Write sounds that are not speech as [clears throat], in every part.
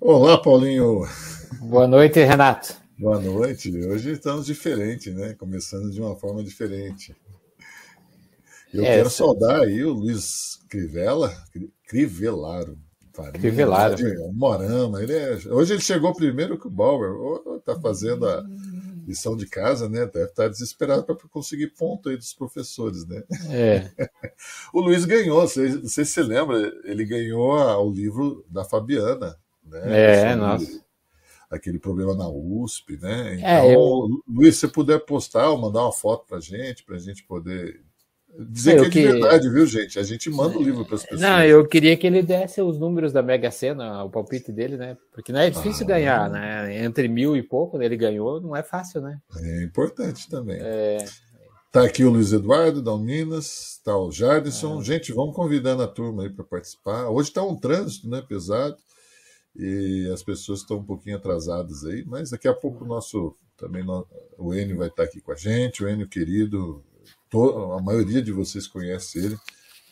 Olá, Paulinho. Boa noite, Renato. Boa noite. Hoje estamos diferentes, né? Começando de uma forma diferente. Eu é, quero saudar aí o Luiz Crivella, Crivelaro. Crivelaro. Morama. Ele é... Hoje ele chegou primeiro que o Bauer. Está fazendo a lição de casa, né? Deve estar desesperado para conseguir ponto aí dos professores, né? É. [laughs] o Luiz ganhou, não sei, não sei se você lembra, ele ganhou o livro da Fabiana, né? É, nossa. Aquele problema na USP, né? É, então, é, eu... Luiz, se você puder postar ou mandar uma foto para gente, para a gente poder Dizer eu que é de verdade, viu, gente? A gente manda o livro para as pessoas. Não, eu queria que ele desse os números da Mega Sena, o palpite dele, né? Porque não é difícil ah, ganhar, né? Entre mil e pouco, né? ele ganhou, não é fácil, né? É importante também. É... Tá aqui o Luiz Eduardo, da Minas, tá o Jardison. Ah. Gente, vamos convidando a turma aí para participar. Hoje está um trânsito, né? Pesado. E as pessoas estão um pouquinho atrasadas aí, mas daqui a pouco o nosso também o Enio vai estar aqui com a gente, o Enio querido, a maioria de vocês conhece ele,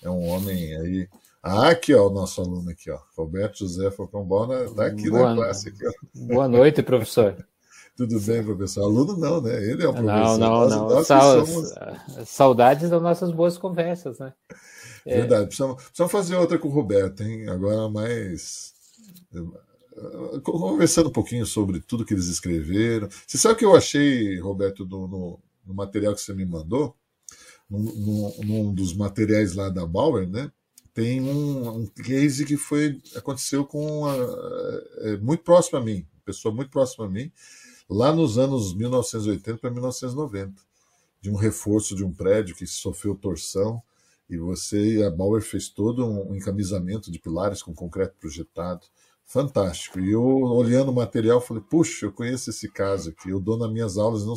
é um homem aí. Ah, aqui, ó, o nosso aluno aqui, ó, Roberto José Falcão está aqui Boa, na classe. Aqui, Boa noite, professor. [laughs] Tudo bem, professor? Aluno não, né? Ele é o professor. Não, não, não. Nós somos... Saudades das nossas boas conversas, né? É. Verdade. Precisamos, precisamos fazer outra com o Roberto, hein? Agora mais conversando um pouquinho sobre tudo que eles escreveram. Você sabe o que eu achei, Roberto, no, no, no material que você me mandou? num, num, dos materiais lá da Bauer, né? Tem um, um case que foi aconteceu com uma, é, muito próximo a mim, pessoa muito próxima a mim, lá nos anos 1980 para 1990, de um reforço de um prédio que sofreu torção e você a Bauer fez todo um encamisamento de pilares com concreto projetado fantástico. E eu, olhando o material, falei, puxa, eu conheço esse caso aqui, eu dou nas minhas aulas, não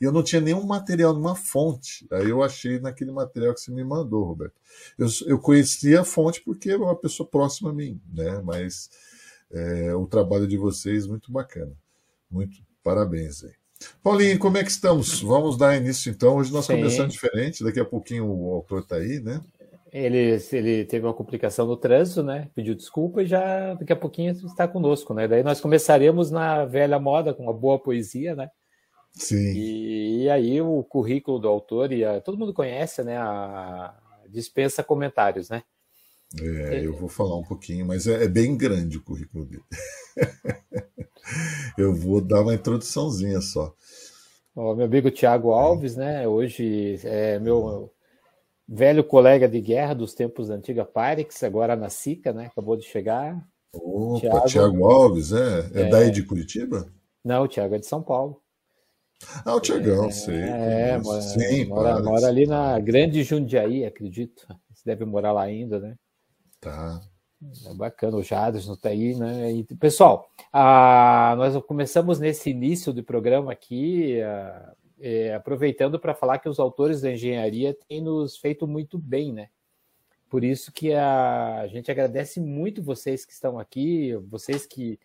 e eu não tinha nenhum material, nenhuma fonte. Aí eu achei naquele material que você me mandou, Roberto. Eu, eu conhecia a fonte porque é uma pessoa próxima a mim, né? Mas é, o trabalho de vocês, muito bacana. Muito parabéns aí. Paulinho, como é que estamos? Vamos dar início então. Hoje nós Sim. começamos diferente, daqui a pouquinho o autor está aí, né? Ele, ele teve uma complicação no trânsito, né? Pediu desculpa e já daqui a pouquinho está conosco, né? Daí nós começaremos na velha moda com uma boa poesia, né? Sim. E, e aí o currículo do autor e a, todo mundo conhece, né? A dispensa comentários, né? É, eu vou falar um pouquinho, mas é, é bem grande o currículo dele. [laughs] eu vou dar uma introduçãozinha só. O meu amigo Tiago Alves, né? Hoje é meu velho colega de guerra dos tempos da antiga Pyrex, agora na SICA, né? Acabou de chegar. Opa, Thiago, Thiago Alves, é? É, é daí de Curitiba? Não, o Thiago é de São Paulo. Ah, o Tiagão, é, sei. É, mora, Sim, mora, mora ali na Grande Jundiaí, acredito. Você deve morar lá ainda, né? Tá. É bacana, o Jadson está aí, né? E, pessoal, a, nós começamos nesse início do programa aqui, a, é, aproveitando para falar que os autores da engenharia têm nos feito muito bem, né? Por isso que a, a gente agradece muito vocês que estão aqui, vocês que,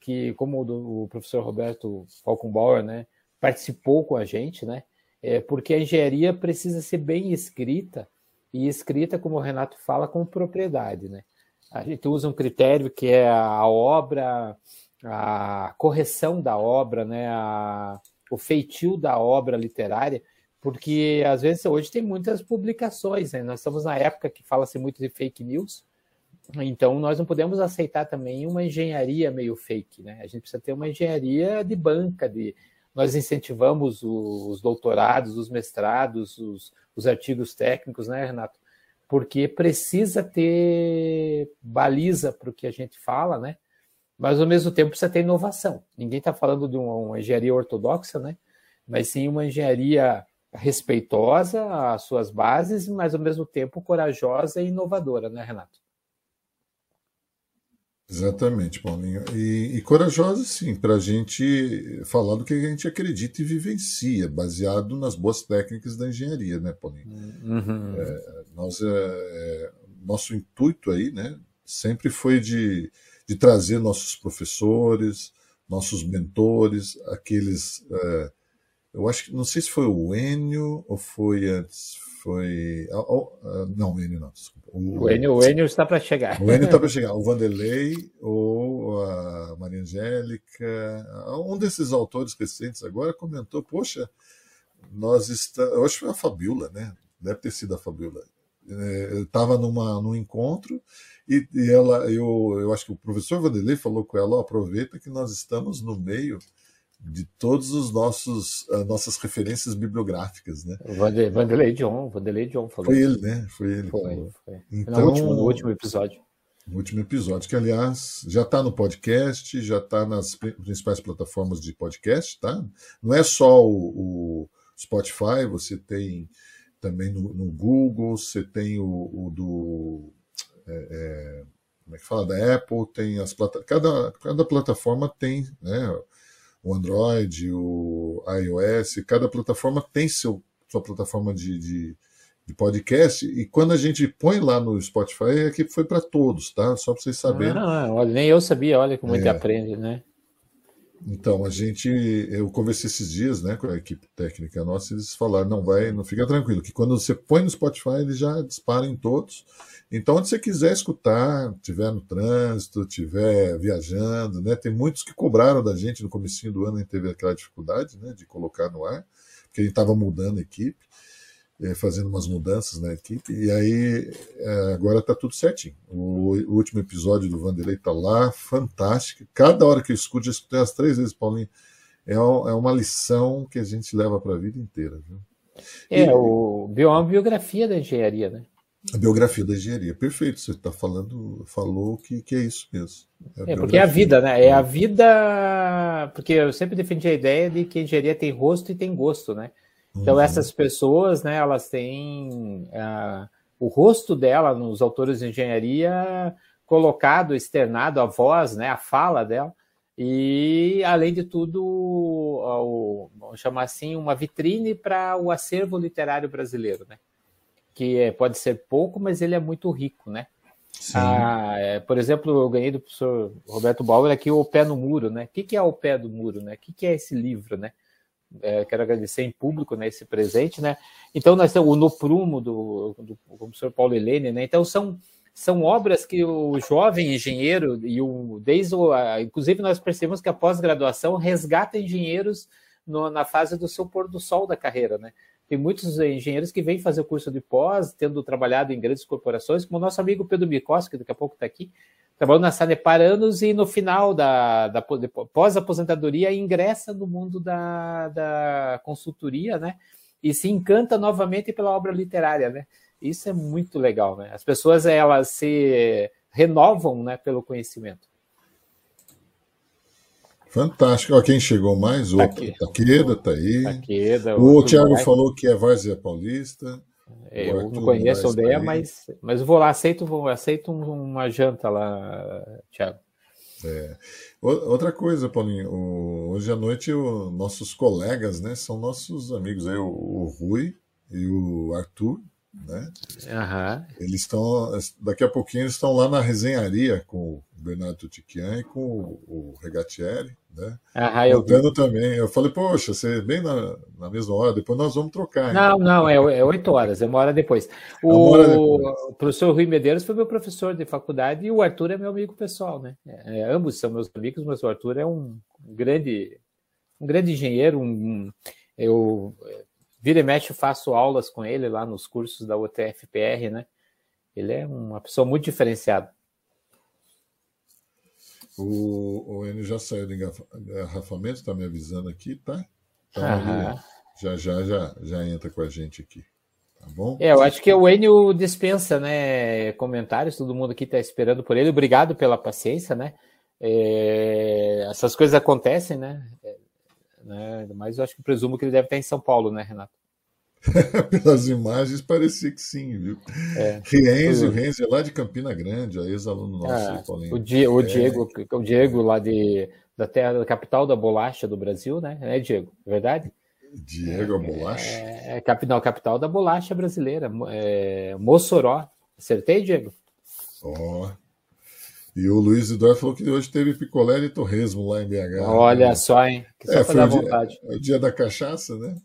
que como o, do, o professor Roberto Falkenbauer, né, participou com a gente, né? É, porque a engenharia precisa ser bem escrita e escrita, como o Renato fala, com propriedade, né? A gente usa um critério que é a obra, a correção da obra, né? A, o feitio da obra literária, porque às vezes hoje tem muitas publicações, né? nós estamos na época que fala-se muito de fake news, então nós não podemos aceitar também uma engenharia meio fake, né? A gente precisa ter uma engenharia de banca, de nós incentivamos os doutorados, os mestrados, os, os artigos técnicos, né, Renato? Porque precisa ter baliza para o que a gente fala, né? mas ao mesmo tempo precisa ter inovação. Ninguém está falando de uma, uma, engenharia ortodoxa, né? mas sim uma engenharia respeitosa às suas bases, mas ao mesmo tempo corajosa e inovadora, né, Renato? Exatamente, Paulinho. E, e corajosa, sim, para a gente falar do que a gente acredita e vivencia, baseado nas boas técnicas da engenharia, né, Paulinho? Uhum. É, nós, é, é, nosso intuito aí, né, sempre foi de de trazer nossos professores, nossos mentores, aqueles. É, eu acho que não sei se foi o Enio ou foi antes. Foi. Oh, não, o Enio não, desculpa. O, o Enio, o Enio está para chegar. O Enio está para chegar. O Vanderlei ou a Maria Angélica, um desses autores recentes agora comentou, poxa, nós estamos, eu acho que foi a Fabiola, né? Deve ter sido a Fabiola. É, estava num encontro e, e, ela, eu, eu acho que o professor Vanderlei falou com ela, oh, aproveita que nós estamos no meio de todos os nossos uh, nossas referências bibliográficas, né? Vanderlei John, Vanderlei John falou. Foi ele, né? Foi ele. Foi, foi. Então, no último, no último episódio. No último episódio, que aliás já está no podcast, já está nas principais plataformas de podcast, tá? Não é só o, o Spotify, você tem também no, no, Google, você tem o, o do é, é, como é que fala da Apple, tem as plata cada, cada plataforma tem, né? O Android, o iOS, cada plataforma tem seu, sua plataforma de, de, de podcast, e quando a gente põe lá no Spotify, é que foi para todos, tá? Só para vocês saberem. Ah, olha, nem eu sabia, olha como é. ele aprende, né? Então, a gente, eu conversei esses dias, né, com a equipe técnica nossa, eles falaram, não vai, não fica tranquilo, que quando você põe no Spotify, ele já dispara em todos. Então, onde você quiser escutar, tiver no trânsito, tiver viajando, né, tem muitos que cobraram da gente no comecinho do ano, a gente teve aquela dificuldade, né, de colocar no ar, porque a gente estava mudando a equipe. É, fazendo umas mudanças na equipe, e aí é, agora está tudo certinho. O, o, último episódio do Vanderlei está lá, fantástico. Cada hora que eu escuto, já escutei as três vezes, Paulinho, é, é uma lição que a gente leva para a vida inteira. Viu? É, e, o, é uma biografia da engenharia, né? A biografia da engenharia, perfeito. Você está falando, falou que, que é isso mesmo. É, é porque é a vida, né? É a vida. Porque eu sempre defendi a ideia de que a engenharia tem rosto e tem gosto, né? Então, uhum. essas pessoas, né, elas têm uh, o rosto dela nos autores de engenharia colocado, externado, a voz, né, a fala dela, e, além de tudo, o, vamos chamar assim, uma vitrine para o acervo literário brasileiro, né? Que é, pode ser pouco, mas ele é muito rico, né? Ah, é, por exemplo, eu ganhei do professor Roberto Bauer aqui o Pé no Muro, né? O que, que é o Pé do Muro, né? O que, que é esse livro, né? É, quero agradecer em público né, esse presente, né? Então nós temos o No Prumo do, do, professor Paulo Helene, né? Então são são obras que o jovem engenheiro e o desde o, inclusive nós percebemos que a pós-graduação resgata engenheiros no, na fase do seu pôr do sol da carreira, né? Tem muitos engenheiros que vêm fazer o curso de pós, tendo trabalhado em grandes corporações, como o nosso amigo Pedro Bicos, que daqui a pouco está aqui, trabalhou na Sanepar anos e no final da, da pós-aposentadoria ingressa no mundo da, da consultoria, né? E se encanta novamente pela obra literária, né? Isso é muito legal, né? As pessoas elas se renovam, né, pelo conhecimento. Fantástico. Ó, quem chegou mais? O Taqueda está aí. Taqueda, o, o Thiago falou que é Várzea Paulista. É, eu não conheço a aldeia, mas, mas vou lá, aceito, vou, aceito uma janta lá, Thiago. É. Outra coisa, Paulinho, hoje à noite o, nossos colegas, né, são nossos amigos aí, o, o Rui e o Arthur, né? Uhum. Eles estão, daqui a pouquinho eles estão lá na resenharia com o Bernardo Tutiquian e com o, o Regatieri, né? Uhum, eu Voltando também. Eu falei, poxa, você vem na, na mesma hora, depois nós vamos trocar. Não, não, é, é 8 horas, é uma hora depois. O, é hora depois. o professor Rui Medeiros foi meu professor de faculdade e o Arthur é meu amigo pessoal, né? É, ambos são meus amigos, mas o Arthur é um grande, um grande engenheiro, um, eu Vira e mexe, faço aulas com ele lá nos cursos da UTFPR, né? Ele é uma pessoa muito diferenciada. O, o Enio já saiu do engarrafamento, está me avisando aqui, tá? Então, já, já, já, já entra com a gente aqui. Tá bom? É, eu acho que o Enio dispensa, né? Comentários, todo mundo aqui está esperando por ele. Obrigado pela paciência, né? É, essas coisas acontecem, né? Né? Mas eu acho que presumo que ele deve estar em São Paulo, né, Renato? [laughs] Pelas imagens parecia que sim, viu? É, Rienzi, o Rienzi é lá de Campina Grande, ex-aluno nosso. Ah, o, Di, o, é. Diego, o Diego lá de, da terra da capital da bolacha do Brasil, né? É Diego, é verdade? Diego a bolacha? É, é, capital, capital da bolacha brasileira, é, Mossoró. Acertei, Diego? Ó, oh, e o Luiz Eduardo falou que hoje teve picolé e torresmo lá em BH. Olha né? só, hein? Que só é, foi o dia, é o dia, da cachaça, né?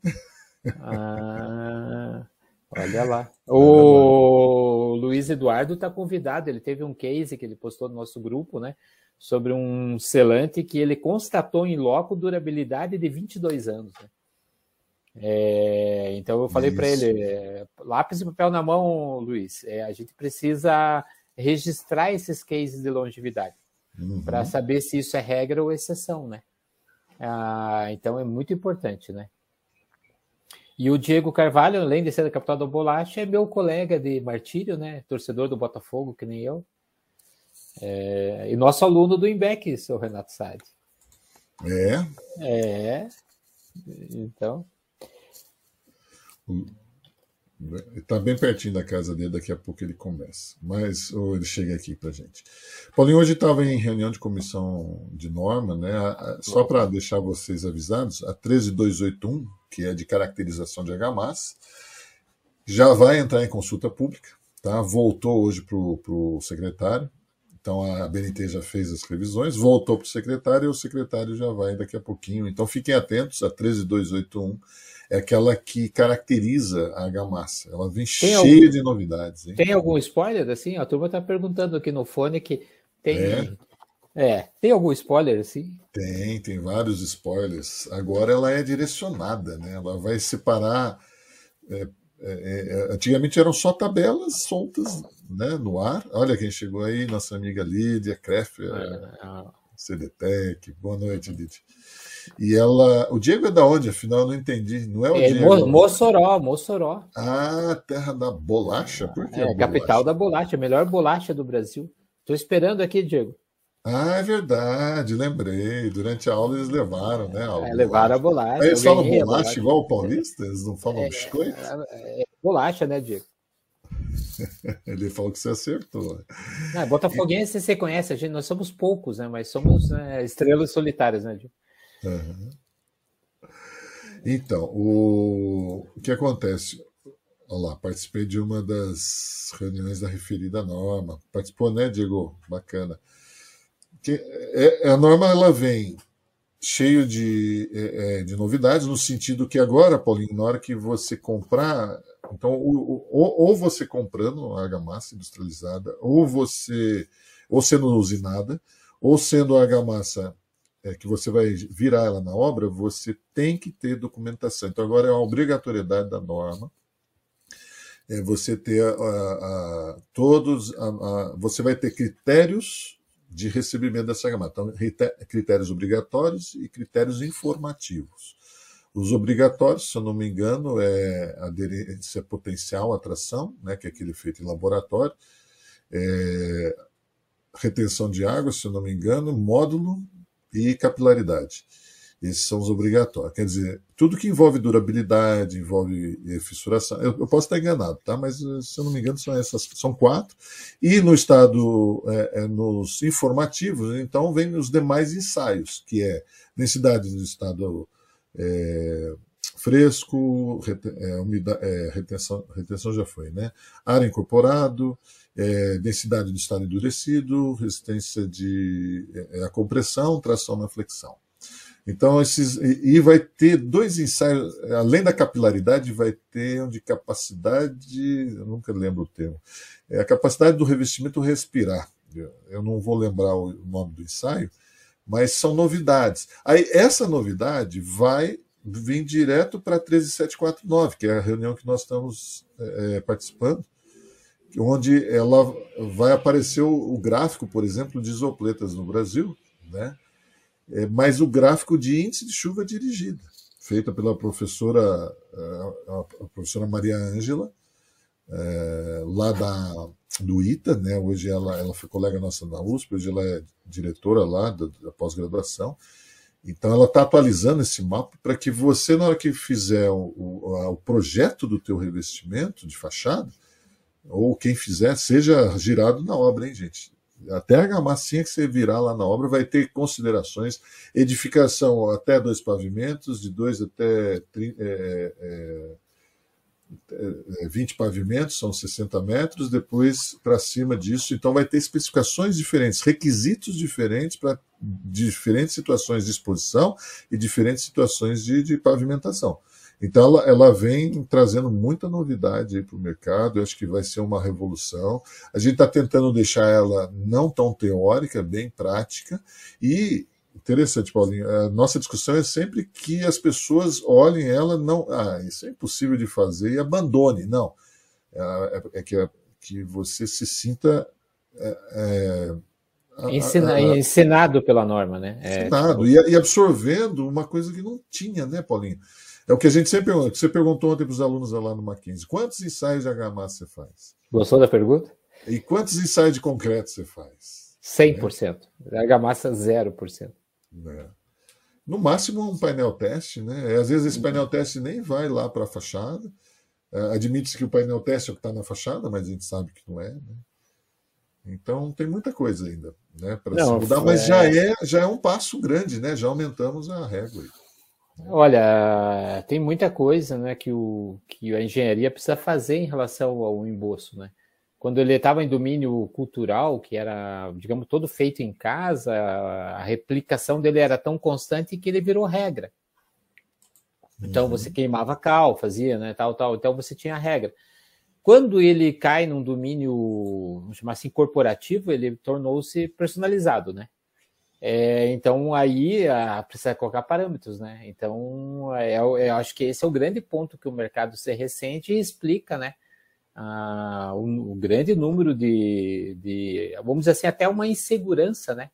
Ah, olha lá. [laughs] O Luiz Eduardo está convidado, ele teve um case que ele postou no nosso grupo, né? Sobre um selante que ele constatou em loco durabilidade de 22 anos. Né? É, então eu falei para ele: é, lápis e papel na mão, Luiz. É, a gente precisa registrar esses cases de longevidade uhum. para saber se isso é regra ou exceção, né? Ah, então é muito importante, né? E o Diego Carvalho, além de ser da capital da bolacha, é meu colega de martírio, né? Torcedor do Botafogo, que nem eu. É, e nosso aluno do IMBEC, seu Renato Sade. É? É. Então. Está bem pertinho da casa dele, daqui a pouco ele começa. Mas ou ele chega aqui para gente. Paulinho hoje estava em reunião de comissão de norma, né? Só para deixar vocês avisados, a 13281, que é de caracterização de HMAS, já vai entrar em consulta pública, tá? Voltou hoje para o secretário. Então a BNT já fez as revisões, voltou para o secretário e o secretário já vai daqui a pouquinho. Então fiquem atentos, a 13281 é aquela que caracteriza a Gamassa. Ela vem tem cheia algum, de novidades. Hein? Tem algum spoiler assim? A turma está perguntando aqui no fone que tem. É. é. tem algum spoiler assim? Tem, tem vários spoilers. Agora ela é direcionada, né? Ela vai separar. É, é, é antigamente eram só tabelas soltas né, no ar. Olha quem chegou aí, nossa amiga Lídia Kreffer, é, é. CDTEC. Boa noite, Lídia. E ela. O Diego é da onde? Afinal, eu não entendi. Não é o é, Diego. Mossoró, Mossoró. Ah, terra da bolacha? Por que? É, capital da bolacha, a melhor bolacha do Brasil. Estou esperando aqui, Diego. Ah, é verdade, lembrei. Durante a aula eles levaram, né? A é, levaram a bolacha. Aí eles falam bolacha, bolacha igual o paulista? Eles não falam é, biscoito? É, é, bolacha, né, Diego? [laughs] Ele falou que você acertou. Não, Botafoguense você conhece, a gente, nós somos poucos, né? Mas somos né, estrelas solitárias, né, Diego? Uhum. Então, o... o que acontece? Olha lá, participei de uma das reuniões da referida norma. Participou, né, Diego? Bacana. Que é, é a norma ela vem cheio de, é, é, de novidades, no sentido que agora, Paulinho, na hora que você comprar, então, ou, ou você comprando argamassa industrializada, ou você, ou sendo usinada, ou sendo argamassa é, que você vai virar ela na obra, você tem que ter documentação. Então, agora é uma obrigatoriedade da norma. É você ter a, a, todos, a, você vai ter critérios de recebimento dessa gama. Então, critérios obrigatórios e critérios informativos. Os obrigatórios, se eu não me engano, é aderência potencial atração, né, que é aquele feito em laboratório, é, retenção de água, se eu não me engano, módulo e capilaridade. Esses são os obrigatórios. Quer dizer, tudo que envolve durabilidade, envolve fissuração, eu, eu posso estar enganado, tá? mas se eu não me engano são essas, são quatro. E no estado, é, é, nos informativos, então vem os demais ensaios, que é densidade no estado é, fresco, umidade, é, retenção, retenção já foi, né? Ar incorporado, é, densidade do estado endurecido, resistência de é, a compressão, tração na flexão. Então, esses, e, vai ter dois ensaios, além da capilaridade, vai ter um de capacidade, eu nunca lembro o termo, é a capacidade do revestimento respirar. Eu, não vou lembrar o nome do ensaio, mas são novidades. Aí, essa novidade vai vir direto para 13749, que é a reunião que nós estamos é, participando, onde ela vai aparecer o, o, gráfico, por exemplo, de isopletas no Brasil, né? É, mas o gráfico de índice de chuva dirigida, feita pela professora, a, a professora Maria Ângela, é, lá da, do ITA, né? hoje ela, ela foi colega nossa da USP, hoje ela é diretora lá da, da pós-graduação, então ela está atualizando esse mapa para que você, na hora que fizer o, o, o projeto do teu revestimento de fachada, ou quem fizer, seja girado na obra, hein, gente? Até a massinha que você virar lá na obra vai ter considerações, edificação até dois pavimentos, de dois até é, é, é, 20 pavimentos, são 60 metros, depois para cima disso, então vai ter especificações diferentes, requisitos diferentes para diferentes situações de exposição e diferentes situações de, de pavimentação. Então ela, ela vem trazendo muita novidade para o mercado, eu acho que vai ser uma revolução. A gente está tentando deixar ela não tão teórica, bem prática, e interessante, Paulinho, a nossa discussão é sempre que as pessoas olhem ela, não, ah, isso é impossível de fazer e abandone. Não, é, é, é que, é, que você se sinta é, é Ensina, ensinado pela norma, né? É, ensinado, tipo... e, e, absorvendo uma coisa que não tinha, né, Paulinho? É o que a gente sempre pergunta. Você perguntou ontem para os alunos lá no Mackenzie: quantos ensaios de argamassa você faz? Gostou da pergunta? E quantos ensaios de concreto você faz? 100%. É. Argamassa, 0%. É. No máximo, um painel teste, né? Às vezes esse uhum. painel teste nem vai lá para a fachada. É, admite-se que o painel teste é o que está na fachada, mas a gente sabe que não é. Né? Então tem muita coisa ainda né, para se mudar, mas é... já, é, já é um passo grande, né? Já aumentamos a régua. Olha, tem muita coisa né, que, o, que a engenharia precisa fazer em relação ao embolso. Né? Quando ele estava em domínio cultural, que era, digamos, todo feito em casa, a replicação dele era tão constante que ele virou regra. Então uhum. você queimava cal, fazia, né, tal, tal. Então você tinha a regra. Quando ele cai num domínio, vamos chamar assim, corporativo, ele tornou-se personalizado, né? É, então aí a, precisa colocar parâmetros, né? Então é, eu acho que esse é o grande ponto que o mercado se ressente e explica, né? Ah, o, o, grande número de, de, vamos dizer assim, até uma insegurança, né?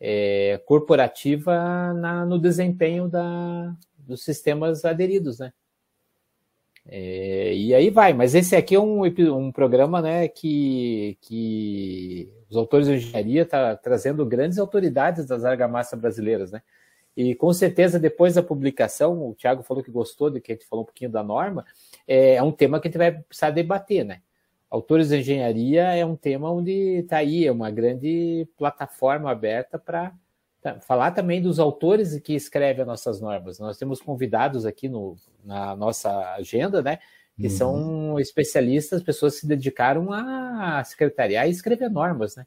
É, corporativa na, no desempenho da, dos sistemas aderidos, né? É, e aí vai, mas esse aqui é um, um programa né, que, que os autores de engenharia tá trazendo grandes autoridades das argamassas brasileiras, né? E com certeza, depois da publicação, o Thiago falou que gostou de que a gente falou um pouquinho da norma, é, é um tema que a gente vai precisar debater, né? Autores de engenharia é um tema onde está aí, é uma grande plataforma aberta para Tá, falar também dos autores que escrevem as nossas normas. Nós temos convidados aqui no, na nossa agenda, né? Que uhum. são especialistas, pessoas que se dedicaram a secretariar e escrever normas, né?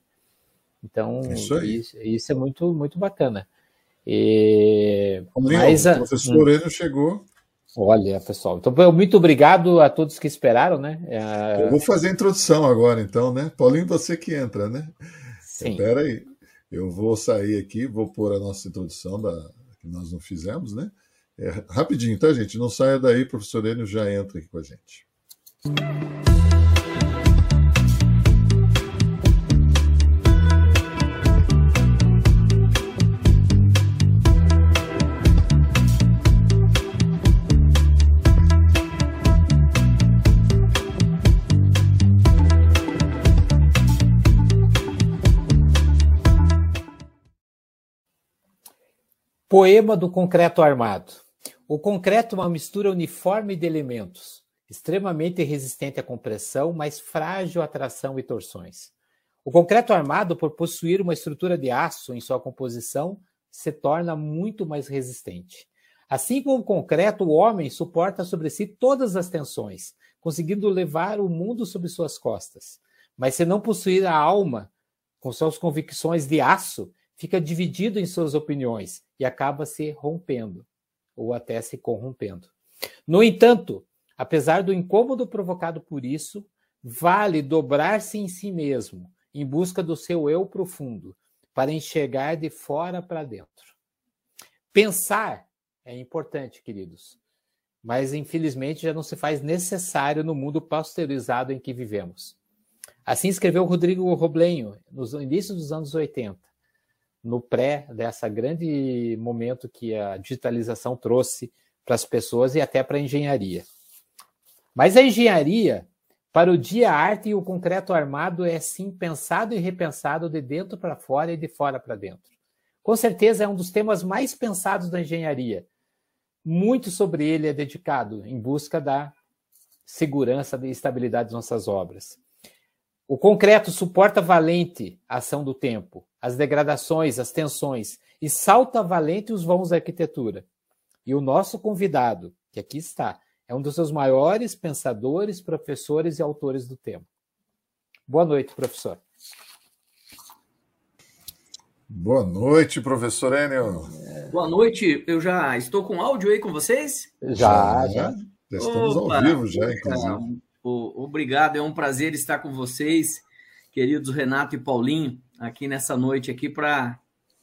Então, isso, isso, isso, é muito, muito bacana. E... Mas, o professor hum, chegou. Olha, pessoal. Então, muito obrigado a todos que esperaram, né? É... Eu vou fazer a introdução agora, então, né? Paulinho, você que entra, né? Sim. Espera aí. Eu vou sair aqui, vou pôr a nossa introdução da, que nós não fizemos, né? É, rapidinho, tá, gente? Não saia daí, professor Enio já entra aqui com a gente. Poema do concreto armado. O concreto é uma mistura uniforme de elementos, extremamente resistente à compressão, mas frágil à tração e torções. O concreto armado, por possuir uma estrutura de aço em sua composição, se torna muito mais resistente. Assim como o concreto, o homem suporta sobre si todas as tensões, conseguindo levar o mundo sobre suas costas. Mas se não possuir a alma, com suas convicções de aço, fica dividido em suas opiniões e acaba se rompendo ou até se corrompendo. No entanto, apesar do incômodo provocado por isso, vale dobrar-se em si mesmo, em busca do seu eu profundo, para enxergar de fora para dentro. Pensar é importante, queridos, mas infelizmente já não se faz necessário no mundo pasteurizado em que vivemos. Assim escreveu Rodrigo Roblenho, nos inícios dos anos 80 no pré dessa grande momento que a digitalização trouxe para as pessoas e até para a engenharia. Mas a engenharia, para o dia a arte e o concreto armado, é sim pensado e repensado de dentro para fora e de fora para dentro. Com certeza é um dos temas mais pensados da engenharia. Muito sobre ele é dedicado em busca da segurança e estabilidade das nossas obras. O concreto suporta valente a ação do tempo, as degradações, as tensões, e salta valente os vãos da arquitetura. E o nosso convidado, que aqui está, é um dos seus maiores pensadores, professores e autores do tema. Boa noite, professor. Boa noite, professor Enio. Boa noite, eu já estou com áudio aí com vocês? Já, já. Já estamos Opa, ao vivo, já, inclusive. Obrigado, é um prazer estar com vocês, queridos Renato e Paulinho, aqui nessa noite aqui para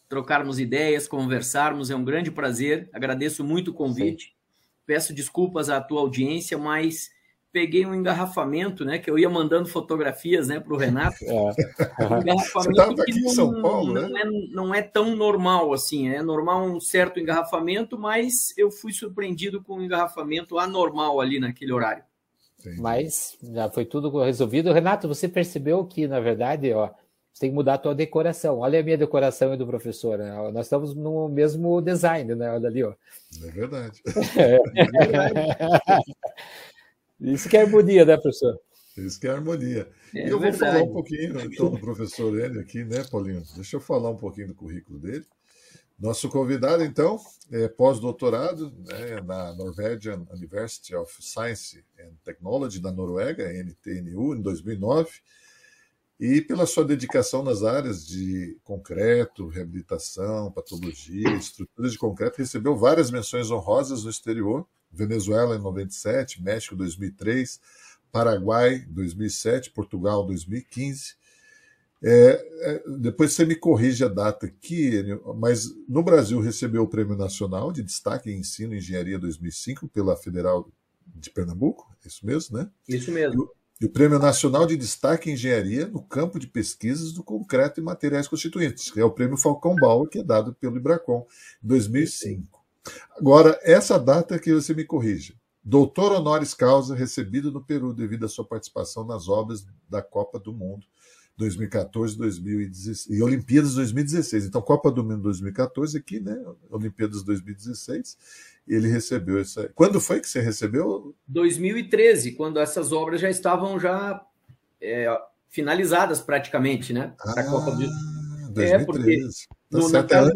trocarmos ideias, conversarmos. É um grande prazer. Agradeço muito o convite. Sim. Peço desculpas à tua audiência, mas peguei um engarrafamento, né? Que eu ia mandando fotografias, né, para o Renato. [laughs] É. Um engarrafamento que não, Paulo, não, né? é, não é tão normal assim. É normal um certo engarrafamento, mas eu fui surpreendido com um engarrafamento anormal ali naquele horário. Sim. Mas já foi tudo resolvido. Renato, você percebeu que, na verdade, ó, você tem que mudar a tua decoração. Olha a minha decoração e do professor. Né? Nós estamos no mesmo design, né? Olha ali, ó. É verdade. É. [laughs] Isso que é harmonia, né, professor? Isso que é harmonia. É e eu verdade. vou falar um pouquinho então, do professor N aqui, né, Paulinho? Deixa eu falar um pouquinho do currículo dele. Nosso convidado, então, é pós-doutorado né, na Norwegian University of Science and Technology da Noruega, NTNU, em 2009, e pela sua dedicação nas áreas de concreto, reabilitação, patologia, estruturas de concreto, recebeu várias menções honrosas no exterior, Venezuela em 97, México 2003, Paraguai 2007, Portugal 2015. É, é, depois você me corrige a data aqui, mas no Brasil recebeu o Prêmio Nacional de Destaque em Ensino e Engenharia 2005 pela Federal de Pernambuco, é isso mesmo, né? Isso mesmo. E o Prêmio Nacional de Destaque em Engenharia no campo de pesquisas do concreto e materiais constituintes, que é o Prêmio Falcão Bauer, que é dado pelo Ibracon, em 2005. Agora, essa data que você me corrija. Doutor honoris causa recebido no Peru devido à sua participação nas obras da Copa do Mundo 2014 2016, e Olimpíadas 2016. Então, Copa do Mundo 2014 aqui, né? Olimpíadas 2016. Ele recebeu essa. Quando foi que você recebeu? 2013, quando essas obras já estavam já é, finalizadas praticamente, né? Ah, Copa do... 2013. É, porque tá no, na casa,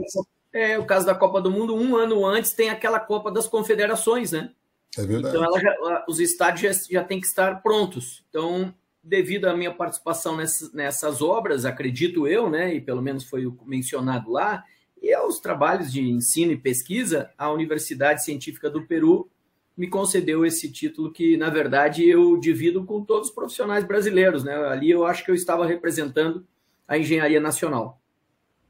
é o caso da Copa do Mundo, um ano antes tem aquela Copa das Confederações, né? É verdade. Então já, os estádios já, já têm que estar prontos. Então, devido à minha participação nessas, nessas obras, acredito eu, né, e pelo menos foi mencionado lá, e aos trabalhos de ensino e pesquisa, a Universidade Científica do Peru me concedeu esse título que, na verdade, eu divido com todos os profissionais brasileiros. Né? Ali eu acho que eu estava representando a engenharia nacional.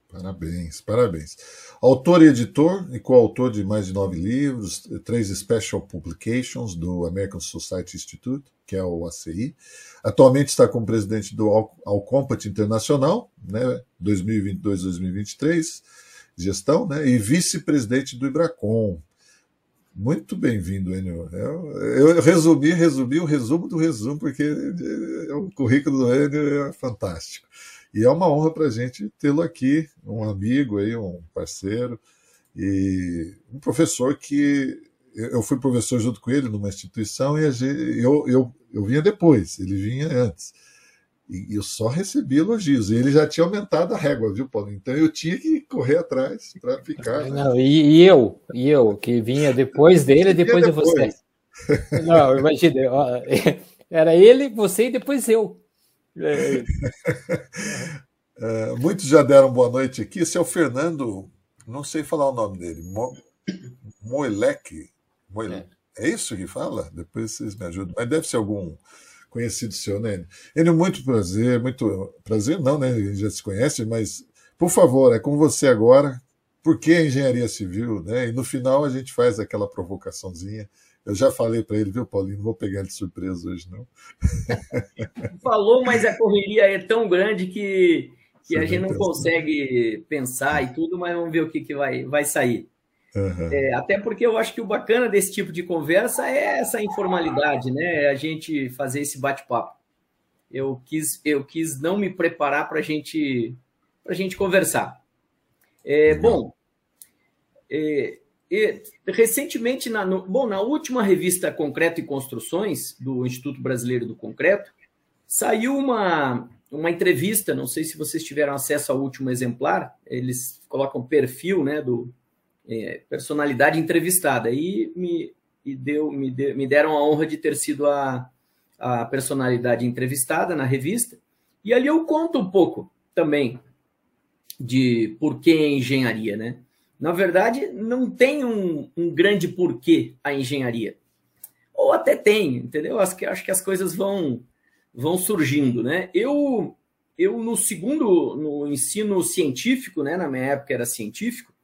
Parabéns, parabéns. Autor e editor e coautor de mais de nove livros, três Special Publications do American Society Institute, que é o ACI. Atualmente está como presidente do Alcompat Internacional, né, 2022-2023, gestão, né, e vice-presidente do Ibracon. Muito bem-vindo, Enio. Eu, eu, resumi, resumi o resumo do resumo, porque o currículo do Enio é fantástico. E é uma honra para a gente tê-lo aqui, um amigo aí, um parceiro, e um professor que eu fui professor junto com ele numa instituição e eu, eu, eu vinha depois, ele vinha antes. E eu só recebi elogios. E ele já tinha aumentado a régua, viu, Paulo? Então eu tinha que correr atrás para ficar. Né? Não, e, e, eu, e eu, que vinha depois dele e depois, depois de você. Não, imagina, [laughs] era ele, você e depois eu. É, [laughs] é, muitos já deram boa noite aqui. Esse é o Fernando, não sei falar o nome dele, Mo. Moilec. É. é. isso que fala? Depois vocês me ajudam. Mas deve ser algum conhecido seu, né? Ele, muito prazer, muito prazer, não, né? A gente já se conhece, mas por favor, é com você agora. Por que a engenharia civil? Né? E no final a gente faz aquela provocaçãozinha eu já falei para ele, viu, Paulinho? Não vou pegar ele de surpresa hoje, não. [laughs] Falou, mas a correria é tão grande que, que a gente não consegue pensar e tudo, mas vamos ver o que, que vai, vai sair. Uhum. É, até porque eu acho que o bacana desse tipo de conversa é essa informalidade, né? É a gente fazer esse bate-papo. Eu quis, eu quis não me preparar para gente, a gente conversar. É, bom, é, e, recentemente, na, no, bom, na última revista Concreto e Construções, do Instituto Brasileiro do Concreto, saiu uma, uma entrevista, não sei se vocês tiveram acesso ao último exemplar, eles colocam perfil né, do é, personalidade entrevistada, e me, e deu, me, me deram a honra de ter sido a, a personalidade entrevistada na revista, e ali eu conto um pouco também de por que engenharia, né? Na verdade, não tem um, um grande porquê a engenharia. Ou até tem, entendeu? Acho que, acho que as coisas vão, vão surgindo, né? Eu, eu no segundo, no ensino científico, né? Na minha época era científico,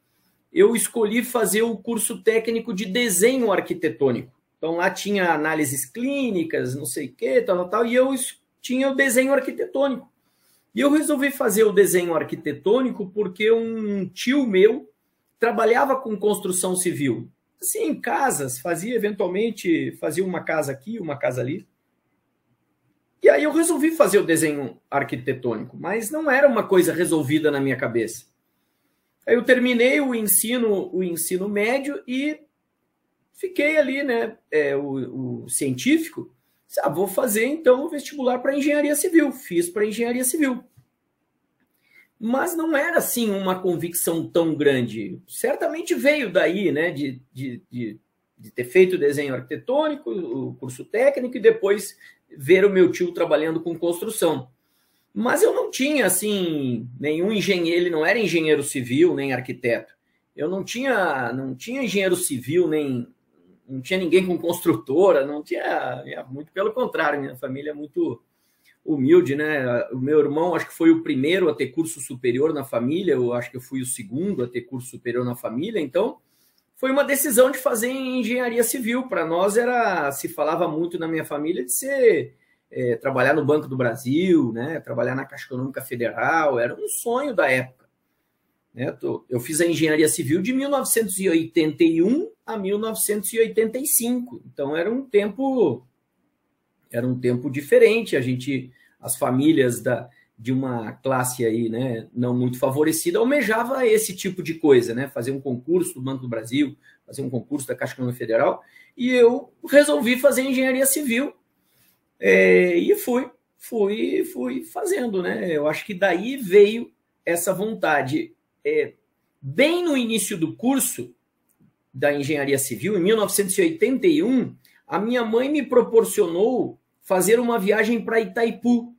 eu escolhi fazer o curso técnico de desenho arquitetônico. Então lá tinha análises clínicas, não sei o que, tal, tal, tal, e eu tinha o desenho arquitetônico. E eu resolvi fazer o desenho arquitetônico porque um tio meu trabalhava com construção civil. Assim, casas, fazia eventualmente, fazia uma casa aqui, uma casa ali. E aí eu resolvi fazer o desenho arquitetônico, mas não era uma coisa resolvida na minha cabeça. Aí eu terminei o ensino, o ensino médio e fiquei ali, né, é, o, o científico, ah, vou fazer então o vestibular para engenharia civil. Fiz para engenharia civil. Mas não era assim uma convicção tão grande. Certamente veio daí, né, de, de, de, de ter feito desenho arquitetônico, o curso técnico, e depois ver o meu tio trabalhando com construção. Mas eu não tinha, assim, nenhum engenheiro, ele não era engenheiro civil, nem arquiteto. Eu não tinha, não tinha engenheiro civil, nem, não tinha ninguém com construtora, não tinha, é, muito pelo contrário, minha família é muito humilde, né? O meu irmão acho que foi o primeiro a ter curso superior na família, eu acho que eu fui o segundo a ter curso superior na família, então foi uma decisão de fazer engenharia civil. Para nós era, se falava muito na minha família de ser é, trabalhar no Banco do Brasil, né? Trabalhar na Caixa Econômica Federal, era um sonho da época. Né? Eu fiz a engenharia civil de 1981 a 1985. Então era um tempo era um tempo diferente. A gente, as famílias da, de uma classe aí, né, não muito favorecida, almejava esse tipo de coisa, né? Fazer um concurso do Banco do Brasil, fazer um concurso da Caixa Econômica Federal. E eu resolvi fazer engenharia civil é, e fui, fui, fui fazendo, né? Eu acho que daí veio essa vontade é, bem no início do curso da engenharia civil, em 1981, a minha mãe me proporcionou fazer uma viagem para Itaipu.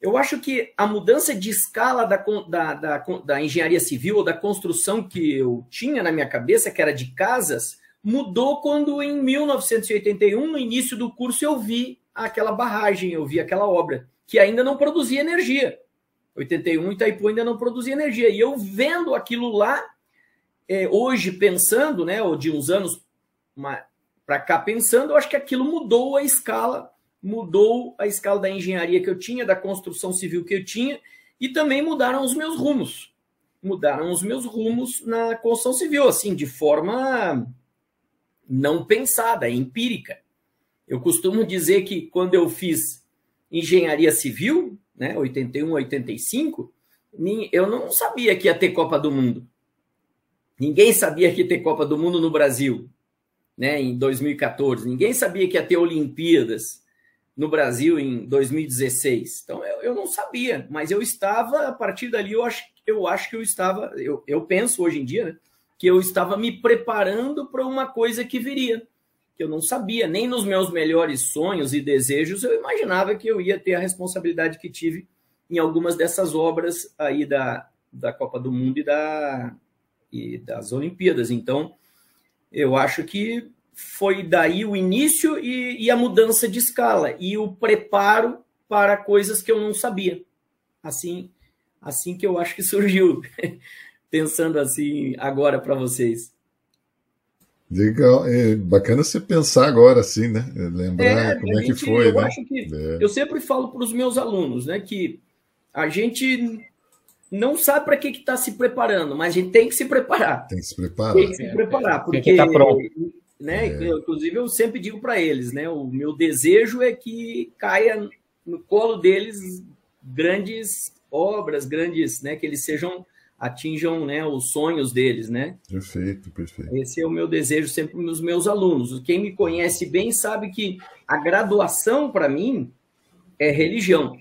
Eu acho que a mudança de escala da, da, da, da, engenharia civil ou da construção que eu tinha na minha cabeça, que era de casas, mudou quando em 1981, no início do curso, eu vi aquela barragem, eu vi aquela obra, que ainda não produzia energia. 81 Itaipu ainda não produzia energia. E eu vendo aquilo lá, é, hoje pensando, né, ou de uns anos para cá pensando, eu acho que aquilo mudou a escala, mudou a escala da engenharia que eu tinha, da construção civil que eu tinha, e também mudaram os meus rumos. Mudaram os meus rumos na construção civil, assim, de forma não pensada, empírica. Eu costumo dizer que quando eu fiz engenharia civil, né, 81, 85, eu não sabia que ia ter Copa do Mundo. Ninguém sabia que ia ter Copa do Mundo no Brasil, né, em 2014. Ninguém sabia que ia ter Olimpíadas no Brasil em 2016. Então eu, eu não sabia, mas eu estava, a partir dali, eu acho, eu acho que eu estava, eu, eu penso hoje em dia, né, que eu estava me preparando para uma coisa que viria que eu não sabia, nem nos meus melhores sonhos e desejos eu imaginava que eu ia ter a responsabilidade que tive em algumas dessas obras aí da, da Copa do Mundo e, da, e das Olimpíadas. Então, eu acho que foi daí o início e, e a mudança de escala e o preparo para coisas que eu não sabia. Assim, assim que eu acho que [laughs] surgiu, pensando assim agora para vocês. Legal, é bacana você pensar agora assim, né? Lembrar é, como é que foi. Eu né? acho que é. eu sempre falo para os meus alunos, né, que a gente não sabe para que está se preparando, mas a gente tem que se preparar. Tem que se preparar. Tem que se preparar, porque tem que tá pronto. Né, é. Inclusive eu sempre digo para eles, né? O meu desejo é que caia no colo deles grandes obras, grandes, né? Que eles sejam atinjam né, os sonhos deles, né? Perfeito, perfeito. Esse é o meu desejo sempre nos meus alunos. Quem me conhece bem sabe que a graduação para mim é religião.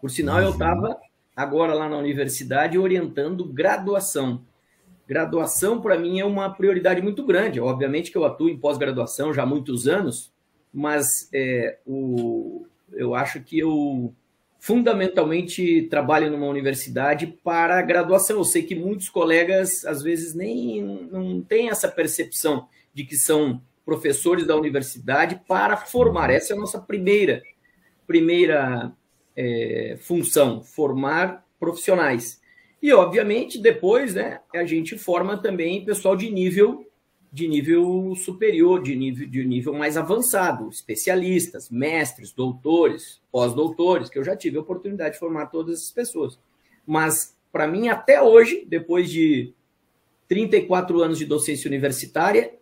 Por sinal, eu estava agora lá na universidade orientando graduação. Graduação para mim é uma prioridade muito grande. Obviamente que eu atuo em pós-graduação já há muitos anos, mas é, o, eu acho que eu fundamentalmente trabalho numa universidade para graduação. Eu sei que muitos colegas, às vezes, nem não têm essa percepção de que são professores da universidade para formar. Essa é a nossa primeira, primeira é, função, formar profissionais. E, obviamente, depois né, a gente forma também pessoal de nível de nível superior, de nível, de nível mais avançado, especialistas, mestres, doutores, pós-doutores, que eu já tive a oportunidade de formar todas essas pessoas. Mas, para mim, até hoje, depois de 34 anos de docência universitária,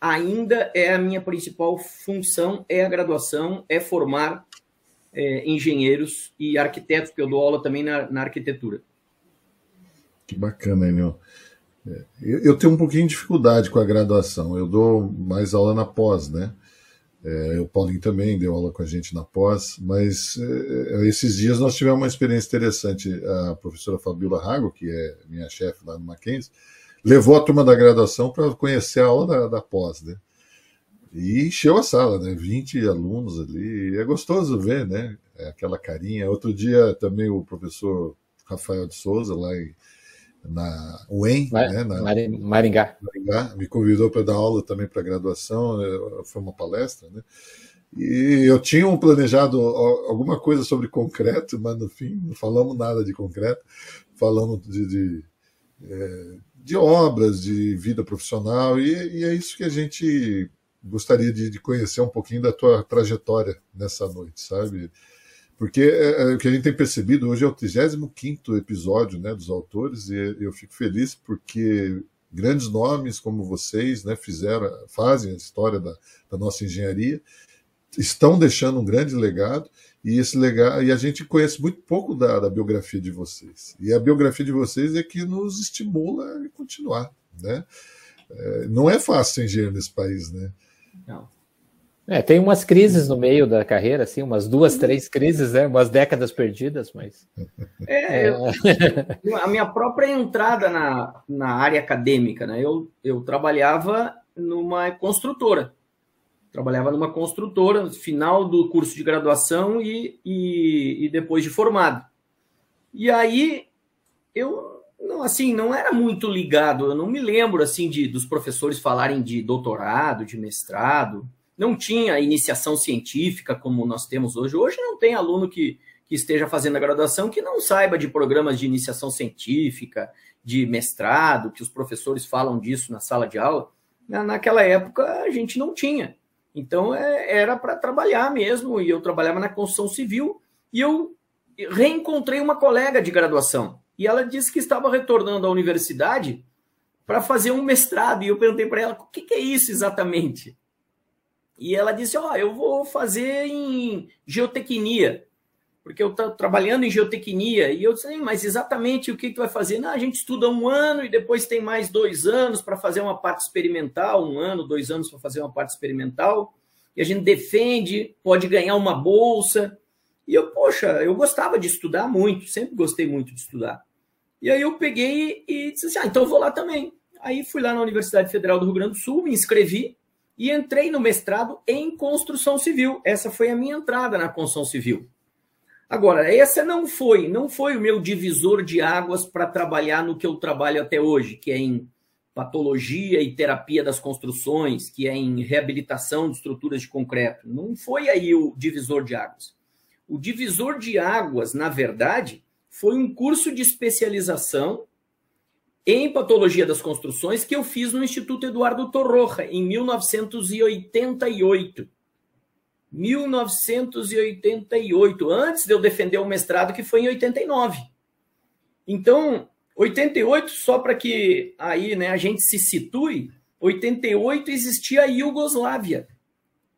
ainda é a minha principal função, é a graduação, é formar é, engenheiros e arquitetos, que eu dou aula também na, na arquitetura. Que bacana, Enio. É, eu tenho um pouquinho de dificuldade com a graduação. Eu dou mais aula na pós, né? É, o Paulinho também deu aula com a gente na pós, mas é, esses dias nós tivemos uma experiência interessante. A professora Fabiola Rago, que é minha chefe lá no Mackenzie, levou a turma da graduação para conhecer a aula da, da, pós, né? E encheu a sala, né? 20 alunos ali. é gostoso ver, né? É aquela carinha. Outro dia também o professor Rafael de Souza, lá em na UEM, Mar, né, na, Maringá. Maringá. Me convidou para dar aula também para graduação, né, foi uma palestra, né? E eu tinha um planejado alguma coisa sobre concreto, mas no fim não falamos nada de concreto, falamos de, de, é, de obras, de vida profissional, e, e, é isso que a gente gostaria de, de conhecer um pouquinho da tua trajetória nessa noite, sabe? Porque é, é, o que a gente tem percebido hoje é o 35 episódio né, dos autores, e eu fico feliz porque grandes nomes como vocês né, fizeram, fazem a história da, da nossa engenharia, estão deixando um grande legado, e esse legado, e a gente conhece muito pouco da, da biografia de vocês. E a biografia de vocês é que nos estimula a continuar. Né? É, não é fácil ser engenheiro nesse país, né? Não. É, tem umas crises no meio da carreira, assim, umas duas, três crises, né? Umas décadas perdidas, mas. É, [laughs] é... Eu, a minha própria entrada na, na área acadêmica, né? Eu, eu trabalhava numa construtora. Trabalhava numa construtora, final do curso de graduação e, e, e depois de formado. E aí eu não assim não era muito ligado. Eu não me lembro assim de dos professores falarem de doutorado, de mestrado não tinha iniciação científica como nós temos hoje. Hoje não tem aluno que, que esteja fazendo a graduação que não saiba de programas de iniciação científica, de mestrado, que os professores falam disso na sala de aula. Naquela época a gente não tinha. Então é, era para trabalhar mesmo, e eu trabalhava na construção civil, e eu reencontrei uma colega de graduação. E ela disse que estava retornando à universidade para fazer um mestrado. E eu perguntei para ela: o que, que é isso exatamente? E ela disse: Ó, oh, eu vou fazer em geotecnia, porque eu estou trabalhando em geotecnia. E eu disse: mas exatamente o que, que tu vai fazer? Não, a gente estuda um ano e depois tem mais dois anos para fazer uma parte experimental, um ano, dois anos para fazer uma parte experimental. E a gente defende, pode ganhar uma bolsa. E eu, poxa, eu gostava de estudar muito, sempre gostei muito de estudar. E aí eu peguei e disse assim: ah, então eu vou lá também. Aí fui lá na Universidade Federal do Rio Grande do Sul, me inscrevi e entrei no mestrado em construção civil. Essa foi a minha entrada na construção civil. Agora, essa não foi, não foi o meu divisor de águas para trabalhar no que eu trabalho até hoje, que é em patologia e terapia das construções, que é em reabilitação de estruturas de concreto. Não foi aí o divisor de águas. O divisor de águas, na verdade, foi um curso de especialização em patologia das construções que eu fiz no Instituto Eduardo Torroja, em 1988. 1988, antes de eu defender o mestrado, que foi em 89. Então, 88, só para que aí né, a gente se situe, 88 existia a Iugoslávia,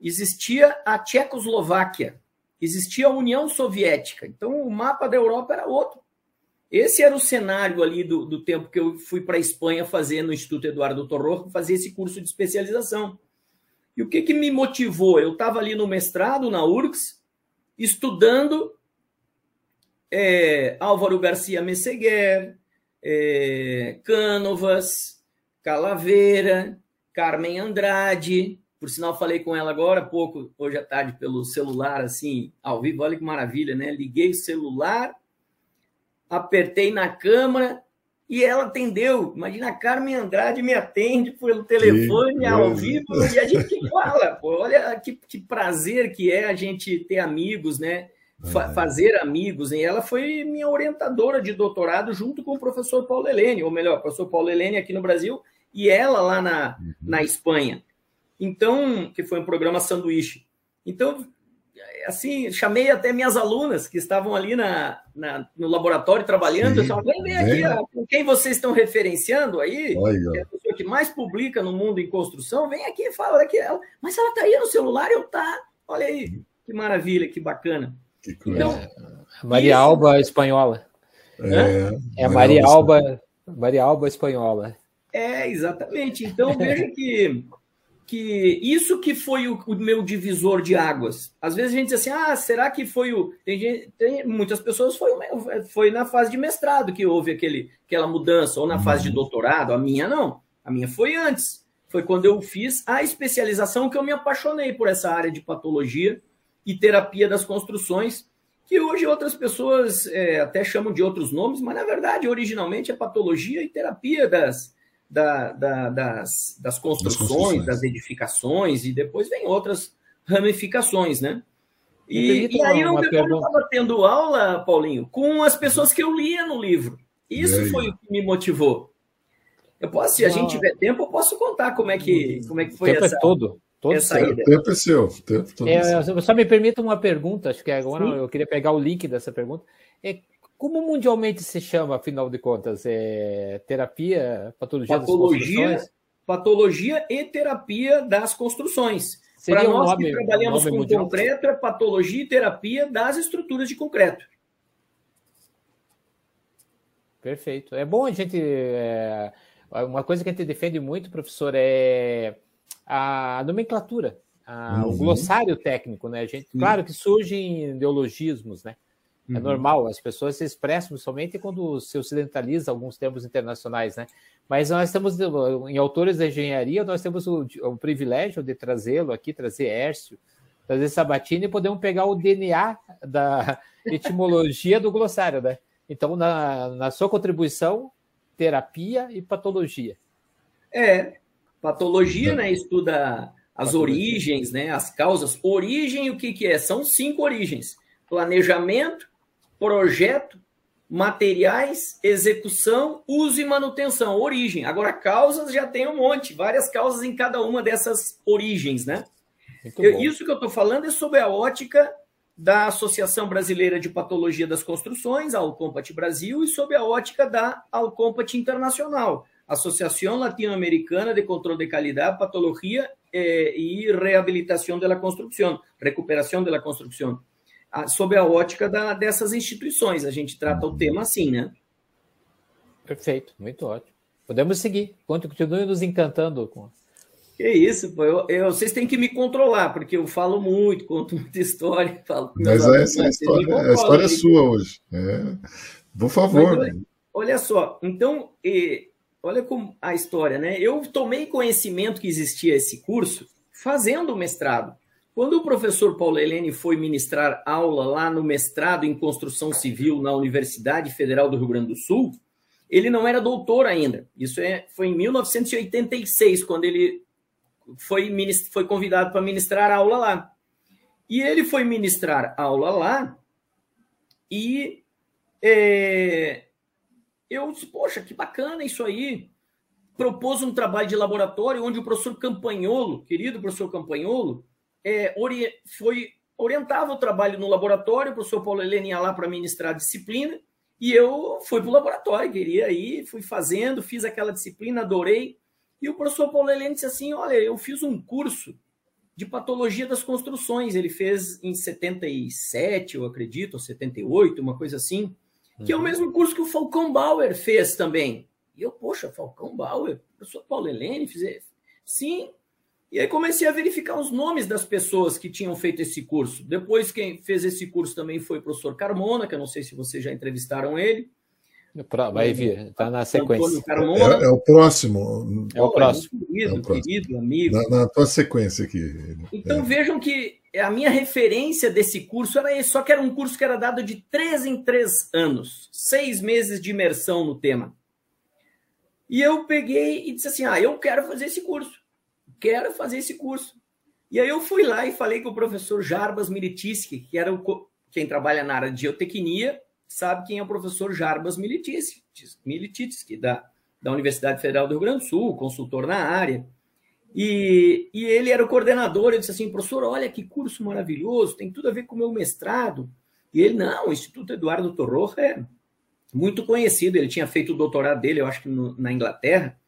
existia a Tchecoslováquia, existia a União Soviética. Então, o mapa da Europa era outro. Esse era o cenário ali do, do tempo que eu fui para a Espanha fazer no Instituto Eduardo Torro, fazer esse curso de especialização. E o que, que me motivou? Eu estava ali no mestrado, na URGS, estudando é, Álvaro Garcia Messeguer, é, Cânovas, Calaveira, Carmen Andrade, Por sinal, falei com ela agora há pouco, hoje à tarde, pelo celular, assim, ao vivo. Olha que maravilha, né? Liguei o celular, apertei na câmera e ela atendeu. Imagina, a Carmen Andrade me atende pelo telefone, que ao vivo, e a gente fala. Pô, olha que, que prazer que é a gente ter amigos, né? Fa fazer amigos. E ela foi minha orientadora de doutorado junto com o professor Paulo Helene, ou melhor, o professor Paulo Helene aqui no Brasil e ela lá na, uhum. na Espanha. Então, que foi um programa sanduíche. Então, assim, chamei até minhas alunas que estavam ali na, na no laboratório trabalhando. Sim, eu falei, vem aqui, com quem vocês estão referenciando aí, que é a pessoa que mais publica no mundo em construção, vem aqui e fala que ela. Mas ela está aí no celular, eu tá. Olha aí, que maravilha, que bacana. Que então, é, Maria isso... Alba espanhola. É, é a Maria Alba, Maria Alba espanhola. É, exatamente. Então veja que que isso que foi o, o, meu divisor de águas. Às vezes a gente diz assim, ah, será que foi o... Tem, gente, tem muitas pessoas foi, foi na fase de mestrado que houve aquele, aquela mudança, ou na fase de doutorado, a minha não. A minha foi antes. Foi quando eu fiz a especialização que eu me apaixonei por essa área de patologia e terapia das construções, que hoje outras pessoas é, até chamam de outros nomes, mas na verdade, originalmente, é patologia e terapia das, da, da, das, das, construções, das, construções, das edificações, e depois vem outras ramificações, né? E, e aí eu estava tendo aula, Paulinho, com as pessoas que eu lia no livro. Isso foi o que me motivou. Eu posso, se a gente tiver tempo, eu posso contar como é que, como é que foi tempo essa, é todo. todo essa ida. tempo é seu. Tempo todo é, só me permita uma pergunta, acho que agora Sim. eu queria pegar o link dessa pergunta. É, como mundialmente se chama, afinal de contas? É terapia, patologia, patologia das Patologia e terapia das construções. Para nós nome, que trabalhamos com mundial? concreto, é patologia e terapia das estruturas de concreto. Perfeito. É bom a gente. É, uma coisa que a gente defende muito, professor, é a nomenclatura, a, uhum. o glossário técnico, né? A gente, claro que surgem ideologismos, né? É uhum. normal, as pessoas se expressam somente quando se ocidentaliza alguns termos internacionais, né? Mas nós temos, em autores da engenharia, nós temos o, o privilégio de trazê-lo aqui, trazer Hércio, trazer Sabatini e podemos pegar o DNA da [laughs] etimologia do glossário, né? Então, na, na sua contribuição, terapia e patologia. É, patologia, né? Estuda as patologia. origens, né? As causas. Origem, o que, que é? São cinco origens: planejamento, projeto, materiais, execução, uso e manutenção, origem. Agora, causas já tem um monte, várias causas em cada uma dessas origens, né? Eu, isso que eu estou falando é sobre a ótica da Associação Brasileira de Patologia das Construções, a Alcompat Brasil, e sob a ótica da Alcompat Internacional, Associação Latino-Americana de Controle de Qualidade, Patologia eh, e Reabilitação da Construção, Recuperação da Construção sob a ótica da, dessas instituições. A gente trata o tema assim, né? Perfeito, muito ótimo. Podemos seguir. Quanto continue nos encantando com. Que isso, pô. Eu, eu, vocês têm que me controlar, porque eu falo muito, conto muita história. [laughs] Falo Mas essa é a história, a história é sua hoje. É. Por favor. Olha, olha, só, então, e, olha como a história, né? Eu tomei conhecimento que existia esse curso fazendo o mestrado. Quando o professor Paulo Helene foi ministrar aula lá no mestrado em construção civil na Universidade Federal do Rio Grande do Sul, ele não era doutor ainda. Isso é, foi em 1986, quando ele foi, foi convidado para ministrar aula lá. E ele foi ministrar aula lá e é, eu disse, poxa, que bacana isso aí. Propôs um trabalho de laboratório onde o professor Campanholo, querido professor Campanholo, é, ori foi orientava o trabalho no laboratório, o professor Paulo Helene ia lá para ministrar a disciplina, e eu fui para o laboratório, queria ir, fui fazendo, fiz aquela disciplina, adorei. E o professor Paulo Helene disse assim: Olha, eu fiz um curso de patologia das construções. Ele fez em 77, eu acredito, ou 78, uma coisa assim, que é o uhum. mesmo curso que o Falcão Bauer fez também. E eu, poxa, Falcão Bauer, professor Paulo Helene, fiz. Sim, e aí comecei a verificar os nomes das pessoas que tinham feito esse curso. Depois, quem fez esse curso também foi o professor Carmona, que eu não sei se vocês já entrevistaram ele. Vai vir, está na sequência. É, é, é, o próximo. É o próximo. É querido, é o próximo. querido amigo. Na, na, tua sequência aqui. Então é. vejam que a minha referência desse curso era esse, só que era um curso que era dado de três em três anos, seis meses de imersão no tema. E eu peguei e disse assim: ah, eu quero fazer esse curso, quero fazer esse curso. E aí eu fui lá e falei com o professor Jarbas Militiski, que era o, quem trabalha na área de geotecnia, sabe quem é o professor Jarbas Militiski, da, da Universidade Federal do Rio Grande do Sul, consultor na área. E, e ele era o coordenador, ele disse assim, professor, olha que curso maravilhoso, tem tudo a ver com o meu mestrado. E ele, não, o Instituto Eduardo Torroja é muito conhecido, ele tinha feito o doutorado dele, eu acho que no, na Inglaterra.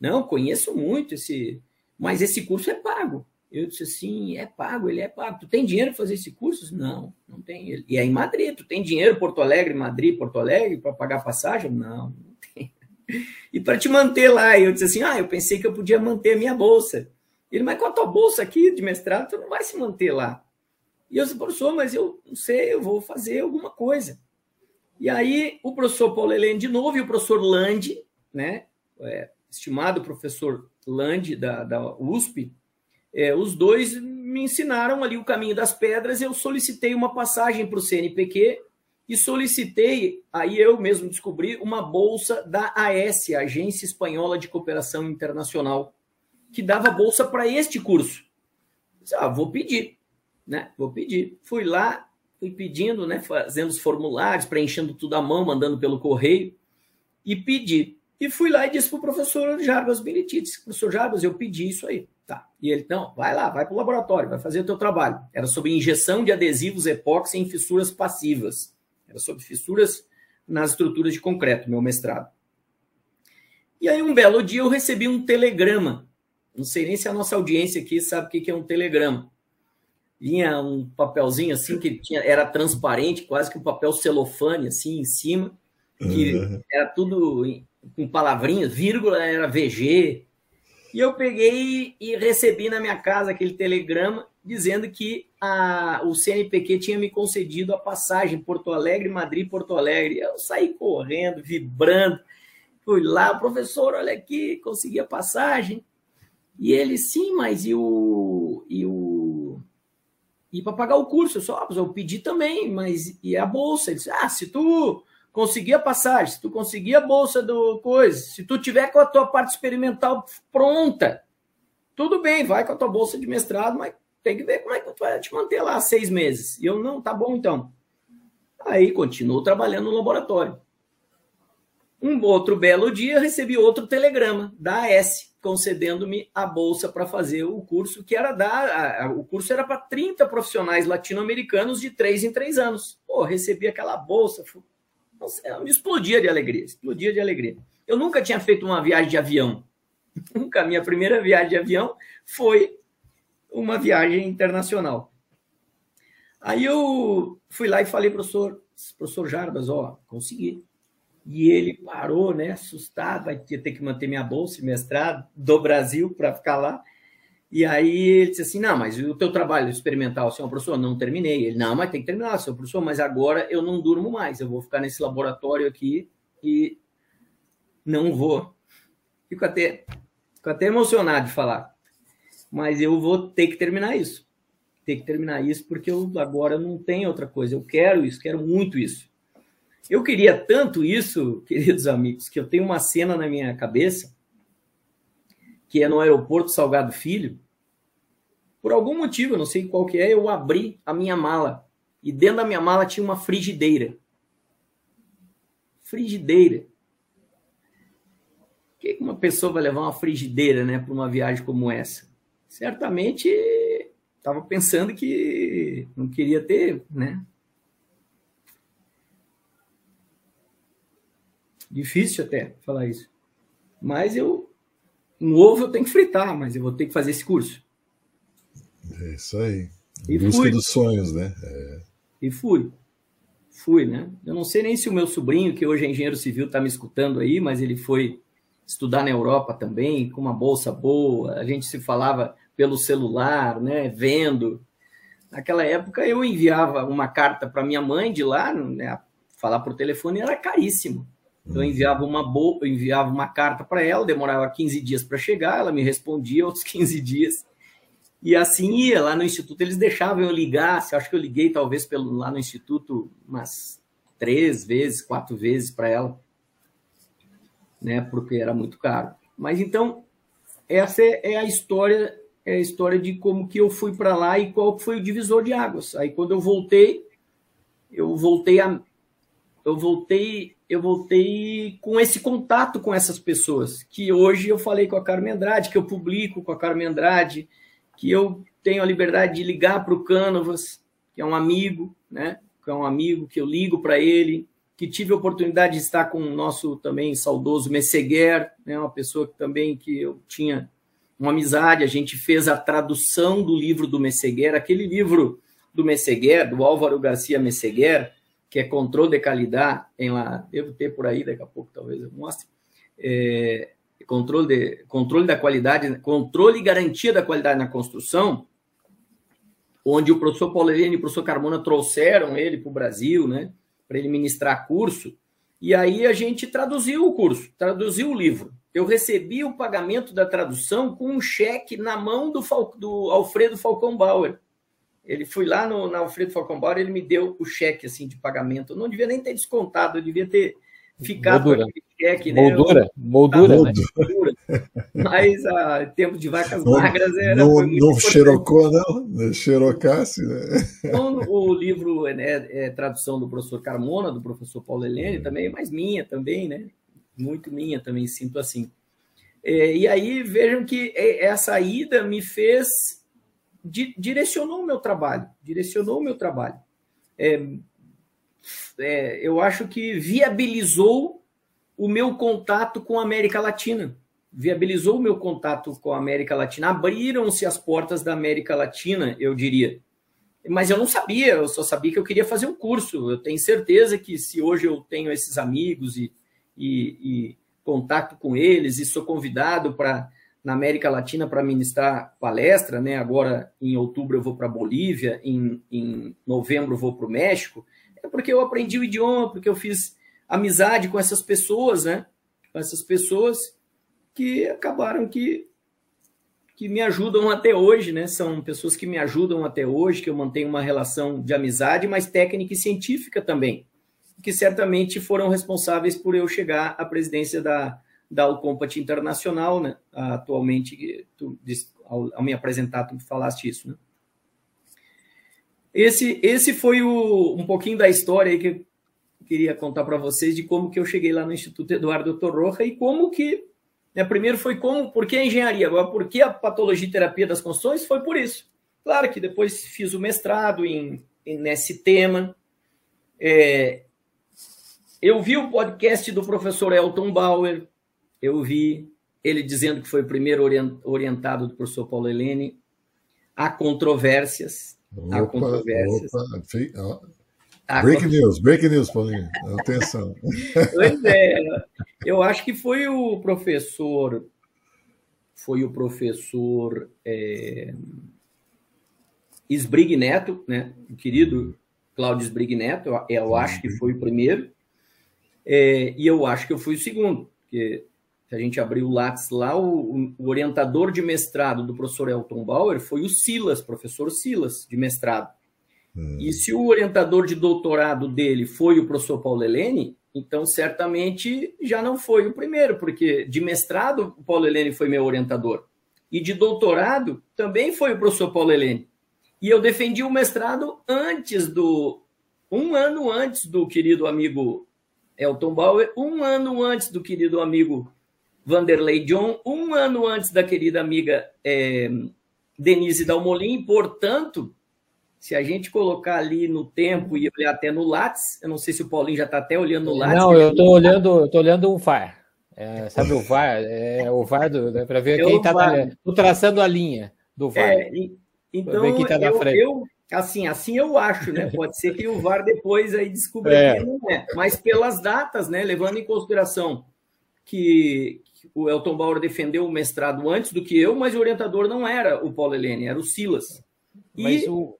Não, conheço muito esse, mas esse curso é pago. Eu disse assim, é pago, ele é pago. Tu tem dinheiro para fazer esse curso? Não, não tem. E é em Madrid. Tu tem dinheiro Porto Alegre, Madrid, Porto Alegre para pagar passagem? Não, não tem. [laughs] E para te manter lá, eu disse assim, ah, eu pensei que eu podia manter a minha bolsa. Ele, mas com a tua bolsa aqui de mestrado, tu não vai se manter lá. E eu disse, professor, mas eu não sei, eu vou fazer alguma coisa. E aí o professor Paulo Helene de novo e o professor Lande, né, é, estimado professor Lande da, da USP, é, os dois me ensinaram ali o caminho das pedras. Eu solicitei uma passagem para o CNPq e solicitei, aí eu mesmo descobri, uma bolsa da AS, Agência Espanhola de Cooperação Internacional, que dava bolsa para este curso. Ah, vou pedir, né? Vou pedir. Fui lá, fui pedindo, né? Fazendo os formulários, preenchendo tudo à mão, mandando pelo correio e pedi. E fui lá e disse para o professor Jarbas Benedito, professor Jarbas, eu pedi isso aí. Tá. E ele, não, vai lá, vai para o laboratório, vai fazer o teu trabalho. Era sobre injeção de adesivos epóxi em fissuras passivas. Era sobre fissuras nas estruturas de concreto, meu mestrado. E aí, um belo dia, eu recebi um telegrama. Não sei nem se a nossa audiência aqui sabe o que é um telegrama. Vinha um papelzinho assim, que tinha, era transparente, quase que um papel celofane, assim, em cima, que uhum. era tudo com palavrinhas, vírgula era VG, e eu peguei e recebi na minha casa aquele telegrama dizendo que a, o CNPq tinha me concedido a passagem Porto Alegre, Madrid, Porto Alegre. Eu saí correndo, vibrando. Fui lá, professor, olha aqui, consegui a passagem. E ele, sim, mas e o. E o. E para pagar o curso? Eu só, ah, eu pedi também, mas e a bolsa? Ele disse: ah, se tu conseguir a passagem, se tu conseguir a bolsa do coisa, se tu tiver com a tua parte experimental pronta, tudo bem, vai com a tua bolsa de mestrado, mas tem que ver como é que tu vai te manter lá seis meses. E eu, não, tá bom então. Aí continuo trabalhando no laboratório. Um outro belo dia, recebi outro telegrama da AS, concedendo-me a bolsa para fazer o curso, que era da. o curso era para 30 profissionais latino-americanos de três em três anos. Pô, recebi aquela bolsa, eu me explodia de alegria, explodia de alegria. Eu nunca tinha feito uma viagem de avião. [laughs] Nunca. Minha primeira viagem de avião foi uma viagem internacional. Aí eu fui lá e falei, professor, professor Jarbas, ó, consegui. E ele parou, né, assustado, vai ter que manter minha bolsa de mestrado do Brasil para ficar lá. E aí ele disse assim: Não, mas o teu trabalho experimental, senhor professor, não terminei. Ele, não, mas tem que terminar, senhor professor, mas agora eu não durmo mais, eu vou ficar nesse laboratório aqui e não vou. Fico até, fico até emocionado de falar, mas eu vou ter que terminar isso. Ter que terminar isso, porque eu agora não tenho outra coisa. Eu quero isso, quero muito isso. Eu queria tanto isso, [laughs] queridos amigos, que eu tenho uma cena na minha cabeça que é no aeroporto Salgado Filho, por algum motivo, eu não sei qual que é, eu abri a minha mala e dentro da minha mala tinha uma frigideira. Frigideira. Por que uma pessoa vai levar uma frigideira, né, para uma viagem como essa? Certamente estava pensando que não queria ter, né? Difícil até falar isso. Mas eu um ovo eu tenho que fritar, mas eu vou ter que fazer esse curso. É isso aí. Em e busca fui. dos sonhos, né? É. E fui. Fui, né? Eu não sei nem se o meu sobrinho, que hoje é engenheiro civil, está me escutando aí, mas ele foi estudar na Europa também, com uma bolsa boa. A gente se falava pelo celular, né? Vendo. Naquela época eu enviava uma carta para minha mãe de lá, né? Falar por telefone era caríssimo. Então eu enviava uma bo... eu enviava uma carta para ela, demorava 15 dias para chegar, ela me respondia outros [laughs] 15 dias. E assim ia lá no instituto, eles deixavam eu ligar, acho que eu liguei talvez pelo lá no instituto umas três vezes, quatro vezes para ela, né? Porque era muito caro. Mas então essa é, é a história, é a história de como que eu fui para lá e qual foi o divisor de águas. Aí quando eu voltei, eu voltei a eu voltei eu voltei com esse contato com essas pessoas que hoje eu falei com a Carmen Andrade, que eu publico com a Carmen Andrade, que eu tenho a liberdade de ligar para o Canovas, que é um amigo, né? Que é um amigo que eu ligo para ele, que tive a oportunidade de estar com o nosso também saudoso Messeguer, né? Uma pessoa que também que eu tinha uma amizade, a gente fez a tradução do livro do Messeguer, aquele livro do Messeguer, do Álvaro Garcia Messeguer, que é controle de qualidade, em lá, devo ter por aí, daqui a pouco talvez eu mostre, é, controle, de, controle da qualidade, controle e garantia da qualidade na construção, onde o professor Paulo Helene e o professor Carmona trouxeram ele para o Brasil, né, para ele ministrar curso, e aí a gente traduziu o curso, traduziu o livro. Eu recebi o pagamento da tradução com um cheque na mão do, do Alfredo Falcão Bauer, ele fui lá no, na Alfredo Falcão ele me deu o cheque assim de pagamento. Eu não devia nem ter descontado, eu devia ter ficado moldura. com aquele cheque, né? Moldura, eu, moldura, né? moldura. Mas a tempo de vacas não, magras era. Não, não xerocou, não, xerocasse, né? Então, o livro é, né, é, tradução do professor Carmona, do professor Paulo Helene, também, mas minha também, né? Muito minha também, sinto assim. É, e aí vejam que essa ida me fez di, direcionou o meu trabalho, direcionou o meu trabalho. É, é, eu acho que viabilizou o meu contato com a América Latina, viabilizou o meu contato com a América Latina, abriram-se as portas da América Latina, eu diria. Mas eu não sabia, eu só sabia que eu queria fazer um curso. Eu tenho certeza que se hoje eu tenho esses amigos e, e, e contato com eles e sou convidado para na América Latina para ministrar palestra, né? Agora em outubro eu vou para Bolívia, em, em novembro eu vou para o México. É porque eu aprendi o idioma, porque eu fiz amizade com essas pessoas, né? Com essas pessoas que acabaram que que me ajudam até hoje, né? São pessoas que me ajudam até hoje, que eu mantenho uma relação de amizade, mas técnica e científica também, que certamente foram responsáveis por eu chegar à presidência da, da Alcompat Internacional, né? atualmente, tu, ao, ao, me apresentar, tu falaste isso. Né? Esse, esse foi o, um pouquinho da história que eu queria contar para vocês de como que eu cheguei lá no Instituto Eduardo Torroja e como que, né, primeiro foi como, por que a engenharia, agora por que a patologia e terapia das construções, foi por isso. Claro que depois fiz o mestrado em, em nesse tema, é, eu vi o podcast do professor Elton Bauer, eu vi ele dizendo que foi o primeiro orientado do professor Paulo Helene. Há controvérsias. Opa, há controvérsias. Opa, Há break news, break news, Paulinho. Atenção. [laughs] Pois é, eu acho que foi o professor, foi o professor é, Sbrig Neto, né? O querido Cláudio Sbrig Neto, eu, eu acho que foi o primeiro, é, e eu acho que eu fui o segundo, porque se a gente abrir o Lattes lá, o, o, orientador de mestrado do professor Elton Bauer foi o Silas, professor Silas, de mestrado. Hum. E se o orientador de doutorado dele foi o professor Paulo Helene, então certamente já não foi o primeiro, porque de mestrado o Paulo Helene foi meu orientador. E de doutorado também foi o professor Paulo Helene. E eu defendi o mestrado antes do. Um ano antes do querido amigo Elton Bauer, um ano antes do querido amigo Vanderlei John, um ano antes da querida amiga é, Denise Dalmolin, portanto, se a gente colocar ali no tempo e olhar até no Lattes, eu não sei se o Paulinho já está até olhando no Lattes. Não, eu estou olhando, eu tô olhando o VAR. É, sabe o VAR? É o VAR né, para ver é quem está traçando a linha do VAR. É, então, ver quem tá na eu, frente. eu, assim, assim eu acho, né? Pode ser que o VAR depois aí descubra é. que não é. Mas pelas datas, né? Levando em consideração que, o Elton Bauer defendeu o mestrado antes do que eu, mas o orientador não era o Paulo Helene, era o Silas. Mas e... o,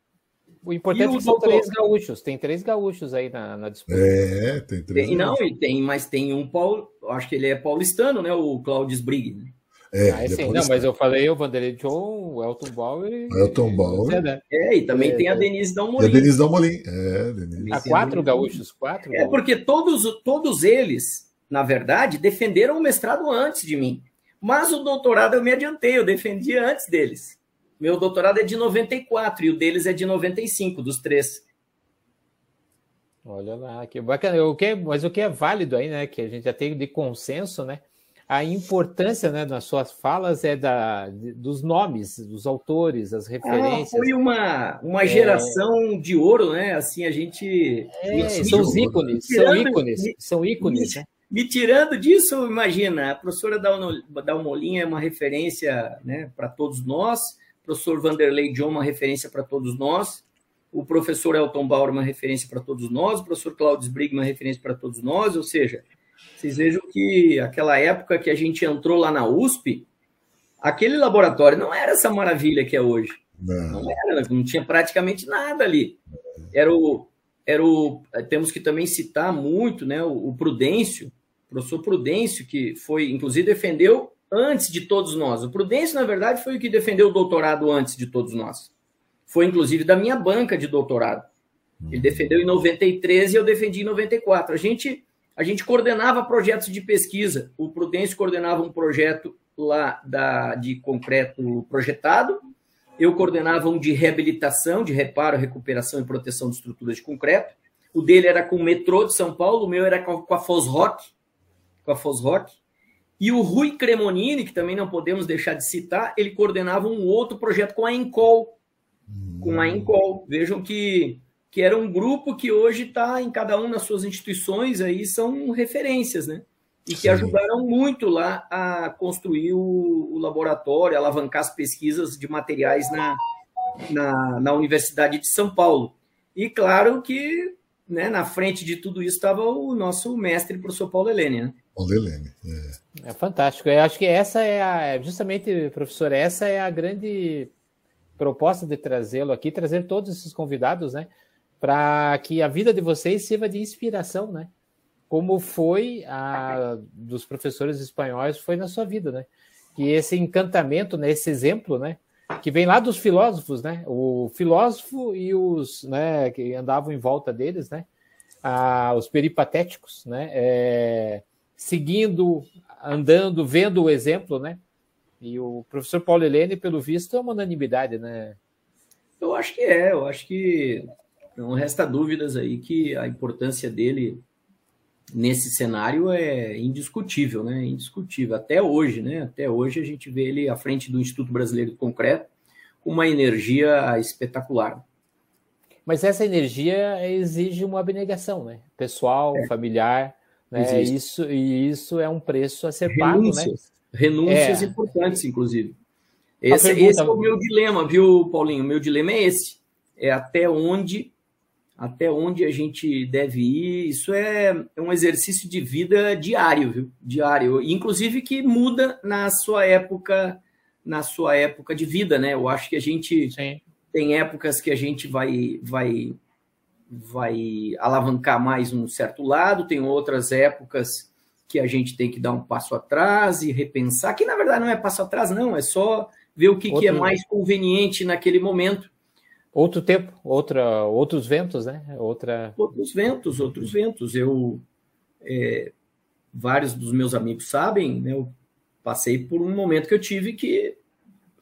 O importante é que são três gaúchos. Tem três gaúchos aí na, na disputa. É, tem três. Tem, não, e tem, mas tem um Paulo, acho que ele é paulistano, né? O Claudio Brigg. Né? É, ah, sim, não, mas eu falei o Vanderlei John, o Elton Bauer. E, Elton Bauer. Né? É, e também é, tem a Denise Dalmolin. A Denise Dalmolin. É, Denise. Há quatro gaúchos, quatro. É, porque todos, todos eles, na verdade, defenderam o mestrado antes de mim. Mas o doutorado eu me adiantei, eu defendi antes deles. Meu doutorado é de 94 e o deles é de 95, dos três. Olha lá, que bacana. O que é, mas o que é válido aí, né? Que a gente já tem de consenso, né? a importância né, nas suas falas é da, dos nomes, dos autores, as referências. Ah, foi uma, uma geração é... de ouro, né? Assim, a gente. É, são os ícones, são ícones, são ícones. Me, né? Me, tirando disso, imagina, a professora Dalmolinha é uma referência né, para todos nós, o professor Vanderlei John, uma referência para todos nós, o professor Elton Bauer, uma referência para todos nós, o professor Claudio Brigg, uma referência para todos nós, ou seja, vocês vejam que aquela época que a gente entrou lá na USP, aquele laboratório não era essa maravilha que é hoje. Não, não era, não tinha praticamente nada ali. Era o, era o. Temos que também citar muito né, o, o Prudêncio, o professor Prudêncio, que foi, inclusive, defendeu antes de todos nós. O Prudêncio, na verdade, foi o que defendeu o doutorado antes de todos nós. Foi, inclusive, da minha banca de doutorado. Ele defendeu em 93 e eu defendi em 94. A gente a gente coordenava projetos de pesquisa. O Prudêncio coordenava um projeto lá da, de concreto projetado, eu coordenava um de reabilitação, de reparo, recuperação e proteção de estruturas de concreto. O dele era com o metrô de São Paulo, o meu era com a Fosrock, com a Fosrock. E o Rui Cremonini, que também não podemos deixar de citar, ele coordenava um outro projeto com a Encol. Com a Encol. Vejam que que era um grupo que hoje está em cada um nas suas instituições, aí são referências, né? E que Sim. ajudaram muito lá a construir o, o, laboratório, alavancar as pesquisas de materiais na, na, na Universidade de São Paulo. E claro que né, na frente de tudo isso estava o nosso mestre, o professor Paulo Helene. Né? Paulo Helene, é. é fantástico. Eu acho que essa é a, justamente, professor, essa é a grande proposta de trazê-lo aqui, trazer todos esses convidados, né? para que a vida de vocês sirva de inspiração, né? Como foi a dos professores espanhóis foi na sua vida, né? Que esse encantamento, né, esse exemplo, né, que vem lá dos filósofos, né? O filósofo e os, né, que andavam em volta deles, né? Ah, os peripatéticos, né? É, seguindo, andando, vendo o exemplo, né? E o professor Paulo Helene, pelo visto, é uma unanimidade, né? Eu acho que é, eu acho que não resta dúvidas aí que a importância dele nesse cenário é indiscutível, né? Indiscutível. Até hoje, né? Até hoje a gente vê ele à frente do Instituto Brasileiro do Concreto com uma energia espetacular. Mas essa energia exige uma abnegação, né? Pessoal, é. familiar, né? Isso e isso é um preço a ser pago, né? Renúncias é. importantes, inclusive. Esse, pergunta... esse é o meu dilema, viu, Paulinho? O meu dilema é esse. É até onde até onde a gente deve ir. Isso é, é um exercício de vida diário, viu? Diário, inclusive que muda na sua época, na sua época de vida, né? Eu acho que a gente Sim. tem épocas que a gente vai vai vai alavancar mais um certo lado, tem outras épocas que a gente tem que dar um passo atrás e repensar, que na verdade não é passo atrás, não, é só ver o que, Outro... que é mais conveniente naquele momento Outro tempo, outra, outros ventos, né? Outra... Outros ventos, outros ventos. Eu, é, vários dos meus amigos sabem, né? Eu passei por um momento que eu tive que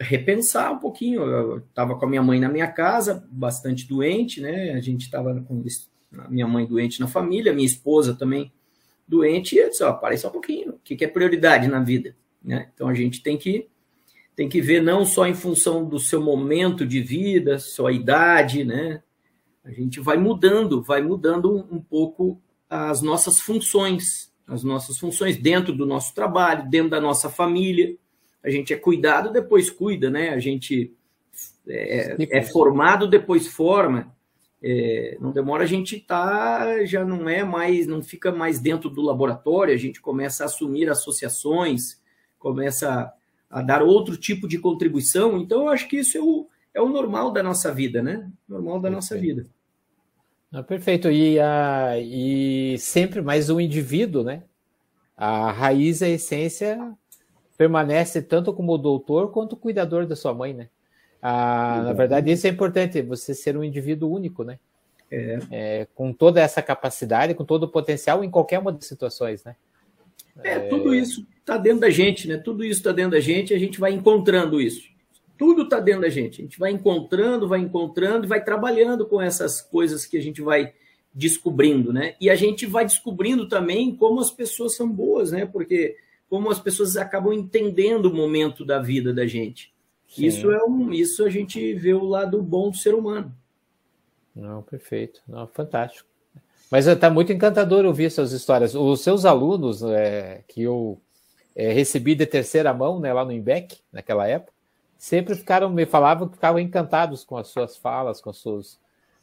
repensar um pouquinho. Eu estava com a minha mãe na minha casa, bastante doente, né? A gente estava com a minha mãe doente na família, minha esposa também doente, e eu disse, ó, parei só um pouquinho. O que é prioridade na vida? Né? Então a gente tem que tem que ver não só em função do seu momento de vida, sua idade, né? A gente vai mudando, vai mudando um, pouco as nossas funções, as nossas funções dentro do nosso trabalho, dentro da nossa família. A gente é cuidado, depois cuida, né? A gente é, é formado, depois forma. É, não demora a gente tá, já não é mais, não fica mais dentro do laboratório, a gente começa a assumir associações, começa a dar outro tipo de contribuição. Então, eu acho que isso é o, é o normal da nossa vida, né? Normal da nossa vida. Ah, perfeito. E, a, e sempre mais um indivíduo, né? A raiz, a essência, permanece tanto como doutor quanto cuidador da sua mãe, né? Ah, na verdade, isso é importante, você ser um indivíduo único, né? É. É, com toda essa capacidade, com todo o potencial em qualquer uma das situações, né? É, tudo isso está dentro da gente, né? Tudo isso está dentro da gente e a gente vai encontrando isso. Tudo está dentro da gente. A gente vai encontrando, vai encontrando e vai trabalhando com essas coisas que a gente vai descobrindo, né? E a gente vai descobrindo também como as pessoas são boas, né? Porque como as pessoas acabam entendendo o momento da vida da gente. Sim. Isso é um, isso a gente vê o lado bom do ser humano. Não, perfeito, não, fantástico. Mas está muito encantador ouvir suas histórias. Os seus alunos, é, que eu é, recebi de terceira mão, né, lá no IMBEC, naquela época, sempre ficaram, me falavam que ficavam encantados com as suas falas, com as suas.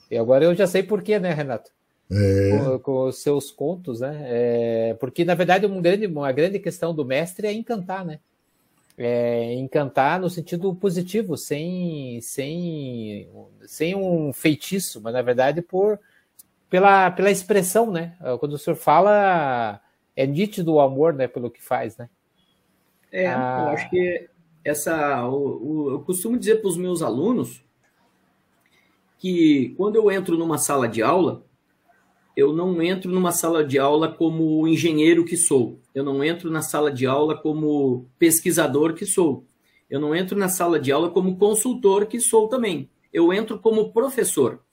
E agora eu já sei por quê, né, Renato? É. Com, com, os seus contos, né? É, porque, na verdade, um grande, uma grande questão do mestre é encantar, né? É, encantar no sentido positivo, sem, sem, sem um feitiço, mas na verdade por pela, pela expressão, né? Quando o senhor fala, é nítido o amor, né, pelo que faz, né? É, ah, eu acho que essa, o, o, eu costumo dizer para os meus alunos que quando eu entro numa sala de aula, eu não entro numa sala de aula como engenheiro que sou. Eu não entro na sala de aula como pesquisador que sou. Eu não entro na sala de aula como consultor que sou também. Eu entro como professor.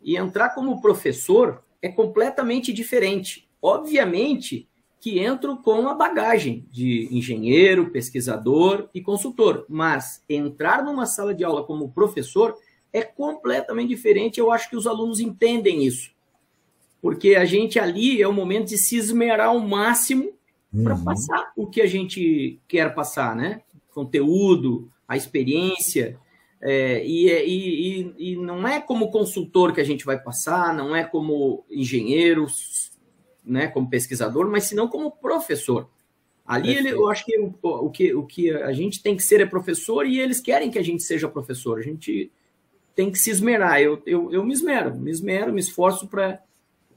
E entrar como professor é completamente diferente. Obviamente que entro com a bagagem de engenheiro, pesquisador e consultor, mas entrar numa sala de aula como professor é completamente diferente. Eu acho que os alunos entendem isso porque a gente ali é o momento de se esmerar ao máximo uhum. para passar o que a gente quer passar, né? Conteúdo, a experiência. É, e, e, e, não é como consultor que a gente vai passar, não é como engenheiro, né, como pesquisador, mas senão como professor. Ali ele, eu acho que o, o, que o que a gente tem que ser é professor e eles querem que a gente seja professor. A gente tem que se esmerar. Eu, eu, eu me esmero, me esmero, me esforço para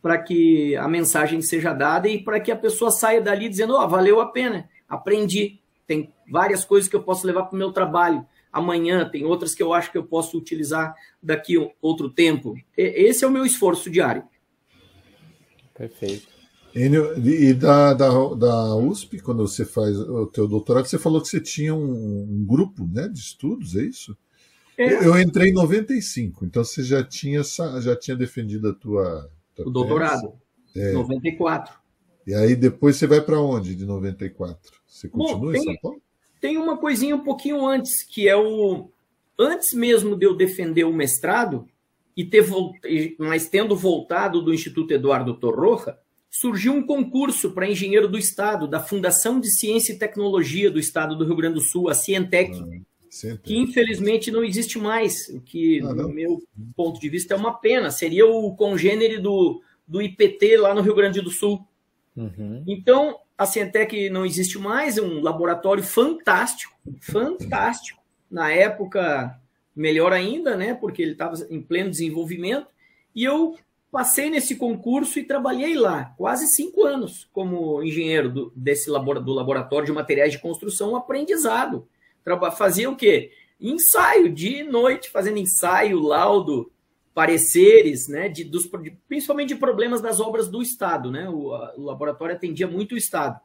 para que a mensagem seja dada e para que a pessoa saia dali dizendo: Ó, oh, valeu a pena, aprendi. Tem várias coisas que eu posso levar para o meu trabalho amanhã, tem outras que eu acho que eu posso utilizar daqui outro tempo. Esse é o meu esforço diário. Perfeito. E da, da, da USP, quando você faz o teu doutorado, você falou que você tinha um, um grupo né, de estudos, é isso? É. Eu entrei em 95, então você já tinha, já tinha defendido a tua o doutorado. É. 94. E aí depois você vai para onde de 94? Você continua Bom, tem, em São Paulo? Tem uma coisinha um pouquinho antes, que é o. Antes mesmo de eu defender o mestrado, e ter mas tendo voltado do Instituto Eduardo Torroja, surgiu um concurso para engenheiro do Estado, da Fundação de Ciência e Tecnologia do Estado do Rio Grande do Sul, a Cientec. Ah que infelizmente não existe mais, o que, ah, no meu ponto de vista, é uma pena. Seria o congênere do, do IPT lá no Rio Grande do Sul. Uhum. Então, a Cientec não existe mais, é um laboratório fantástico, fantástico. Na época, melhor ainda, né? Porque ele estava em pleno desenvolvimento. E eu passei nesse concurso e trabalhei lá quase cinco anos como engenheiro do, desse labor, do laboratório de materiais de construção, aprendizado fazia o quê? Ensaio, dia e noite, fazendo ensaio, laudo, pareceres, né, de, dos, principalmente de problemas das obras do Estado. Né? O, a, o laboratório atendia muito o Estado.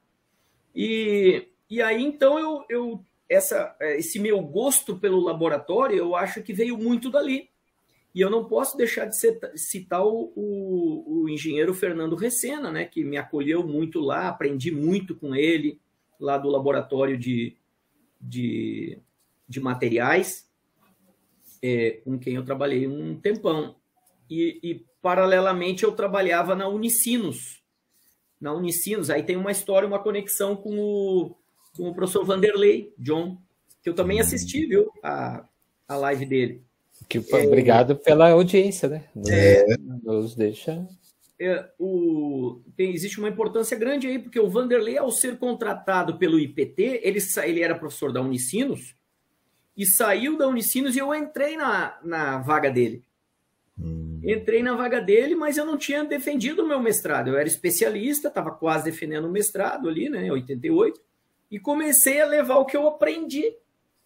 E, e aí, então, eu, eu essa, esse meu gosto pelo laboratório, eu acho que veio muito dali. E eu não posso deixar de citar o, o, o, engenheiro Fernando Recena, né, que me acolheu muito lá, aprendi muito com ele, lá do laboratório de, de, de materiais, é, com quem eu trabalhei um tempão. E, e, paralelamente, eu trabalhava na Unicinos. Na Unicinos, aí tem uma história, uma conexão com o, com o professor Vanderlei, John, que eu também assisti, viu, a, a live dele. Que, é, obrigado pela audiência, né? É, nos deixa é, o, tem, existe uma importância grande aí, porque o Vanderlei, ao ser contratado pelo IPT, ele, ele era professor da Unicinos, e saiu da Unicinos e eu entrei na, na vaga dele. Hum. Entrei na vaga dele, mas eu não tinha defendido o meu mestrado. Eu era especialista, estava quase defendendo o mestrado ali, né, em 88, e comecei a levar o que eu aprendi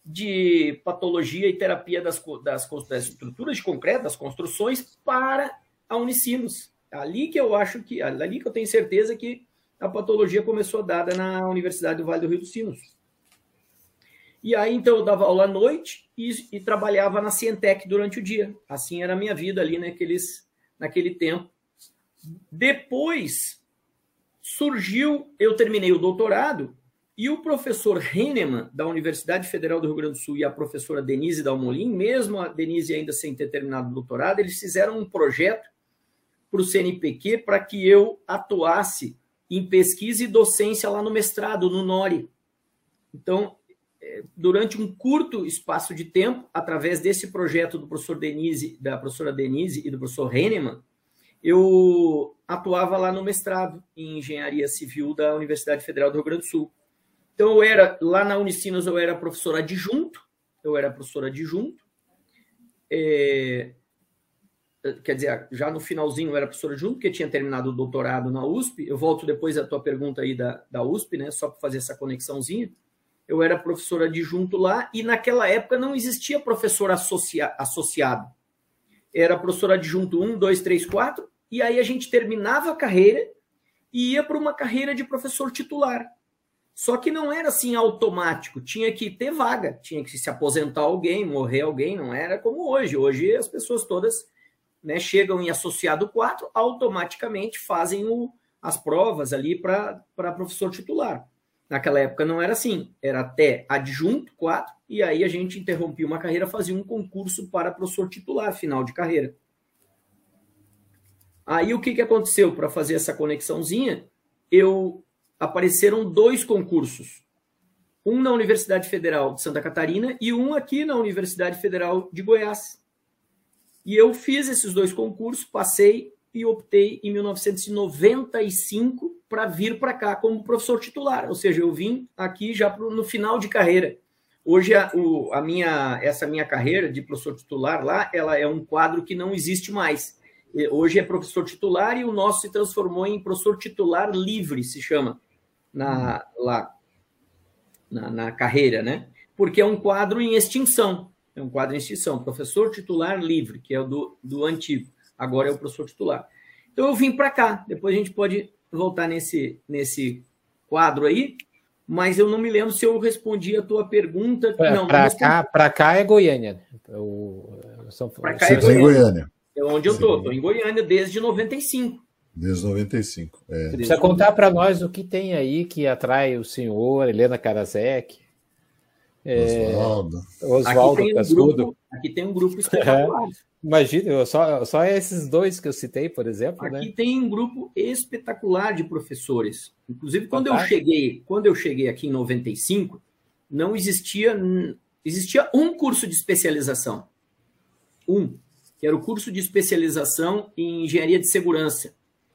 de patologia e terapia das, das, das estruturas de concreto, das construções, para a Unicinos. Ali que eu acho que, ali que eu tenho certeza que a patologia começou dada na Universidade do Vale do Rio dos Sinos. E aí, então, eu dava aula à noite e, e, trabalhava na Cientec durante o dia. Assim era a minha vida ali naqueles, naquele tempo. Depois surgiu, eu terminei o doutorado e o professor Heinemann, da Universidade Federal do Rio Grande do Sul, e a professora Denise Dalmolin, mesmo a Denise ainda sem ter terminado o doutorado, eles fizeram um projeto para o CNPq para que eu atuasse em pesquisa e docência lá no mestrado, no NORI. Então, é, durante um curto espaço de tempo, através desse projeto do professor Denise, da professora Denise e do professor Hennemann, eu atuava lá no mestrado em engenharia civil da Universidade Federal do Rio Grande do Sul. Então, eu era, lá na Unicinos, eu era professor adjunto, eu era professor adjunto, é, quer dizer, já no finalzinho eu era professor adjunto, porque tinha terminado o doutorado na USP, eu volto depois à tua pergunta aí da, da USP, né, só para fazer essa conexãozinha, eu era professor adjunto lá, e naquela época não existia professor associa, associado, era professor adjunto 1, 2, 3, 4, e aí a gente terminava a carreira e ia para uma carreira de professor titular. Só que não era assim automático, tinha que ter vaga, tinha que se aposentar alguém, morrer alguém, não era como hoje. Hoje as pessoas todas né, chegam em associado 4, automaticamente fazem o, as provas ali para professor titular. Naquela época não era assim, era até adjunto 4, e aí a gente interrompia uma carreira, fazia um concurso para professor titular, final de carreira. Aí o que, que aconteceu para fazer essa conexãozinha? Eu apareceram dois concursos. Um na Universidade Federal de Santa Catarina e um aqui na Universidade Federal de Goiás. E eu fiz esses dois concursos, passei e optei em 1995 para vir para cá como professor titular. Ou seja, eu vim aqui já pro, no final de carreira. Hoje a, o, a minha essa minha carreira de professor titular lá, ela é um quadro que não existe mais. Hoje é professor titular e o nosso se transformou em professor titular livre, se chama na, lá na, na carreira, né? Porque é um quadro em extinção. É um quadro em extinção. Professor titular livre, que é o do, do antigo. Agora é o professor titular. Então eu vim para cá. Depois a gente pode voltar nesse, nesse quadro aí. Mas eu não me lembro se eu respondi a tua pergunta. É, não, para cá, para cá é Goiânia. Para cá é Goiânia. Goiânia. É onde eu tô. Estou em Goiânia desde 95. Desde 95. É. Precisa contar para nós o que tem aí que atrai o senhor, Helena Karasek. É, Oswaldo. Oswaldo aqui, tem um grupo, aqui tem um grupo espetacular. É, imagina, só, só esses dois que eu citei, por exemplo. Aqui né? tem um grupo espetacular de professores. Inclusive, quando eu cheguei, quando eu cheguei aqui em 95, não existia existia um curso de especialização. Um, que era o curso de especialização em engenharia de segurança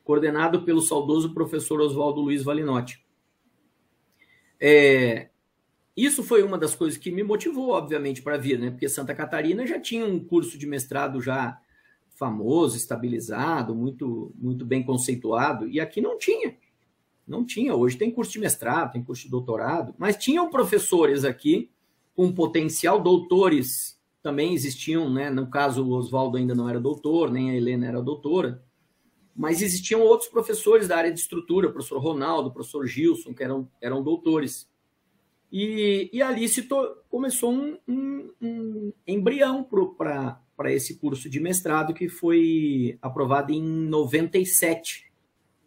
coordenado pelo saudoso professor Oswaldo Luiz Valinotti. É, isso foi uma das coisas que me motivou, obviamente, para vir, né? Porque Santa Catarina já tinha um curso de mestrado já famoso, estabilizado, muito, muito bem conceituado, e aqui não tinha. Não tinha. Hoje tem curso de mestrado, tem curso de doutorado, mas tinham professores aqui com potencial, doutores também existiam, né? No caso, o Oswaldo ainda não era doutor, nem a Helena era doutora, mas existiam outros professores da área de estrutura, o professor Ronaldo, o professor Gilson, que eram, eram doutores. E, e ali se to, começou um, um, um embrião para esse curso de mestrado que foi aprovado em 97.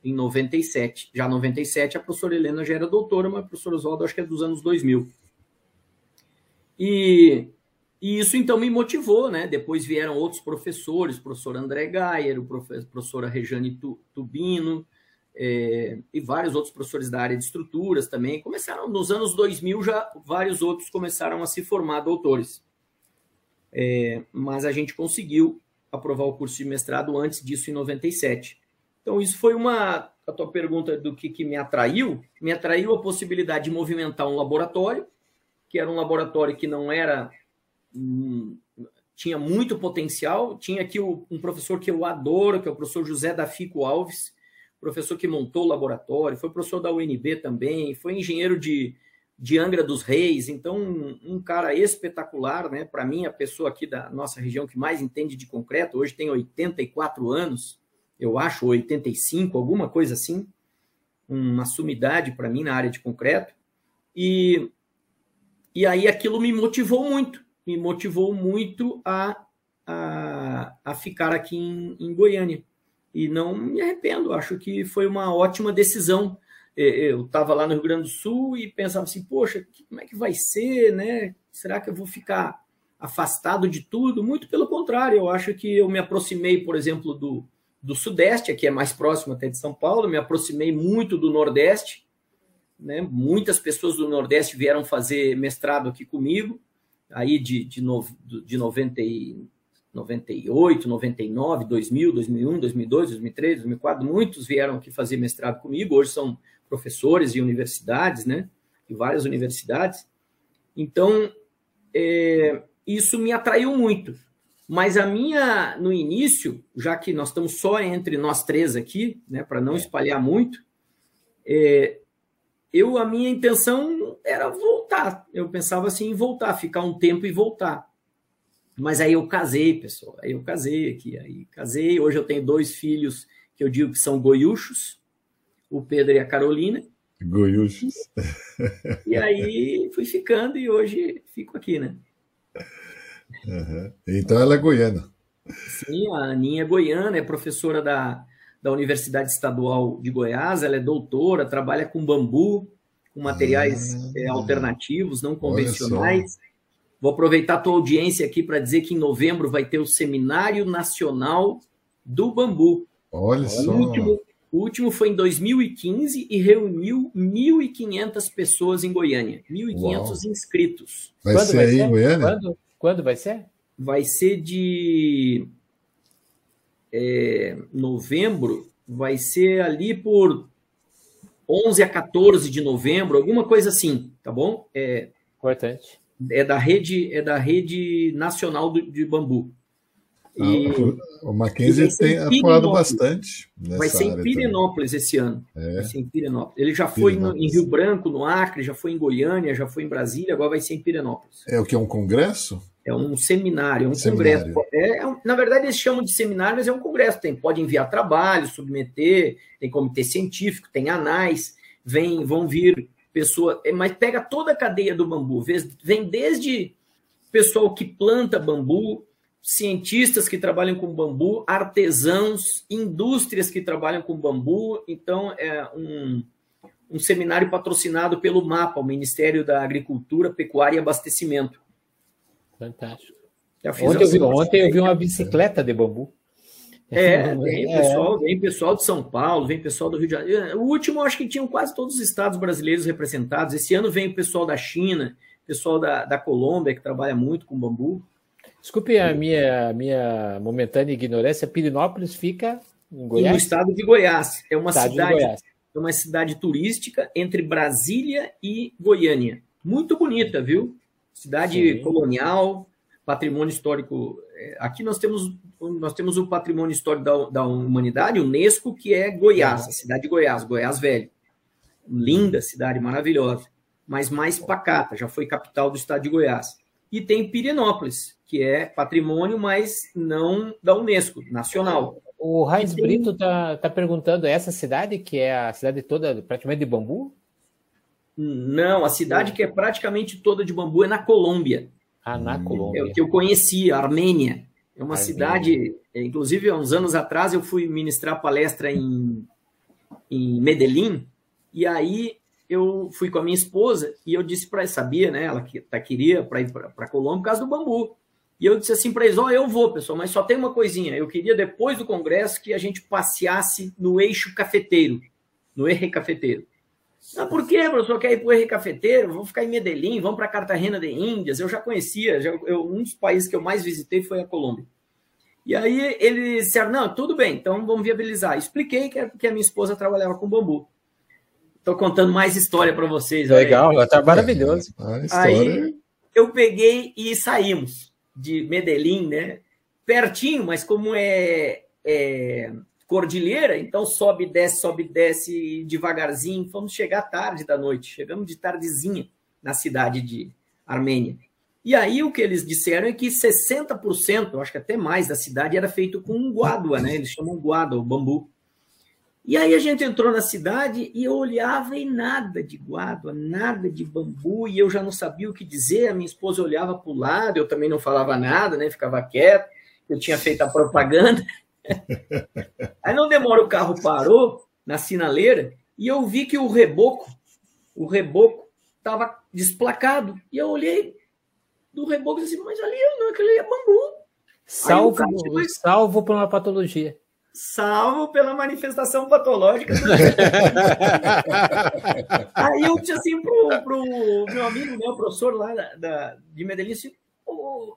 Em 97. Já em 97, a professora Helena já era doutora, mas o professor Oswaldo acho que é dos anos 2000. E e isso então me motivou, né? Depois vieram outros professores, o professor André Gayer, o professor, professora Rejane Tubino, é, e vários outros professores da área de estruturas também. Começaram, nos anos 2000, já vários outros começaram a se formar doutores. É, mas a gente conseguiu aprovar o curso de mestrado antes disso, em 97. Então, isso foi uma. A tua pergunta do que, que me atraiu, me atraiu a possibilidade de movimentar um laboratório, que era um laboratório que não era hum, tinha muito potencial. Tinha aqui um professor que eu adoro, que é o professor José da Fico Alves, professor que montou o laboratório, foi professor da UNB também, foi engenheiro de, de Angra dos Reis, então um, um cara espetacular, né? Para mim, a pessoa aqui da nossa região que mais entende de concreto, hoje tem 84 anos, eu acho, 85, alguma coisa assim, uma sumidade para mim na área de concreto. E, e aí aquilo me motivou muito, me motivou muito a, a, a ficar aqui em, em Goiânia. E não me arrependo, acho que foi uma ótima decisão. É, é, eu estava lá no Rio Grande do Sul e pensava assim, poxa, como é que vai ser, né? Será que eu vou ficar afastado de tudo? Muito pelo contrário, eu acho que eu me aproximei, por exemplo, do, do Sudeste, aqui é mais próximo até de São Paulo, me aproximei muito do Nordeste, né? Muitas pessoas do Nordeste vieram fazer mestrado aqui comigo, aí de, de, no, de 90 e, 98, 99, 2000, 2001, 2002, 2003, 2004, muitos vieram aqui fazer mestrado comigo, hoje são professores de universidades, né, de várias universidades. Então, é, isso me atraiu muito. Mas a minha, no início, já que nós estamos só entre nós três aqui, né, para não espalhar muito, é, eu a minha intenção era voltar. Eu pensava assim em voltar, ficar um tempo e voltar. Mas aí eu casei, pessoal. Aí eu casei aqui, aí casei. Hoje eu tenho dois filhos que eu digo que são goiuchos, o Pedro e a Carolina. Goiuchos. [laughs] E aí fui ficando e hoje fico aqui, né? Uhum. Então ela é goiana. Sim, a Aninha é goiana, é professora da, da Universidade Estadual de Goiás, ela é doutora, trabalha com bambu, com materiais ah, é, alternativos, não convencionais. Vou aproveitar a tua audiência aqui para dizer que em novembro vai ter o Seminário Nacional do Bambu. Olha o só. Último, o último foi em 2015 e reuniu 1.500 pessoas em Goiânia. 1.500 inscritos. Vai Quando ser vai aí ser? em Goiânia? Quando? Quando vai ser? Vai ser de é, novembro, vai ser ali por 11 a 14 de novembro, alguma coisa assim, tá bom? É, Importante é da rede, é da rede nacional do, de bambu. Ah, e, o Mackenzie tem atuado bastante. vai ser em Pirenópolis também. esse ano. É. Vai ser em Pirenópolis. Ele já foi no, em Rio Branco, no Acre, já foi em Goiânia, já foi em Brasília, agora vai ser em Pirenópolis. É o que? É um congresso? É um seminário, é um seminário. congresso. É, é, na verdade, eles chamam de seminário, mas é um congresso. Tem, pode enviar trabalho, submeter, tem comitê científico, tem anais, vem, vão vir pessoa, é, mas pega toda a cadeia do bambu, vem desde pessoal que planta bambu, cientistas que trabalham com bambu, artesãos, indústrias que trabalham com bambu. Então, é um, um seminário patrocinado pelo MAPA, o Ministério da Agricultura, Pecuária e Abastecimento. Fantástico. Ontem eu, vi, ontem eu vi uma bicicleta de bambu. É, vem [laughs] é. pessoal, vem pessoal de São Paulo, vem pessoal do Rio de Janeiro. O último, acho que tinham quase todos os estados brasileiros representados. Esse ano vem o pessoal da China, pessoal da, da Colômbia, que trabalha muito com bambu. Desculpe a minha, minha momentânea ignorância, Pirinópolis fica em Goiás? No estado de Goiás. É uma cidade, é uma cidade turística entre Brasília e Goiânia. Muito bonita, viu? Cidade Sim. colonial, patrimônio histórico. É, aqui nós temos, nós temos o patrimônio histórico da, da humanidade, Unesco, que é Goiás, a cidade de Goiás, Goiás Velho. Linda cidade, maravilhosa, mas mais pacata, já foi capital do estado de Goiás. E tem Pirenópolis, que é patrimônio, mas não da Unesco, nacional. O Heinz tem... Brito está tá perguntando, essa cidade, que é a cidade toda praticamente de bambu? Não, a cidade que é praticamente toda de bambu é na Colômbia. Ah, na hum. Colômbia. É o que eu conheci, a Armênia. É uma Armênia. cidade, é, inclusive, há uns anos atrás eu fui ministrar palestra em, em Medellín, e aí eu fui com a minha esposa e eu disse para ela, sabia, né? Ela que tá, queria para ir para Colômbia por causa do bambu. E eu disse assim para eles: Ó, oh, eu vou, pessoal, mas só tem uma coisinha. Eu queria, depois do congresso, que a gente passeasse no eixo cafeteiro, no eixo cafeteiro. Ah, por quê, professor? Quer ir para o Henrique Cafeteiro? Vamos ficar em Medellín, vamos para Cartagena de Índias. Eu já conhecia, já, eu, um dos países que eu mais visitei foi a Colômbia. E aí eles disseram, não, tudo bem, então vamos viabilizar. Expliquei que a, que a minha esposa trabalhava com bambu. Estou contando mais história para vocês. Legal, está maravilhoso. Aí, eu peguei e saímos de Medellín, né? Pertinho, mas como é, é cordilheira, então sobe, desce, sobe, desce devagarzinho. Vamos chegar tarde da noite. Chegamos de tardezinha na cidade de Armênia. E aí o que eles disseram é que 60%, eu acho que até mais, da cidade era feito com guádua, né? Eles chamam guádua, o bambu. E aí a gente entrou na cidade e eu olhava e nada de guádua, nada de bambu, e eu já não sabia o que dizer. A minha esposa olhava para o lado, eu também não falava nada, né? Ficava quieto, eu tinha feito a propaganda. [laughs] aí não demora, o carro parou na sinaleira e eu vi que o reboco, o reboco estava desplacado. E eu olhei, do reboco assim, mas ali não, aquele é bambu. Salvo, salvo por uma patologia. Salvo pela manifestação patológica. [laughs] Aí eu disse assim pro, pro meu amigo, o professor lá da, da de Medellín, assim,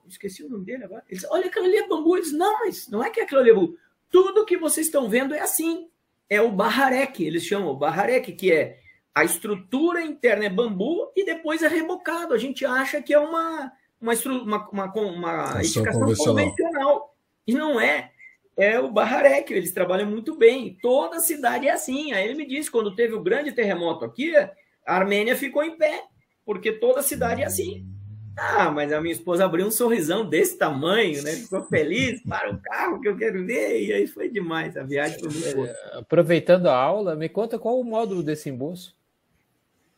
esqueci o nome dele agora. Ele disse, olha, aquilo ali é bambu. Ele disse, não, mas não é que aquilo ali é bambu. Tudo que vocês estão vendo é assim. É o barrareque, eles chamam o barrareque, que é a estrutura interna é bambu e depois é rebocado. A gente acha que é uma uma, uma, uma, uma edificação convencional. convencional. E não é. É o Barrarec, eles trabalham muito bem. Toda cidade é assim. Aí ele me disse, quando teve o grande terremoto aqui, a Armênia ficou em pé, porque toda cidade é assim. Ah, mas a minha esposa abriu um sorrisão desse tamanho, né? Ficou feliz, [laughs] para o carro que eu quero ver, e aí foi demais. A viagem foi muito boa. Aproveitando a aula, me conta qual o módulo desse embolso.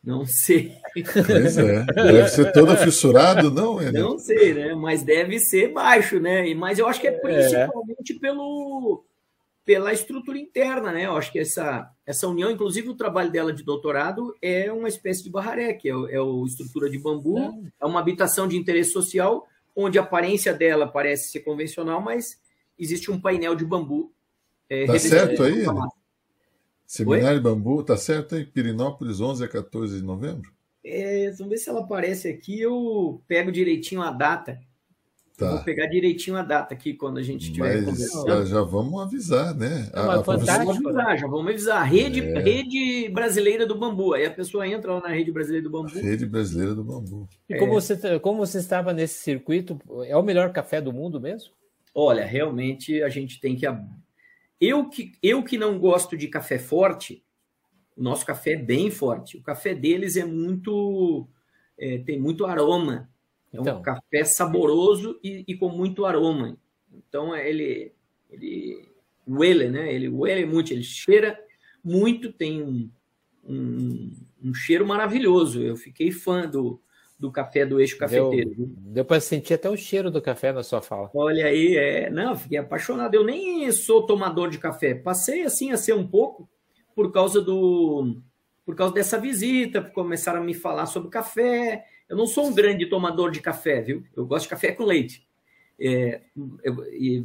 Não sei. Pois é. Deve ser todo fissurado, não, é? Não sei, né? Mas deve ser baixo, né? Mas eu acho que é, é. principalmente é. pelo, pela estrutura interna, né? Eu acho que essa, essa união, inclusive o trabalho dela de doutorado, é uma espécie de barraré, que é, é o estrutura de bambu, é. é uma habitação de interesse social, onde a aparência dela parece ser convencional, mas existe um painel de bambu. É, tá certo aí? Né? Seminário Oi? Bambu, tá certo aí? Pirinópolis, 11 a 14 de novembro? É, vamos ver se ela aparece aqui. Eu pego direitinho a data. Tá. Vou pegar direitinho a data aqui quando a gente estiver conversando. Já vamos avisar, né? Não, a, a professora... vamos avisar, já vamos avisar. Rede, é. rede Brasileira do Bambu. Aí a pessoa entra lá na Rede Brasileira do Bambu. Rede Brasileira do Bambu. E como, é. você, como você estava nesse circuito, é o melhor café do mundo mesmo? Olha, realmente a gente tem que eu que, eu que não gosto de café forte, o nosso café é bem forte. O café deles é muito. É, tem muito aroma. É então. um café saboroso e, e, com muito aroma. Então ele. ele huele, né? Ele huele muito, ele cheira muito, tem um, um, um cheiro maravilhoso. Eu fiquei fã do, do café do eixo cafeteiro. Deu, deu para sentir até o cheiro do café na sua fala. Olha aí, é, não, fiquei apaixonado. Eu nem sou tomador de café. Passei assim a ser um pouco por causa do por causa dessa visita, começaram a me falar sobre café. Eu não sou um grande tomador de café, viu? Eu gosto de café com leite. É, eu, e,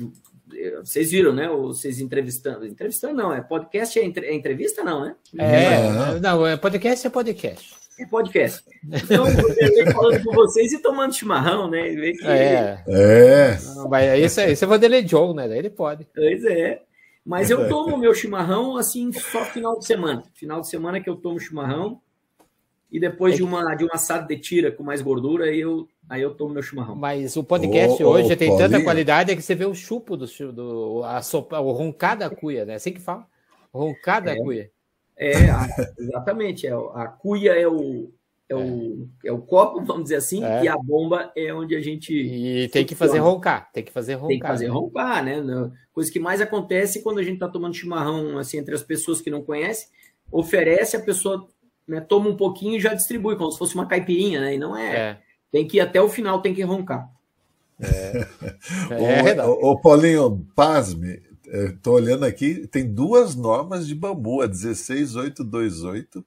vocês viram, né? Vocês entrevistando. Entrevistando não, é podcast, é, entre, é entrevista, não, né? É, não, é podcast é podcast é podcast. Então, eu falando com vocês e tomando chimarrão, né? Que... É. é. Mas esse, é, esse é Vanderlei John, né? Daí ele pode. Pois é. Mas eu tomo meu chimarrão assim só final de semana. Final de semana que eu tomo chimarrão. E depois de uma, de uma assado de tira com mais gordura, aí eu, aí eu tomo meu chimarrão. Mas o podcast hoje tem tanta qualidade que você vê o chupo do, do a sopa, o roncar da cuia, né? Assim que fala. Roncar da é. cuia. É, a, [laughs] exatamente. É, a cuia é o, é, o, é o copo, vamos dizer assim, é. e a bomba é onde a gente. E tem que fazer roncar, tem que fazer roncar. Tem que fazer né? roncar, né? Coisa que mais acontece quando a gente está tomando chimarrão assim, entre as pessoas que não conhecem, oferece, a pessoa né, toma um pouquinho e já distribui, como se fosse uma caipirinha, né? E não é. é. Tem que ir até o final, tem que roncar. É. [laughs] é o, o, Paulinho, pasme, Estou olhando aqui, tem duas normas de bambu, a 16828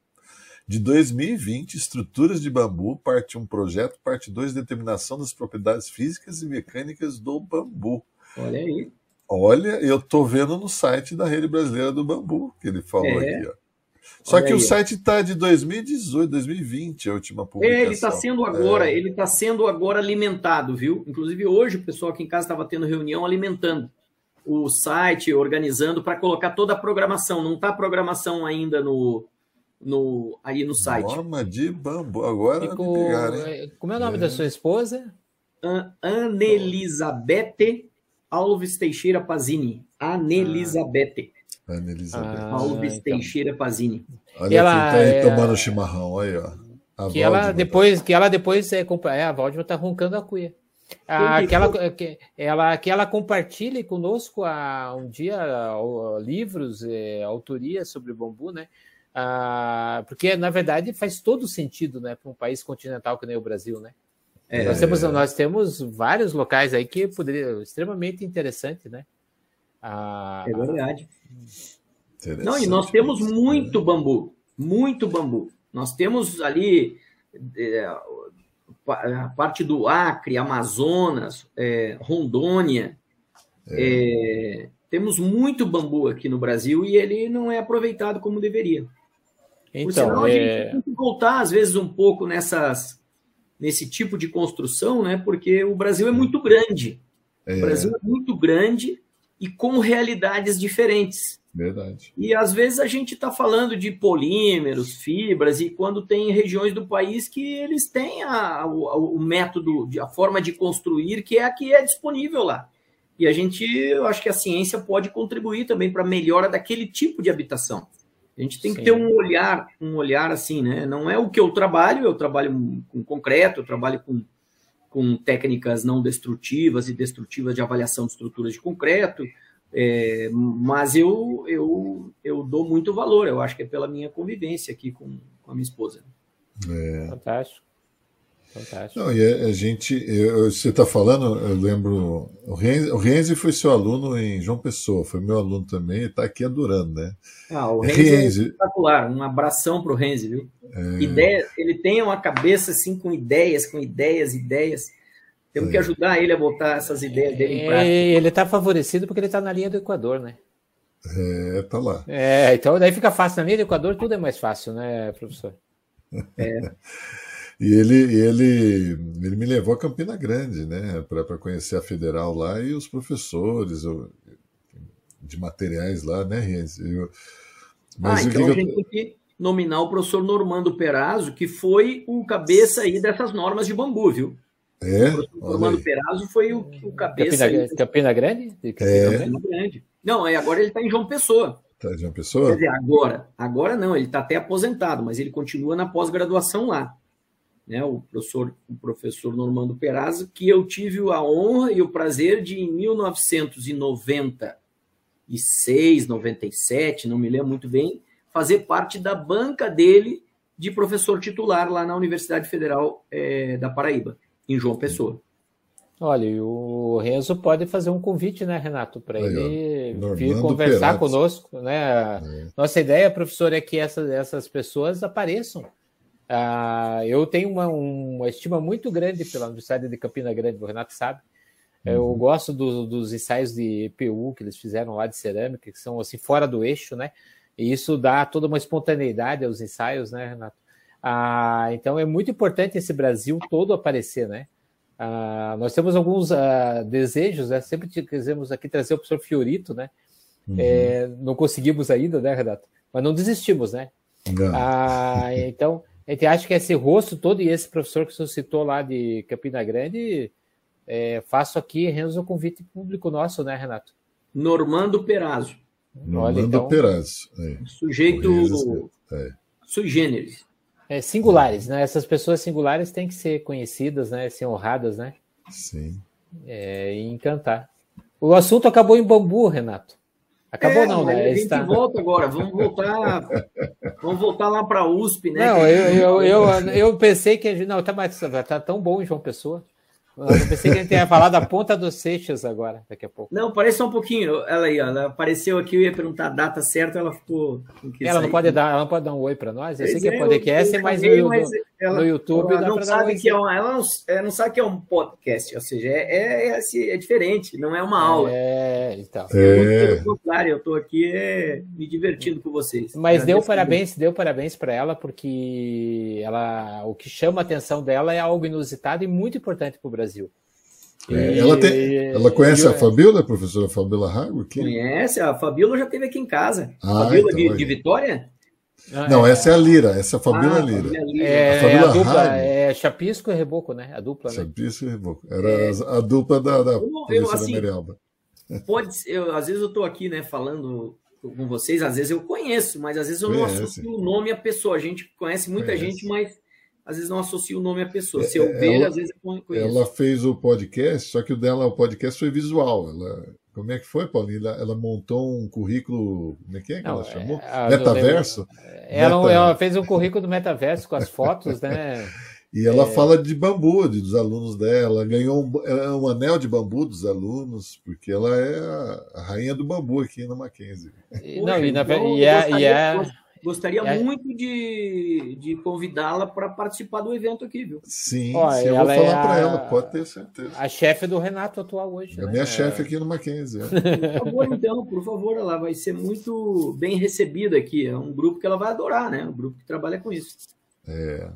de 2020, estruturas de bambu, parte 1 projeto, parte 2 determinação das propriedades físicas e mecânicas do bambu. Olha aí. Olha, eu estou vendo no site da Rede Brasileira do Bambu, que ele falou é. aqui. Ó. Só Olha que aí. o site está de 2018, 2020, a última publicação. É, ele está sendo agora, é. ele está sendo agora alimentado, viu? Inclusive hoje o pessoal aqui em casa estava tendo reunião alimentando o site, organizando para colocar toda a programação. Não está programação ainda no, no, aí no site. Norma de bambu, agora com, pegaram, é, Como é o nome é. da sua esposa? An Anelizabete Alves Teixeira Pazini. Anelizabete. Ah, Anelizabete. Ah, Alves então. Teixeira Pazini. Olha ela, quem tá aí é... tomando chimarrão, aí, ó. A que, ela depois, tá... que ela depois é, é a Valdima tá roncando a cuia. Ah, que, ela, que, ela, que ela compartilhe conosco a, um dia livros, é, autorias sobre bambu, né? Ah, porque, na verdade, faz todo sentido né, para um país continental que nem o Brasil, né? É, nós, temos, nós temos vários locais aí que poderia extremamente interessante, né? Ah, é verdade. Não, e nós temos muito bambu, muito bambu. Nós temos ali é, a parte do Acre, Amazonas, é, Rondônia. É. é. temos muito bambu aqui no Brasil e ele não é aproveitado como deveria. Então, Por sinal, a gente é tem que voltar, às vezes, um pouco nessas, nesse tipo de construção, né? Porque o Brasil é muito grande. O Brasil é muito grande e com realidades diferentes. Verdade. E às vezes a gente está falando de polímeros, fibras, e quando tem regiões do país que eles têm a, o, o, método, a forma de construir que é a que é disponível lá. E a gente, eu acho que a ciência pode contribuir também para a melhora daquele tipo de habitação. A gente tem Sim. que ter um olhar, um olhar assim, né? Não é o que eu trabalho, eu trabalho com concreto, eu trabalho com, com técnicas não destrutivas e destrutivas de avaliação de estruturas de concreto, é, mas eu, eu, eu dou muito valor, eu acho que é pela minha convivência aqui com, com a minha esposa. É. Fantástico. Fantástico. Não, e a, gente, eu, você está falando, eu lembro, o Renzi, o Renzi foi seu aluno em João Pessoa, foi meu aluno também e está aqui adorando, né? Ah, o Renzi, Renzi... é espetacular, um abração para o Renzi, viu? É... Ideia, ele tem uma cabeça assim com ideias, com ideias, ideias. Temos é. que ajudar ele a botar essas ideias dele em é, prática. Ele está favorecido porque ele está na linha do Equador, né? É, tá lá. É, então daí fica fácil. Na linha do Equador tudo é mais fácil, né, professor? É. [laughs] e ele, ele, ele me levou a Campina Grande, né, para conhecer a federal lá e os professores de materiais lá, né, Renzi? Eu, mas ah, então a gente tem que nominar o professor Normando Perazzo, que foi o cabeça aí dessas normas de bambu, viu? É, o Romano Perazzo foi o, o cabeça. Campina, Campina Grande? Campina é. Grande? Não, agora ele está em João Pessoa. Está em João Pessoa? Quer dizer, agora. Agora não, ele está até aposentado, mas ele continua na pós-graduação lá. Né, o, professor, o professor Normando Perazzo, que eu tive a honra e o prazer de, em 1996, 97, não me lembro muito bem, fazer parte da banca dele de professor titular lá na Universidade Federal é, da Paraíba em João Pessoa. Olha, o Renzo pode fazer um convite, né, Renato, para ele vir conversar conosco, né? É. Nossa ideia, professor, é que essas, essas pessoas apareçam. Ah, eu tenho uma, uma estima muito grande pela Universidade de Campina Grande, o Renato sabe. Eu uhum. gosto do, dos ensaios de EPU que eles fizeram lá de cerâmica, que são assim fora do eixo, né? E isso dá toda uma espontaneidade aos ensaios, né, Renato? Ah, então é muito importante esse Brasil todo aparecer, né? Ah, nós temos alguns desejos, né? Sempre quisemos aqui trazer o professor Fiorito, né? Uhum. É, não conseguimos ainda, né, Renato? Mas não desistimos, né? Ah, [laughs] então, a gente acha que esse rosto todo e esse professor que você citou lá de Campina Grande, é, faço aqui, Renzo, o convite público nosso, né, Renato? Normando Perazzo. Normando Olha, então, Perazzo. É. Sujeito é. sui generis. É, singulares, né? Essas pessoas singulares têm que ser conhecidas, né? Ser honradas, né? Sim. É, e encantar. O assunto acabou em bambu, Renato. Acabou é, não, né? A gente está... volta agora, vamos voltar, vamos voltar lá para a USP, né? Não, eu, eu, eu, eu, pensei que não tá mais tá tão bom João Pessoa. Eu pensei que a gente ia falar da ponta dos Seixas agora, daqui a pouco. Não, parece só um pouquinho. Ela aí, ela apareceu aqui, eu ia perguntar a data certa, ela ficou. Ela não pode dar, ela não pode dar um oi para nós. Eu sei que é podcast, mas, no, mas ela, no YouTube ela não sabe que é um, ela não, ela não sabe que é um podcast, ou seja, é, é, é, assim, é diferente, não é uma aula. É, então. É. Claro, eu estou aqui é, me divertindo com vocês. Mas deu parabéns, deu parabéns para ela porque ela, o que chama a atenção dela é algo inusitado e muito importante para o Brasil. Brasil. É, ela, tem, ela conhece a Fabiola, a professora Fabiola Rago? Conhece, a Fabiola já esteve aqui em casa. Ah, Fabiola então, de, de, Vitória? Ah, não, é, essa é a Lira, essa é a Fabíola ah, Lira. É, a, Fabíola é a dupla, é Chapisco e Reboco, né? A dupla, né? Chapisco e Reboco. Era é... a dupla da, da eu, eu, assim, [laughs] Pode eu, às vezes eu estou aqui, né, falando com vocês, às vezes eu conheço, mas às vezes eu conhece. não associo o nome à pessoa. A gente conhece muita conhece. gente, mas às vezes não associo o nome à pessoa. Se eu é, ver, ela, às vezes eu conheço. Ela fez o podcast, só que o dela, o podcast foi visual. Ela, como é que foi, Paulinho? Ela, montou um currículo. Como é que é que não, ela chamou? É, metaverso? Ela, Meta... ela, fez um currículo do metaverso com as fotos, né? [laughs] E ela é... fala de bambu, de, dos alunos dela. Ganhou um, é um, anel de bambu dos alunos, porque ela é a, a rainha do bambu aqui na Mackenzie. Não, e, na, e, é, e é, Gostaria é. muito de, de convidá-la para participar do evento aqui, viu? Sim, Ó, sim eu vou falar é para ela, pode ter certeza. A chefe do Renato atual hoje. É a né? minha chefe aqui no Mackenzie. É. Por favor, então, por favor, ela vai ser muito bem recebida aqui. É um grupo que ela vai adorar, né? Um grupo que trabalha com isso. É.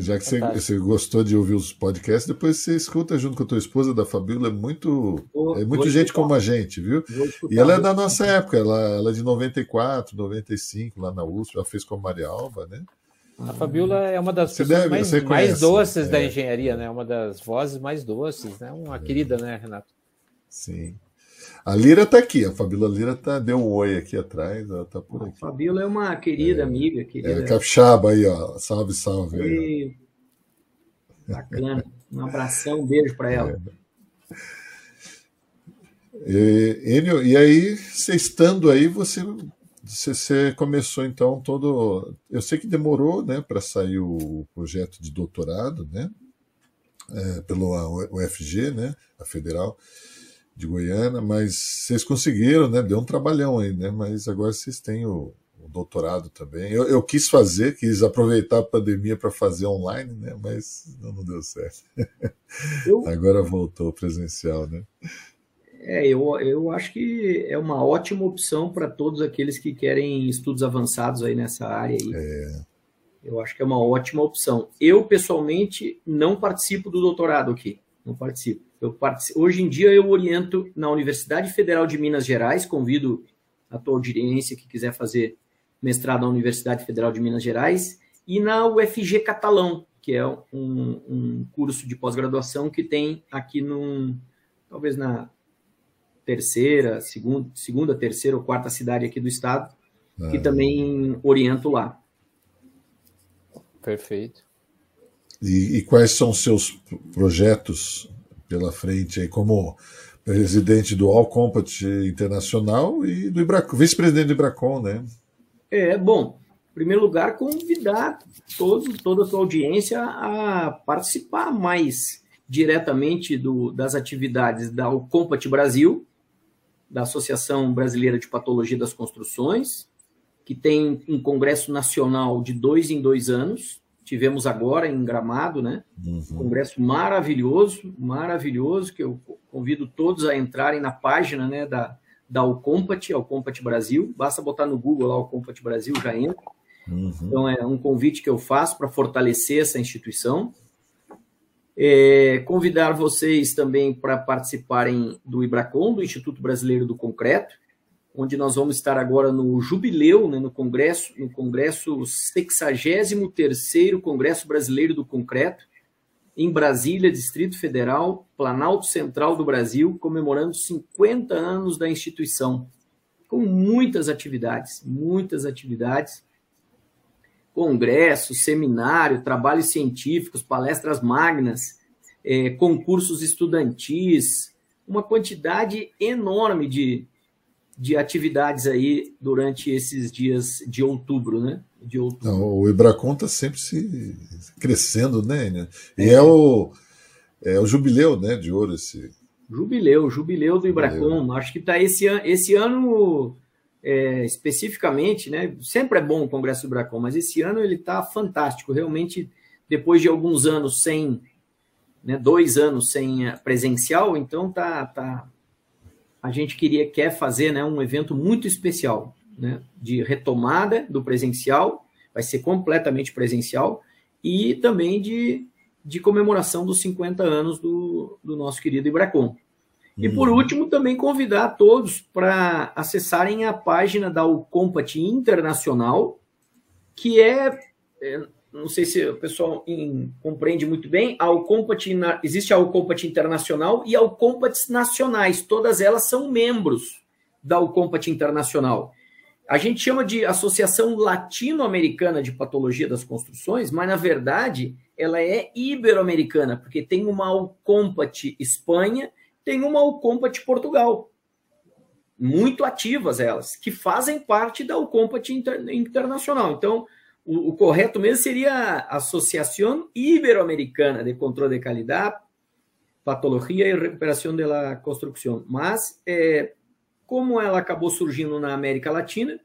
Já que você, você, gostou de ouvir os podcasts, depois você escuta junto com a tua esposa da Fabíola. É muito, vou, é muito gente como a gente, viu? E ela é da nossa época, ela, ela é de 94, 95, lá na USP, ela fez com a Maria Alba, né? A Fabíola é uma das pessoas deve, mais, mais, doces é. da engenharia, né? Uma das vozes mais doces, né? Uma é. querida, né, Renato? Sim. A Lira está aqui, a Fabíola Lira tá, deu um oi aqui atrás, ela está por aqui. A Fabíola é uma querida é, amiga. Querida. É, capixaba aí, ó. Salve, salve. Aí, Bacana. Um abração, um beijo para ela. É. E, Enio, e aí, você estando aí, você, você começou então todo. Eu sei que demorou né, para sair o projeto de doutorado, né? É, pelo UFG, né? A federal de Goiânia, mas vocês conseguiram, né? Deu um trabalhão aí, né? Mas agora vocês têm o, o doutorado também. Eu, eu, quis fazer, quis aproveitar a pandemia para fazer online, né? Mas não, não deu certo. Eu... [laughs] agora voltou presencial, né? É, eu, eu acho que é uma ótima opção para todos aqueles que querem estudos avançados aí nessa área aí. É. Eu acho que é uma ótima opção. Eu, pessoalmente, não participo do doutorado aqui. Não participo. Hoje em dia eu oriento na Universidade Federal de Minas Gerais, convido a tua audiência que quiser fazer mestrado na Universidade Federal de Minas Gerais, e na UFG Catalão, que é um, um curso de pós-graduação que tem aqui num, talvez na terceira, segunda, segunda, terceira ou quarta cidade aqui do estado, ah, que também oriento lá. Perfeito. E, e quais são os seus projetos pela frente aí como presidente do All Compat Internacional e do vice-presidente do Ibracon, né? É, bom, em primeiro lugar, convidar todo, toda a sua audiência a participar mais diretamente do, das atividades da All Compat Brasil, da Associação Brasileira de Patologia das Construções, que tem um congresso nacional de dois em dois anos, tivemos agora em Gramado, né? Uhum. Um congresso maravilhoso, maravilhoso, que eu convido todos a entrarem na página né, da, da Alcompat, Alcompat Brasil. Basta botar no Google lá Alcompat Brasil, já entra. Uhum. Então é um convite que eu faço para fortalecer essa instituição. É, convidar vocês também para participarem do IBRACON, do Instituto Brasileiro do Concreto, onde nós vamos estar agora no jubileu, né, no congresso, no congresso 63º Congresso Brasileiro do Concreto, em Brasília, Distrito Federal, Planalto Central do Brasil, comemorando 50 anos da instituição, com muitas atividades, muitas atividades, congresso, seminário, trabalhos científicos, palestras magnas, é, concursos estudantis, uma quantidade enorme de, de atividades aí durante esses dias de outubro, né? De outubro. Não, o Ibracon está sempre se crescendo, né? E é, é o, é o jubileu, né, de ouro esse. Jubileu, jubileu do Ibracon. Acho que está esse, an esse ano é, especificamente, né? Sempre é bom o Congresso do Ibracon, mas esse ano ele está fantástico. Realmente, depois de alguns anos sem, né, dois anos sem presencial, então tá, tá a gente queria quer fazer né, um evento muito especial, né, de retomada do presencial, vai ser completamente presencial, e também de, de comemoração dos 50 anos do, do nosso querido Ibracon. E por uhum. último, também convidar todos para acessarem a página da Ucompat Internacional, que é, é, não sei se o pessoal em, compreende muito bem, a Ucompat, existe a Ucompat Internacional e a Ucompats Nacionais, todas elas são membros da Ucompat Internacional. A gente chama de Associação Latino-Americana de Patologia das Construções, mas na verdade ela é ibero-americana, porque tem uma Ucompat Espanha tem uma Ucompat Portugal. Muito ativas elas, que fazem parte da Ucompat Inter, Internacional. Então, o, o, correto mesmo seria a Associação Ibero-Americana de Controle de Qualidade, Patologia e Recuperação da Construção. Mas, é, como ela acabou surgindo na América Latina,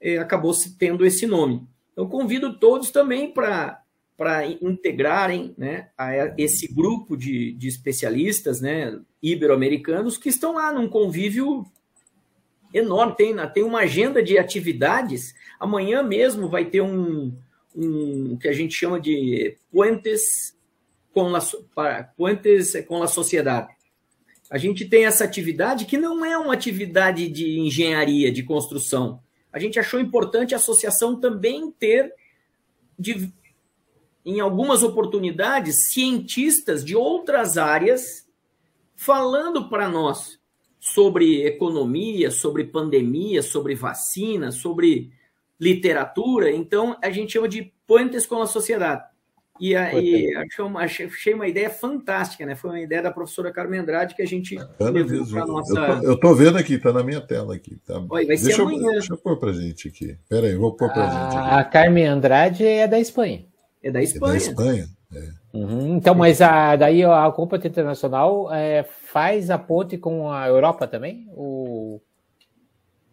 é, acabou se tendo esse nome. Então, convido todos também para para integrarem né, esse grupo de, de especialistas né, ibero-americanos que estão lá num convívio enorme. Tem, tem uma agenda de atividades. Amanhã mesmo vai ter um, um que a gente chama de Puentes com la, Puentes com a Sociedade. A gente tem essa atividade que não é uma atividade de engenharia, de construção. A gente achou importante a associação também ter de em algumas oportunidades, cientistas de outras áreas falando para nós sobre economia, sobre pandemia, sobre vacina, sobre literatura. Então, a gente chama de pontes com a sociedade. E, aí achei, uma, achei uma ideia fantástica, né? Foi uma ideia da professora Carmen Andrade que a gente levou para nossa. Eu tô, vendo aqui, tá na minha tela aqui. Tá? Oi, vai deixa ser amanhã. Eu, deixa eu pôr para gente aqui. Pera aí, vou pôr para gente. Aqui. A Carmen Andrade é da Espanha. É da Espanha. É da Espanha. É. Uhum, então, mas a, daí a Copa Internacional é, faz a ponte com a Europa também? Ou,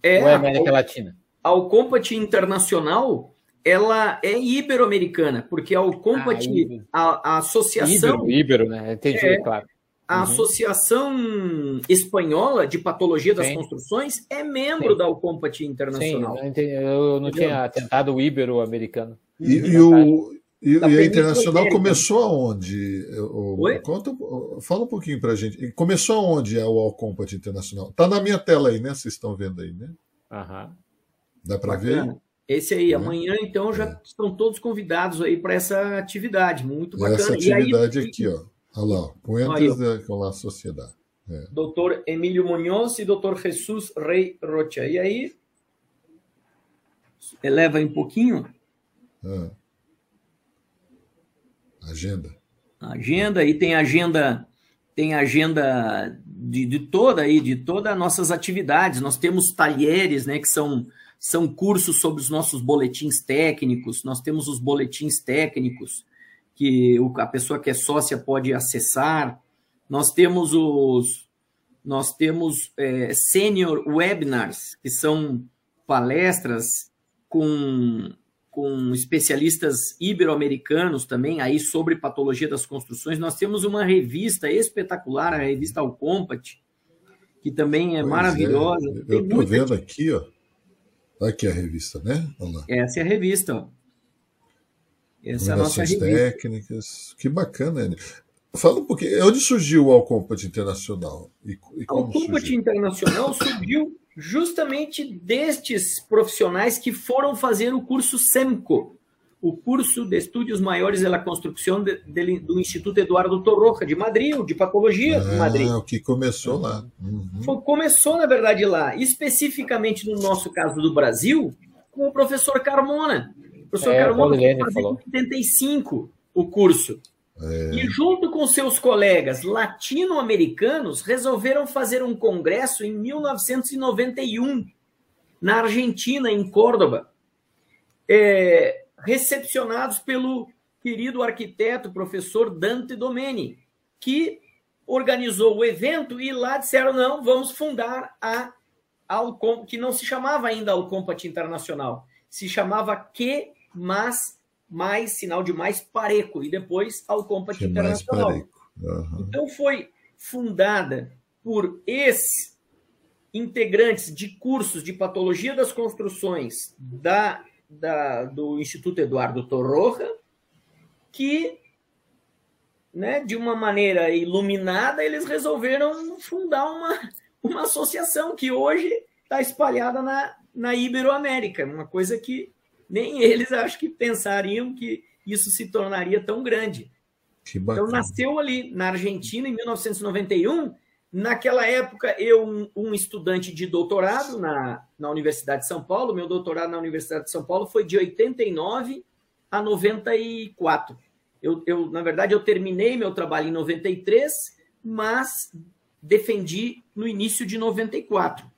é, ou é América a, Latina? A Compat Internacional ela é ibero-americana, porque a Compat, ah, a, a, associação. Ibero, ibero né? Entendi, é, claro. A uhum. Associação Espanhola de Patologia das Sim. Construções é membro Sim. da Ucompat Internacional. Sim, eu, não tinha tentado o Ibero-americano. E, e, o, e, e a Internacional começou aonde? O, conta, fala um pouquinho pra gente. Começou aonde é o All Combat Internacional? Tá na minha tela aí, né? Vocês estão vendo aí, né? Aham. Dá para ver? Esse aí, é. amanhã, então, já é. estão todos convidados aí para essa atividade. Muito bacana. Essa atividade aí, aqui, ó. Olha lá, Puentes com a Sociedade. É. Doutor Emílio Munhoz e doutor Jesus Rei Rocha. E aí, eleva um pouquinho. Ah. Agenda. Agenda, e tem agenda, tem agenda de, de toda aí, de todas as nossas atividades. Nós temos talheres, né, que são, são cursos sobre os nossos boletins técnicos, nós temos os boletins técnicos que a pessoa que é sócia pode acessar. Nós temos os nós temos é, senior webinars, que são palestras com com especialistas ibero-americanos também aí sobre patologia das construções. Nós temos uma revista espetacular, a revista Alcompat, que também é pois é. maravilhosa. É. Eu estou vendo aqui, ó. Aqui a revista, né? Essa é a revista, ó. Essa é a nossa revista. técnicas. Que bacana, né? Fala um pouquinho. Onde surgiu o Alcompat Internacional? E, e o Alcompat Internacional surgiu justamente destes profissionais que foram fazer o curso SEMCO, o curso de Estudos Maiores da Construção de, de, do Instituto Eduardo Torroja, de Madrid, de Patologia ah, de Madrid. o que começou lá. Uhum. Começou, na verdade, lá, especificamente no nosso caso do Brasil, com o professor Carmona. O professor é, Carmona fazendo em 85 o curso. É. E junto com seus colegas latino-americanos, resolveram fazer um congresso em 1991, na Argentina, em Córdoba, é, recepcionados pelo querido arquiteto, professor Dante Domeni, que organizou o evento e lá disseram: não, vamos fundar a Alcom, que não se chamava ainda Alcompat Internacional, se chamava Que Mas mais sinal de mais pareco e depois ao Compact Internacional. Uhum. Então foi fundada por ex-integrantes de cursos de patologia das construções da, da, do Instituto Eduardo Torroja, que né, de uma maneira iluminada, eles resolveram fundar uma, uma associação que hoje está espalhada na, na Iberoamérica, uma coisa que nem eles acho que pensariam que isso se tornaria tão grande. Então nasceu ali na Argentina em 1991. Naquela época, eu, um, um, estudante de doutorado na, na Universidade de São Paulo, meu doutorado na Universidade de São Paulo foi de 89 a 94. Eu, eu, na verdade, eu terminei meu trabalho em 93, mas defendi no início de 94.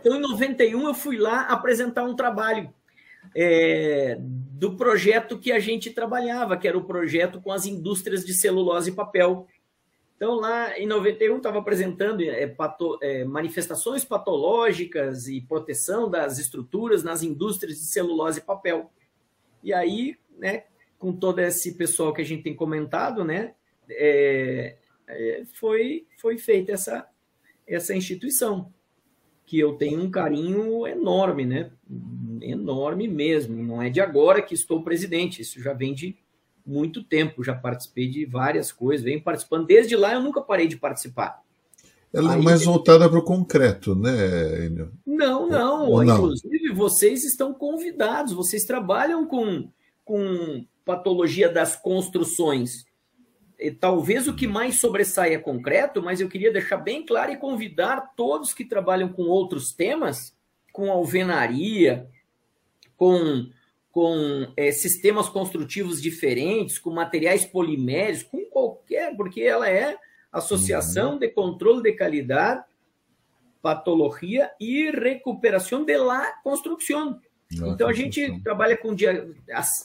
Então, em 91, eu fui lá apresentar um trabalho é, do projeto que a gente trabalhava, que era o projeto com as indústrias de celulose e papel. Então, lá em 91, estava apresentando é, pato, é, manifestações patológicas e proteção das estruturas nas indústrias de celulose e papel. E aí, né, com todo esse pessoal que a gente tem comentado, né, é, é, foi, foi feita essa, essa instituição, que eu tenho um carinho enorme, né, enorme mesmo. Não é de agora que estou presidente, isso já vem de muito tempo, já participei de várias coisas, venho participando. Desde lá eu nunca parei de participar. Ela é Aí, é mais voltada para o concreto, né, Enio? Não, não. Ou Inclusive, não? vocês estão convidados, vocês trabalham com, com patologia das construções. E, talvez o que mais sobressai é concreto, mas eu queria deixar bem claro e convidar todos que trabalham com outros temas, com alvenaria, com, com é, sistemas construtivos diferentes, com materiais poliméricos, com qualquer, porque ela é Associação uhum. de Controle de Qualidade, Patologia e Recuperação de la Construção. Então a gente trabalha com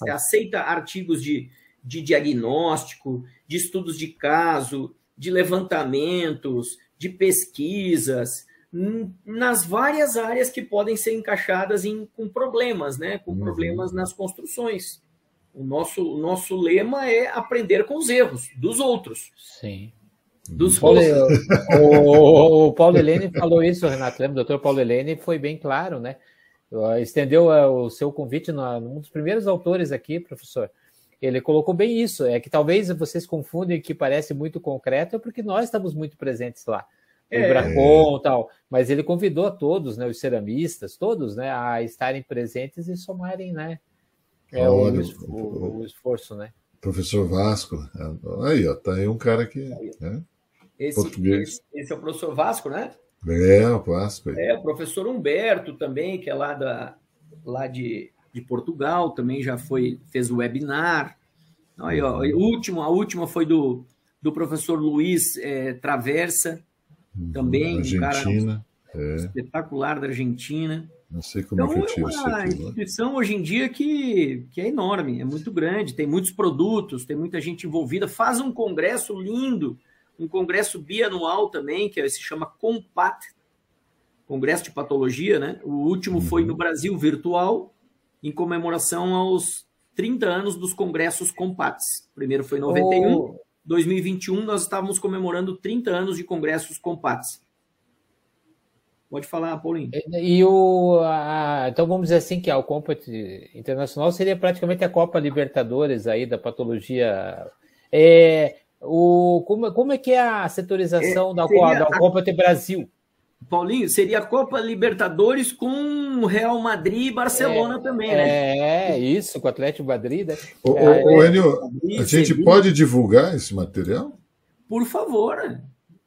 aceita artigos de, de diagnóstico, de estudos de caso, de levantamentos, de pesquisas, nas várias áreas que podem ser encaixadas em, com problemas, né? com uhum. problemas nas construções. O nosso, o nosso lema é aprender com os erros dos outros. Sim. Dos Paulo, [laughs] o, o, Paulo Helene falou isso, Renato. Lembra? O doutor Paulo Helene foi bem claro, né? Estendeu é, o seu convite num dos primeiros autores aqui, professor. Ele colocou bem isso, é que talvez vocês confundem que parece muito concreto, é porque nós estamos muito presentes lá é. o Bracon tal, mas ele convidou a todos, né, os ceramistas, todos, né, a estarem presentes e somarem, né, é, Olha, o, o, o, esforço, né. Professor Vasco, aí, ó, tá aí um cara que, né, esse, português. Esse é o professor Vasco, né? É, o Vasco. É, o professor Humberto também, que é lá, da, lá de, de Portugal, também já foi, fez o webinar. Aí, ó, a, última, a última foi do, do professor Luiz é, Traversa, Uhum. também, Argentina, um cara é. espetacular da Argentina. Não sei como então, é que eu isso aqui. É uma instituição hoje em dia que, que é enorme, é muito grande, tem muitos produtos, tem muita gente envolvida, faz um congresso lindo, um congresso bianual também, que se chama Compat, Congresso de Patologia, né? O último uhum. foi no Brasil virtual, em comemoração aos 30 anos dos congressos Compats. O primeiro foi em 91, oh. 2021 nós estávamos comemorando 30 anos de congressos Compates. Pode falar, Paulinho. E, o, a, então vamos dizer assim que a, o Compact Internacional seria praticamente a Copa Libertadores aí da patologia. É, o, como, como é que é a setorização é, da, da Compact Brasil? Paulinho, seria a Copa Libertadores com Real Madrid e Barcelona é, também, né? É, isso, com o Atlético Madrid. Né? Ô, é, ô, Enio, a gente pode divulgar esse material? Por favor,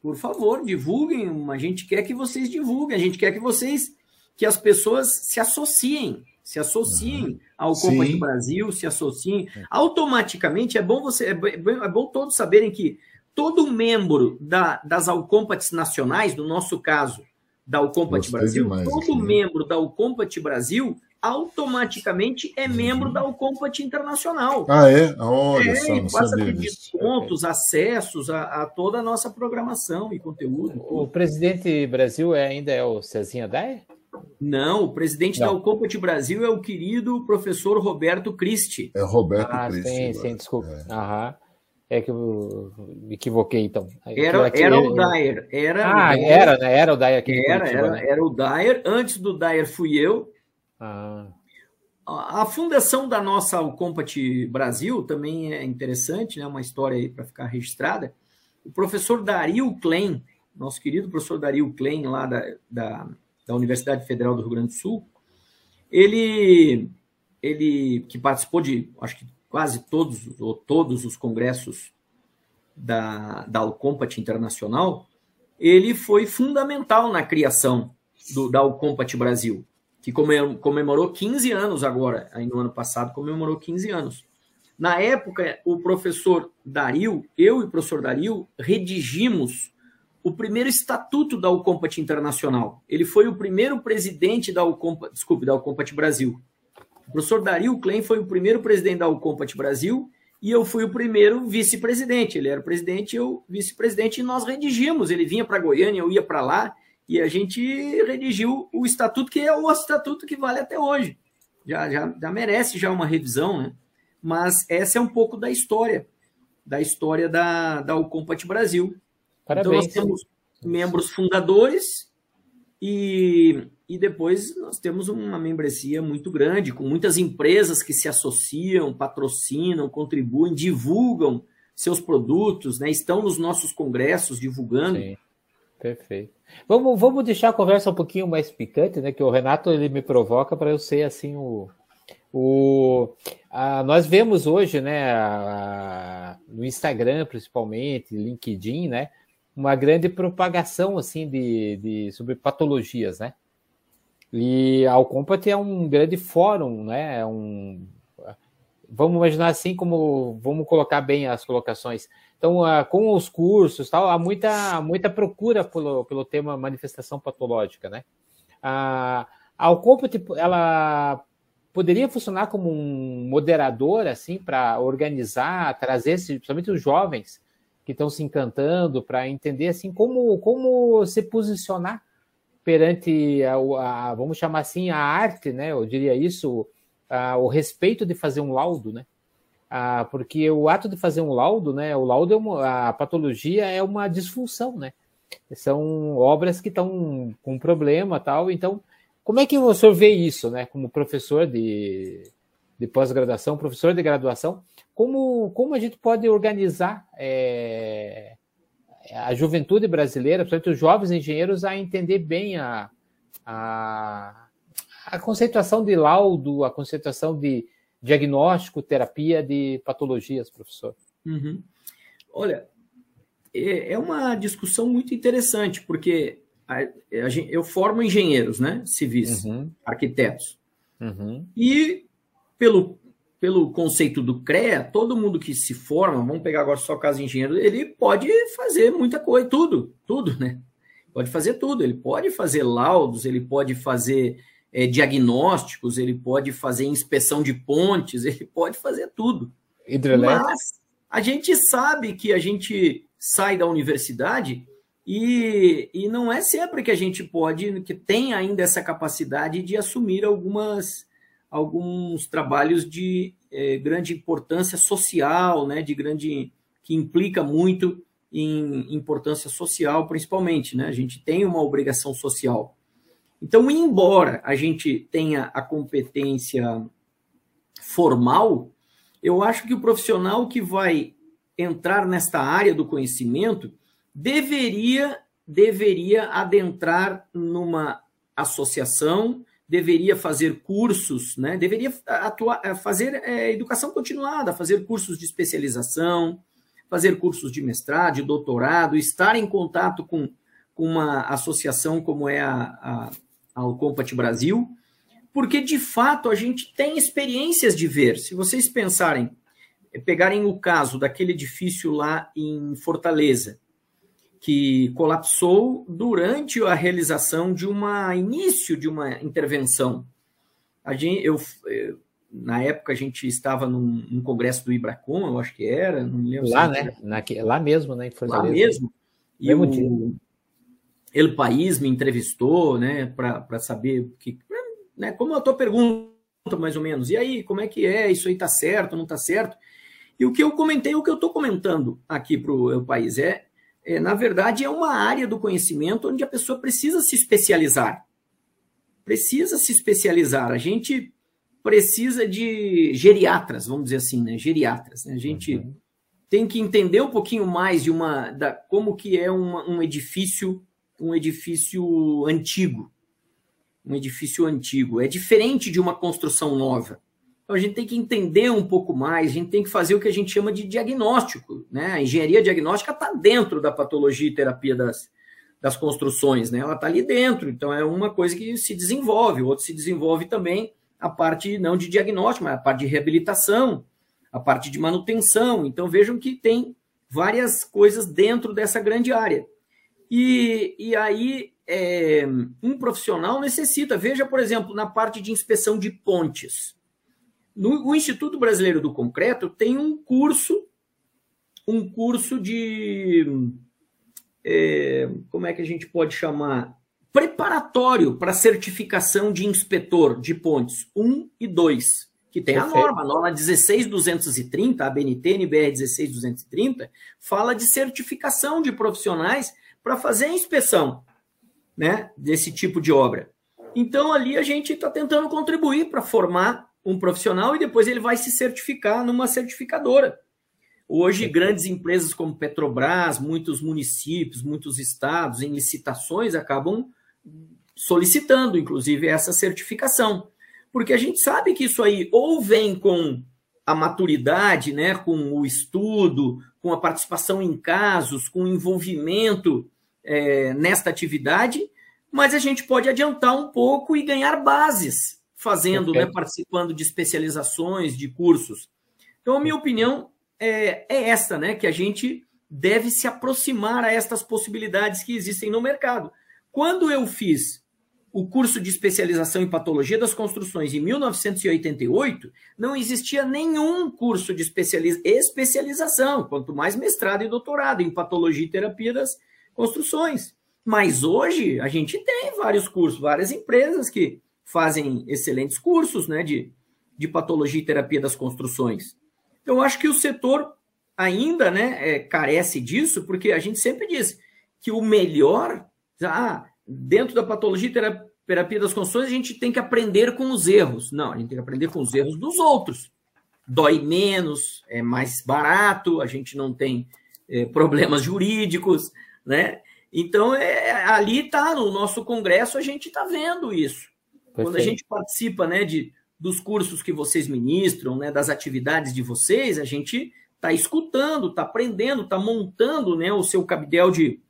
por favor, divulguem. A gente quer que vocês divulguem, a gente quer que vocês, que as pessoas se associem, se associem uhum. ao Copa Sim. do Brasil, se associem. Automaticamente é bom você, é bom, é bom todos saberem que todo membro da, das Alcompates nacionais, no nosso caso, da Alcompat Brasil, todo aqui, né? membro da Alcompat Brasil automaticamente é uhum. membro da Alcompat Internacional. Ah, é? Olha é, só, não passa a ter descontos, acessos a, a, toda a nossa programação e conteúdo. O presidente Brasil é, ainda é o Cezinha Daia? Não, o presidente não. da Alcompat Brasil é o querido professor Roberto Cristi. É Roberto ah, Cristi. Sim, sim, desculpa. É. Aham. É que eu me equivoquei, então. Era, aqui, era o Dyer. Era ah, o Dyer. era, né? Era o Dyer aqui. Era, era, era o Dyer. Antes do Dyer fui eu. Ah. a fundação da nossa Compat Brasil também é interessante, né? Uma história aí para ficar registrada. O professor Dario Klein, nosso querido professor Dario Klein, lá da, da, da Universidade Federal do Rio Grande do Sul, ele, ele que participou de, acho que quase todos ou todos os congressos da, da Alcompat Internacional, ele foi fundamental na criação do, da Alcompat Brasil, que comemorou 15 anos agora, aí no ano passado comemorou 15 anos. Na época, o professor Dario, eu e o professor Dario, redigimos o primeiro estatuto da Alcompat Internacional. Ele foi o primeiro presidente da Alcompat, desculpe, da Alcompat Brasil. O professor Dario Klein foi o primeiro presidente da Alcompat Brasil e eu fui o primeiro vice-presidente. Ele era o presidente e eu vice-presidente, e nós redigimos. Ele vinha para Goiânia, eu ia para lá, e a gente redigiu o estatuto, que é o estatuto que vale até hoje. Já, já, já merece já uma revisão, né? Mas essa é um pouco da história, da história da, da Ucompat Brasil. Parabéns. Então, nós temos membros fundadores e, e depois nós temos uma membresia muito grande, com muitas empresas que se associam, patrocinam, contribuem, divulgam seus produtos, né? estão nos nossos congressos divulgando. Sim, perfeito. Vamos, vamos deixar a conversa um pouquinho mais picante, né? Que o Renato ele me provoca para eu ser assim o. o a, nós vemos hoje, né, a, no Instagram principalmente, LinkedIn, né, uma grande propagação assim de, de sobre patologias, né? E a Alcompat é um grande fórum, né? É um, vamos imaginar assim como vamos colocar bem as colocações. Então, uh, com os cursos, tal, há muita, muita procura pelo, pelo tema manifestação patológica, né? A Alcompat, ela poderia funcionar como um moderador, assim, para organizar, trazer, principalmente os jovens, que estão se encantando para entender assim como, como se posicionar perante a, a, vamos chamar assim a arte, né? Eu diria isso, a, o respeito de fazer um laudo, né? Ah, porque o ato de fazer um laudo, né? O laudo é uma, a patologia é uma disfunção, né? São obras que estão com problema, tal. Então, como é que o senhor vê isso, né? Como professor de, de pós-graduação, professor de graduação, como, como a gente pode organizar é, a juventude brasileira, principalmente os jovens engenheiros, a entender bem a, a, a conceituação de laudo, a conceituação de diagnóstico, terapia de patologias, professor? Uhum. Olha, é, é uma discussão muito interessante, porque a, eu formo engenheiros, né, civis, uhum. arquitetos, uhum. e pelo pelo conceito do CREA, todo mundo que se forma, vamos pegar agora só o caso de engenheiro, ele pode fazer muita coisa, tudo, tudo, né? Pode fazer tudo, ele pode fazer laudos, ele pode fazer é, diagnósticos, ele pode fazer inspeção de pontes, [laughs] ele pode fazer tudo. Mas a gente sabe que a gente sai da universidade e, e não é sempre que a gente pode, que tem ainda essa capacidade de assumir algumas alguns trabalhos de é, grande importância social, né, de grande que implica muito em importância social, principalmente, né? A gente tem uma obrigação social. Então, embora a gente tenha a competência formal, eu acho que o profissional que vai entrar nesta área do conhecimento deveria deveria adentrar numa associação deveria fazer cursos, né? deveria atuar, eh, fazer é, educação continuada, fazer cursos de especialização, fazer cursos de mestrado, de doutorado, estar em contato com, com uma associação como é a, a, a Brasil, porque de fato a gente tem experiências de ver. Se vocês pensarem, pegarem o caso daquele edifício lá em Fortaleza, que colapsou durante a realização de uma início de uma intervenção. A gente, eu, na época a gente estava num, num, congresso do Ibracom, eu acho que era, não me lembro. Lá, né? Naque, lá mesmo, né? Lá mesmo. E o dia. El País me entrevistou, né, para saber que, né, como a tua pergunta mais ou menos. E aí, como é que é? Isso aí tá certo, não tá certo? E o que eu comentei, o que eu estou comentando aqui para o País é é, na verdade, é uma área do conhecimento onde a pessoa precisa se especializar. Precisa se especializar. A gente precisa de geriatras, vamos dizer assim, né? Geriatras. Né? A gente uhum. tem que entender um pouquinho mais de uma da como que é uma, um edifício, um edifício antigo. Um edifício antigo. É diferente de uma construção nova. Então a gente tem que entender um pouco mais, a gente tem que fazer o que a gente chama de diagnóstico. Né? A engenharia diagnóstica está dentro da patologia e terapia das, das construções, né? ela está ali dentro, então é uma coisa que se desenvolve, o outro se desenvolve também a parte não de diagnóstico, mas a parte de reabilitação, a parte de manutenção. Então vejam que tem várias coisas dentro dessa grande área. E, e aí é, um profissional necessita, veja, por exemplo, na parte de inspeção de pontes. No, o Instituto Brasileiro do Concreto tem um curso, um curso de. É, como é que a gente pode chamar? Preparatório para certificação de inspetor de pontes 1 e 2, que tem Perfeito. a norma, a norma 16230, a BNT NBR 16230, fala de certificação de profissionais para fazer a inspeção né, desse tipo de obra. Então, ali a gente está tentando contribuir para formar um profissional e depois ele vai se certificar numa certificadora. Hoje, grandes empresas como Petrobras, muitos municípios, muitos estados, em licitações, acabam solicitando, inclusive, essa certificação. Porque a gente sabe que isso aí ou vem com a maturidade, né, com o estudo, com a participação em casos, com o envolvimento é, nesta atividade, mas a gente pode adiantar um pouco e ganhar bases fazendo, né, participando de especializações, de cursos. Então, a minha opinião é, é essa, né, que a gente deve se aproximar a estas possibilidades que existem no mercado. Quando eu fiz o curso de especialização em patologia das construções em 1988, não existia nenhum curso de especialização, quanto mais mestrado e doutorado em patologia e terapia das construções. Mas hoje a gente tem vários cursos, várias empresas que fazem excelentes cursos né, de, de patologia e terapia das construções. Então, eu acho que o setor ainda né, é, carece disso, porque a gente sempre diz que o melhor, ah, dentro da patologia e terapia das construções, a gente tem que aprender com os erros. Não, a gente tem que aprender com os erros dos outros. Dói menos, é mais barato, a gente não tem é, problemas jurídicos, né? Então, é, ali está, no nosso congresso, a gente está vendo isso. Perfeito. Quando a gente participa né, de, dos cursos que vocês ministram, né, das atividades de vocês, a gente está escutando, está aprendendo, está montando né, o seu cabidel de,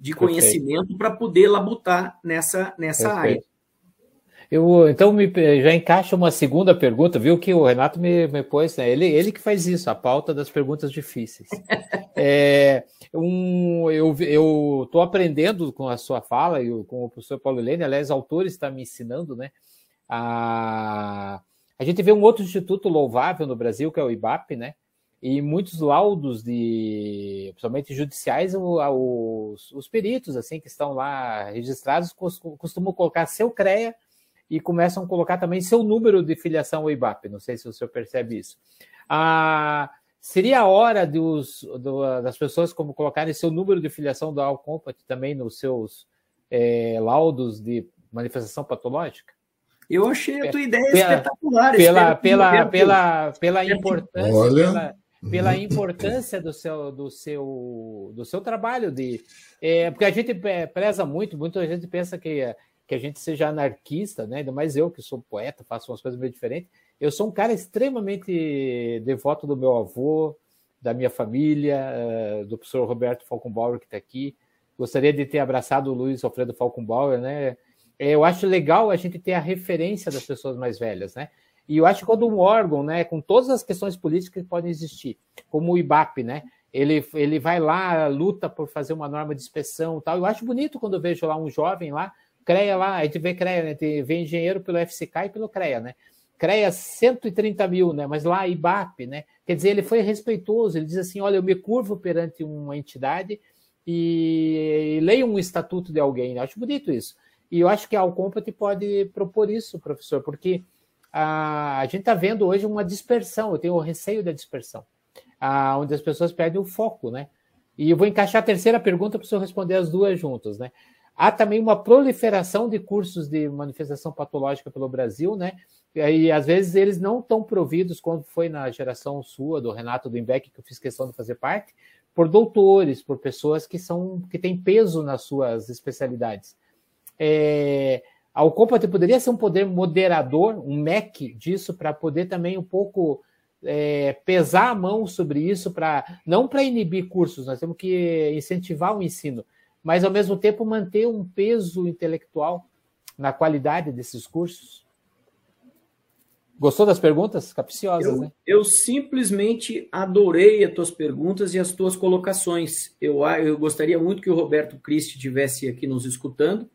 de conhecimento para poder labutar nessa, nessa área. Eu, então, me, já encaixa uma segunda pergunta, viu? Que o Renato me, me pôs, né? ele, ele que faz isso, a pauta das perguntas difíceis. [laughs] é, um, eu estou aprendendo com a sua fala e com o professor Paulo Helene, aliás, autor está me ensinando, né? A, a gente vê um outro instituto louvável no Brasil, que é o IBAP, né? E muitos laudos de, principalmente judiciais, os, os peritos, assim, que estão lá registrados, costumam colocar seu CREA e começam a colocar também seu número de filiação ao IBAP. Não sei se o senhor percebe isso. Ah, seria a hora dos, do, das pessoas como colocarem seu número de filiação da Alcompat também nos seus é, laudos de manifestação patológica? Eu achei a tua ideia pela, espetacular. Pela, pela, pela, pela importância, Olha. Pela, pela importância do seu, do seu, do seu trabalho de, é, porque a gente preza muito, muita gente pensa que que a gente seja anarquista, né? Ainda mais eu que sou poeta, faço umas coisas meio diferentes. Eu sou um cara extremamente devoto do meu avô, da minha família, eh, do professor Roberto Falkenbauer que está aqui. Gostaria de ter abraçado o Luiz Alfredo Falkenbauer, né? É, eu acho legal a gente ter a referência das pessoas mais velhas, né? E eu acho que quando um órgão, né, com todas as questões políticas que podem existir, como o IBAP, né, ele, ele vai lá, luta por fazer uma norma de inspeção tal. Eu acho bonito quando eu vejo lá um jovem lá CREA lá, a gente vê CREA, né? A gente vê engenheiro pelo FCK e pelo CREA, né? CREA 130 mil, né? Mas lá IBAP, né? Quer dizer, ele foi respeitoso, ele diz assim: olha, eu me curvo perante uma entidade e, e leio um estatuto de alguém. Acho bonito isso. E eu acho que a Alcompat pode propor isso, professor, porque a, a gente está vendo hoje uma dispersão, eu tenho o receio da dispersão, a, onde as pessoas perdem o foco, né? E eu vou encaixar a terceira pergunta para o senhor responder as duas juntas, né? Há também uma proliferação de cursos de manifestação patológica pelo Brasil, né? E às vezes eles não estão providos, quando foi na geração sua, do Renato do Invec, que eu fiz questão de fazer parte, por doutores, por pessoas que são que têm peso nas suas especialidades. É, a Alcompat poderia ser um poder moderador, um MEC disso, para poder também um pouco é, pesar a mão sobre isso, para não para inibir cursos, nós temos que incentivar o ensino, mas ao mesmo tempo manter um peso intelectual na qualidade desses cursos. Gostou das perguntas? Capciosas, eu, né? Eu simplesmente adorei as tuas perguntas e as tuas colocações. Eu, eu gostaria muito que o Roberto Cristi estivesse aqui nos escutando,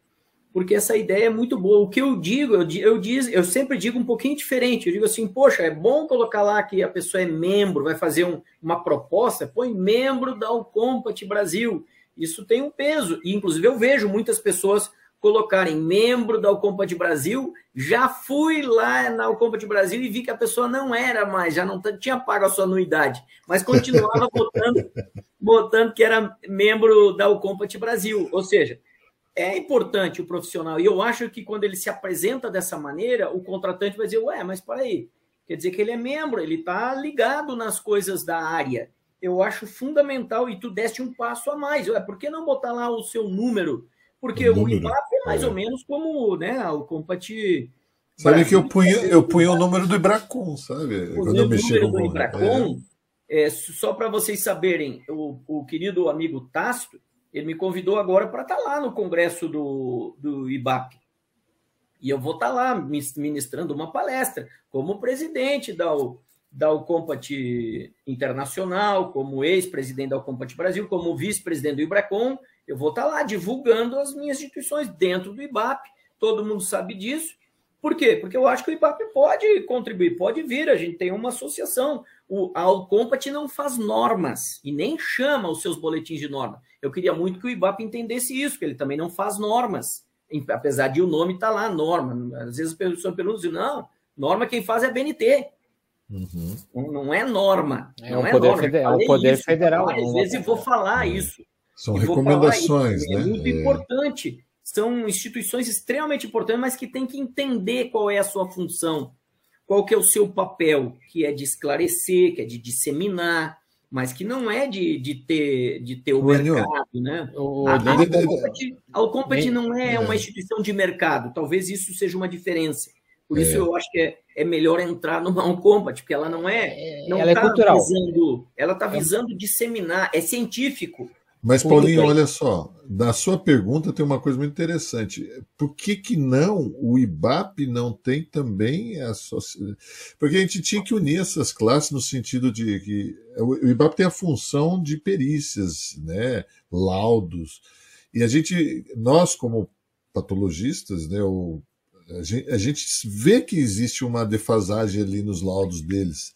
porque essa ideia é muito boa. O que eu digo, eu, eu, diz, eu sempre digo um pouquinho diferente. Eu digo assim, poxa, é bom colocar lá que a pessoa é membro, vai fazer um, uma proposta, põe membro da Ucompat Brasil. Isso tem um peso. E, inclusive, eu vejo muitas pessoas colocarem membro da Ucompat Brasil. Já fui lá na Ucompat Brasil e vi que a pessoa não era mais, já não tinha pago a sua anuidade, mas continuava botando, botando [laughs] que era membro da Ucompat Brasil. Ou seja, é importante o profissional. E eu acho que quando ele se apresenta dessa maneira, o contratante vai dizer: Ué, mas para aí, quer dizer que ele é membro, ele está ligado nas coisas da área. Eu acho fundamental e tu deste um passo a mais. Ué, por que não botar lá o seu número? Porque o, o IBAP é mais é. ou menos como né, o Compati. Sabe que eu punho, eu punho o número do Ibracon, sabe? Quando eu mexi com o Ibracon, é. é só para vocês saberem, o, o querido amigo Tasto, ele me convidou agora para estar tá lá no congresso do, do IBAP. E eu vou estar tá lá ministrando uma palestra como presidente da, da Ucompat Internacional, como ex-presidente da Ucompat Brasil, como vice-presidente do Ibracom. Eu vou estar tá lá divulgando as minhas instituições dentro do IBAP. Todo mundo sabe disso. Por quê? Porque eu acho que o IBAP pode contribuir, pode vir. A gente tem uma associação. O, a Alcompat não faz normas e nem chama os seus boletins de norma. Eu queria muito que o IBAP entendesse isso, que ele também não faz normas, apesar de o nome estar tá lá, norma. Às vezes as pessoas perguntam, não, norma quem faz é a BNT. Uhum. Não é norma. É não o é poder, norma. Federal, é o poder isso, federal. Às vezes eu vou falar isso. São recomendações, né? É muito é. importante. São instituições extremamente importantes, mas que tem que entender qual é a sua função, qual que é o seu papel, que é de esclarecer, que é de disseminar, mas que não é de, de, ter, de ter o, o mercado, né? O, a, a, Alcompet, não é, é uma instituição de mercado, talvez isso seja uma diferença. Por isso é. eu acho que é, é melhor entrar numa Alcompet, porque ela não é, é não ela tá é cultural. visando, ela está visando disseminar, é científico. Mas, Paulinho, olha só, na sua pergunta tem uma coisa muito interessante. Por que, que não o IBAP não tem também a Porque a gente tinha que unir essas classes no sentido de que o IBAP tem a função de perícias, né, laudos, e a gente, nós como patologistas, né, o, a, gente, a gente vê que existe uma defasagem ali nos laudos deles.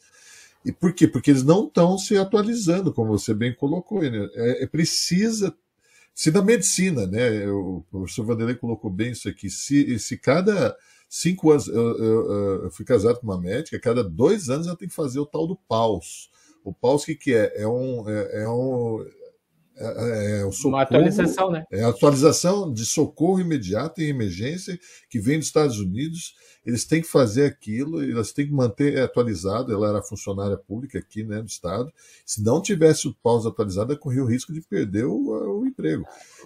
E por quê? Porque eles não estão se atualizando, como você bem colocou. Né? É, é, precisa. Se na medicina, né? O professor Vanderlei colocou bem isso aqui. Se, se cada cinco anos. Eu, eu, eu, fui casado com uma médica, cada dois anos ela tem que fazer o tal do paus. O paus, o que, que é? É um. É, é um é, é socorro, uma atualização, né? É a atualização de socorro imediato em emergência que vem dos Estados Unidos eles têm que fazer aquilo, elas têm que manter atualizado. Ela era funcionária pública aqui né, do Estado. Se não tivesse o pausa atualizado, ela corria o risco de perder o, o emprego.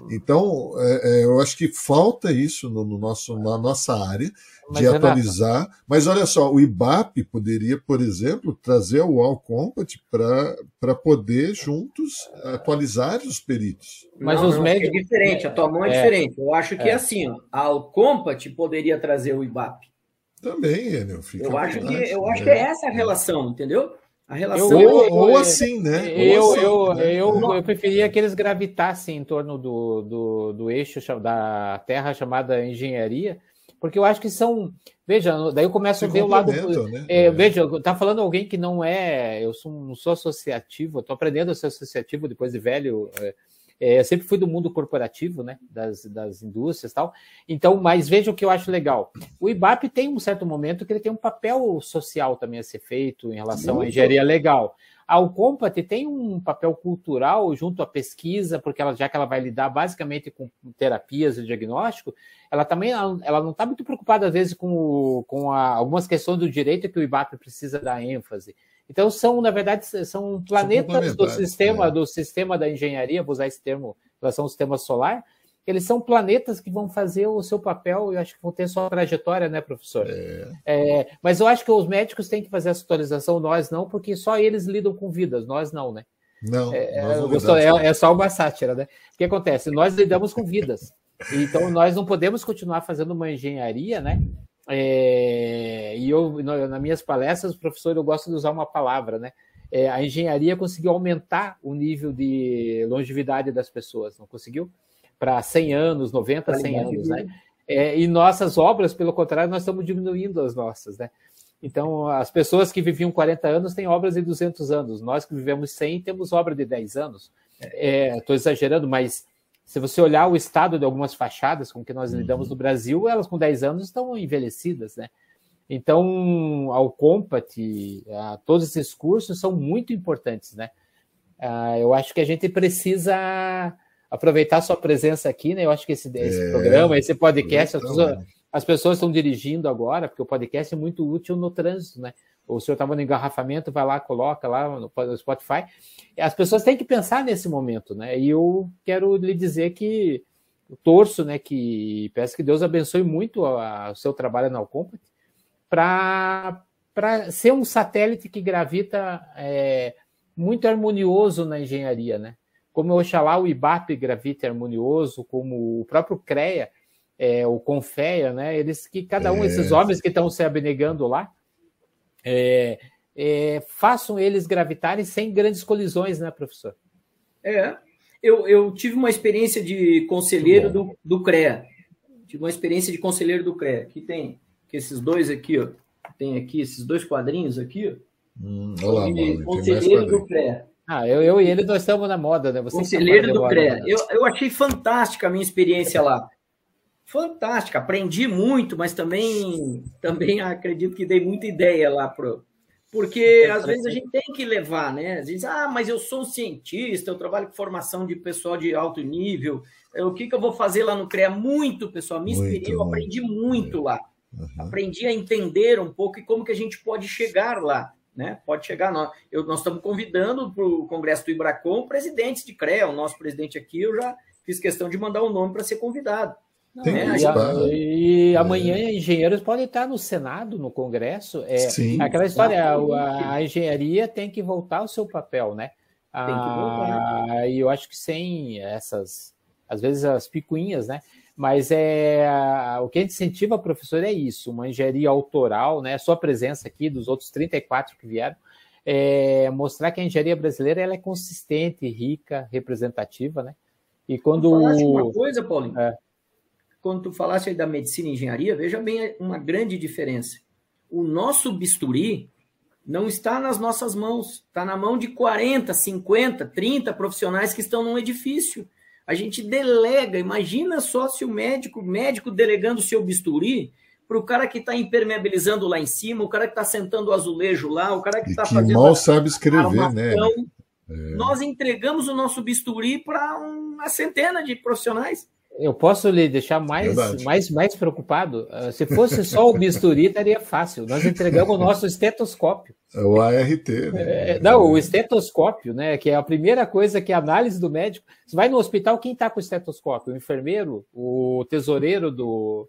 Então, é, é, eu acho que falta isso no, no nosso, na nossa área de mas, atualizar. Mas olha só, o IBAP poderia, por exemplo, trazer o Alcompat para poder juntos atualizar os peritos. Mas não, os médicos. É diferente, a tua mão é, é diferente. Eu acho que é, assim, ó, a Alcompat poderia trazer o IBAP. Também, Enel. eu acho, que, eu acho que é essa a relação, entendeu? A relação eu, eu, ou assim, né? Eu, assim, eu, né? eu, eu, preferia que eles gravitassem em torno do, do, do eixo da Terra chamada engenharia, porque eu acho que são. Veja, daí eu começo a ver o lado. Né? É, é. Veja, tá falando alguém que não é. Eu sou, não sou associativo, estou aprendendo a ser associativo depois de velho. É, é, eu sempre fui do mundo corporativo, né, das, das indústrias e tal. Então, mas veja o que eu acho legal. O IBAP tem um certo momento que ele tem um papel social também a ser feito em relação Muito. à engenharia legal. A Ucompat tem um papel cultural junto à pesquisa, porque ela, já que ela vai lidar basicamente com terapias e diagnóstico, ela também ela não está muito preocupada, às vezes, com, com a, algumas questões do direito que o IBAP precisa dar ênfase. Então, são, na verdade, são planetas do sistema, é. do sistema da engenharia, vou usar esse termo em relação ao sistema solar, eles são planetas que vão fazer o seu papel e acho que vão ter sua trajetória, né, professor? É. É, mas eu acho que os médicos têm que fazer essa atualização, nós não, porque só eles lidam com vidas, nós não, né? Não, é, não é, é, só uma sátira, né? O que acontece? Nós lidamos com vidas. Então, nós não podemos continuar fazendo uma engenharia, né? É, e eu, nas minhas palestras, professor, eu gosto de usar uma palavra, né? É, a engenharia conseguiu aumentar o nível de longevidade das pessoas, não conseguiu? para 100 anos, 90, 100 anos, né? É, e nossas obras, pelo contrário, nós estamos diminuindo as nossas, né? Então, as pessoas que viviam 40 anos têm obras de 200 anos. Nós que vivemos 100 temos obra de 10 anos. Estou é, exagerando, mas se você olhar o estado de algumas fachadas com que nós uhum. lidamos no Brasil, elas com 10 anos estão envelhecidas, né? Então, ao Compat, a, todos esses cursos são muito importantes, né? Ah, eu acho que a gente precisa aproveitar sua presença aqui, né? Eu acho que esse, esse é, programa, esse podcast, as pessoas, as pessoas, estão dirigindo agora, porque o podcast é muito útil no trânsito, né? O senhor estava no engarrafamento, vai lá, coloca lá no, Spotify. As pessoas têm que pensar nesse momento, né? E eu quero lhe dizer que torço, né? Que peço que Deus abençoe muito o seu trabalho na Alcompat para para ser um satélite que gravita é, muito harmonioso na engenharia, né? como o Oxalá, o IBAP gravita harmonioso, como o próprio CREA, é, o Confeia, né? Eles que cada um, é. esses homens que estão se abnegando lá, é, é, façam eles gravitarem sem grandes colisões, né, professor? É, eu, eu tive uma experiência de conselheiro do, do CREA. Tive uma experiência de conselheiro do CREA. Aqui tem que esses dois aqui, ó. Tem aqui esses dois quadrinhos aqui, ó. Hum, olá, conselheiro do CREA. Ah, eu, eu e ele nós estamos na moda, né? Você Conselheiro do CREA. Eu, eu achei fantástica a minha experiência lá. Fantástica, aprendi muito, mas também, também acredito que dei muita ideia lá pro. Porque às vezes a gente tem que levar, né? Às vezes, ah, mas eu sou um cientista, eu trabalho com formação de pessoal de alto nível. O que, que eu vou fazer lá no CREA? Muito, pessoal. Me inspirei, eu aprendi muito lá. Uhum. Aprendi a entender um pouco e como que a gente pode chegar lá né? Pode chegar. Nós, eu, nós estamos convidando para o Congresso do Ibracom presidentes de CREA. O nosso presidente aqui, eu já fiz questão de mandar o um nome para ser convidado. Tem né? e, e amanhã é. engenheiros podem estar no Senado, no Congresso. É Sim, aquela história, a, a, engenharia tem que voltar ao seu papel, né? Tem que voltar. Ah, e eu acho que sem essas, às vezes as picuinhas, né? Mas é o que a gente incentiva, professor, é isso, uma engenharia autoral, né? Sua presença aqui, dos outros 34 que vieram, é mostrar que a engenharia brasileira ela é consistente, rica, representativa, né? E quando. uma coisa, Paulinho. É. Quando tu falaste aí da medicina e engenharia, veja bem uma grande diferença. O nosso bisturi não está nas nossas mãos, está na mão de 40, 50, 30 profissionais que estão num edifício. A gente delega, imagina só se o médico, médico delegando o seu bisturi para o cara que está impermeabilizando lá em cima, o cara que está sentando o azulejo lá, o cara que está fazendo. mal sabe escrever, né? É. Nós entregamos o nosso bisturi para uma centena de profissionais. Eu posso lhe deixar mais, mais, mais preocupado? Ah, se fosse só o bisturi, [laughs] estaria fácil. Nós entregamos o nosso estetoscópio. É o ART. Né? É, não, o estetoscópio, né? Que é a primeira coisa que é a análise do médico. Você vai no hospital, quem está com o estetoscópio? O enfermeiro, o tesoureiro do.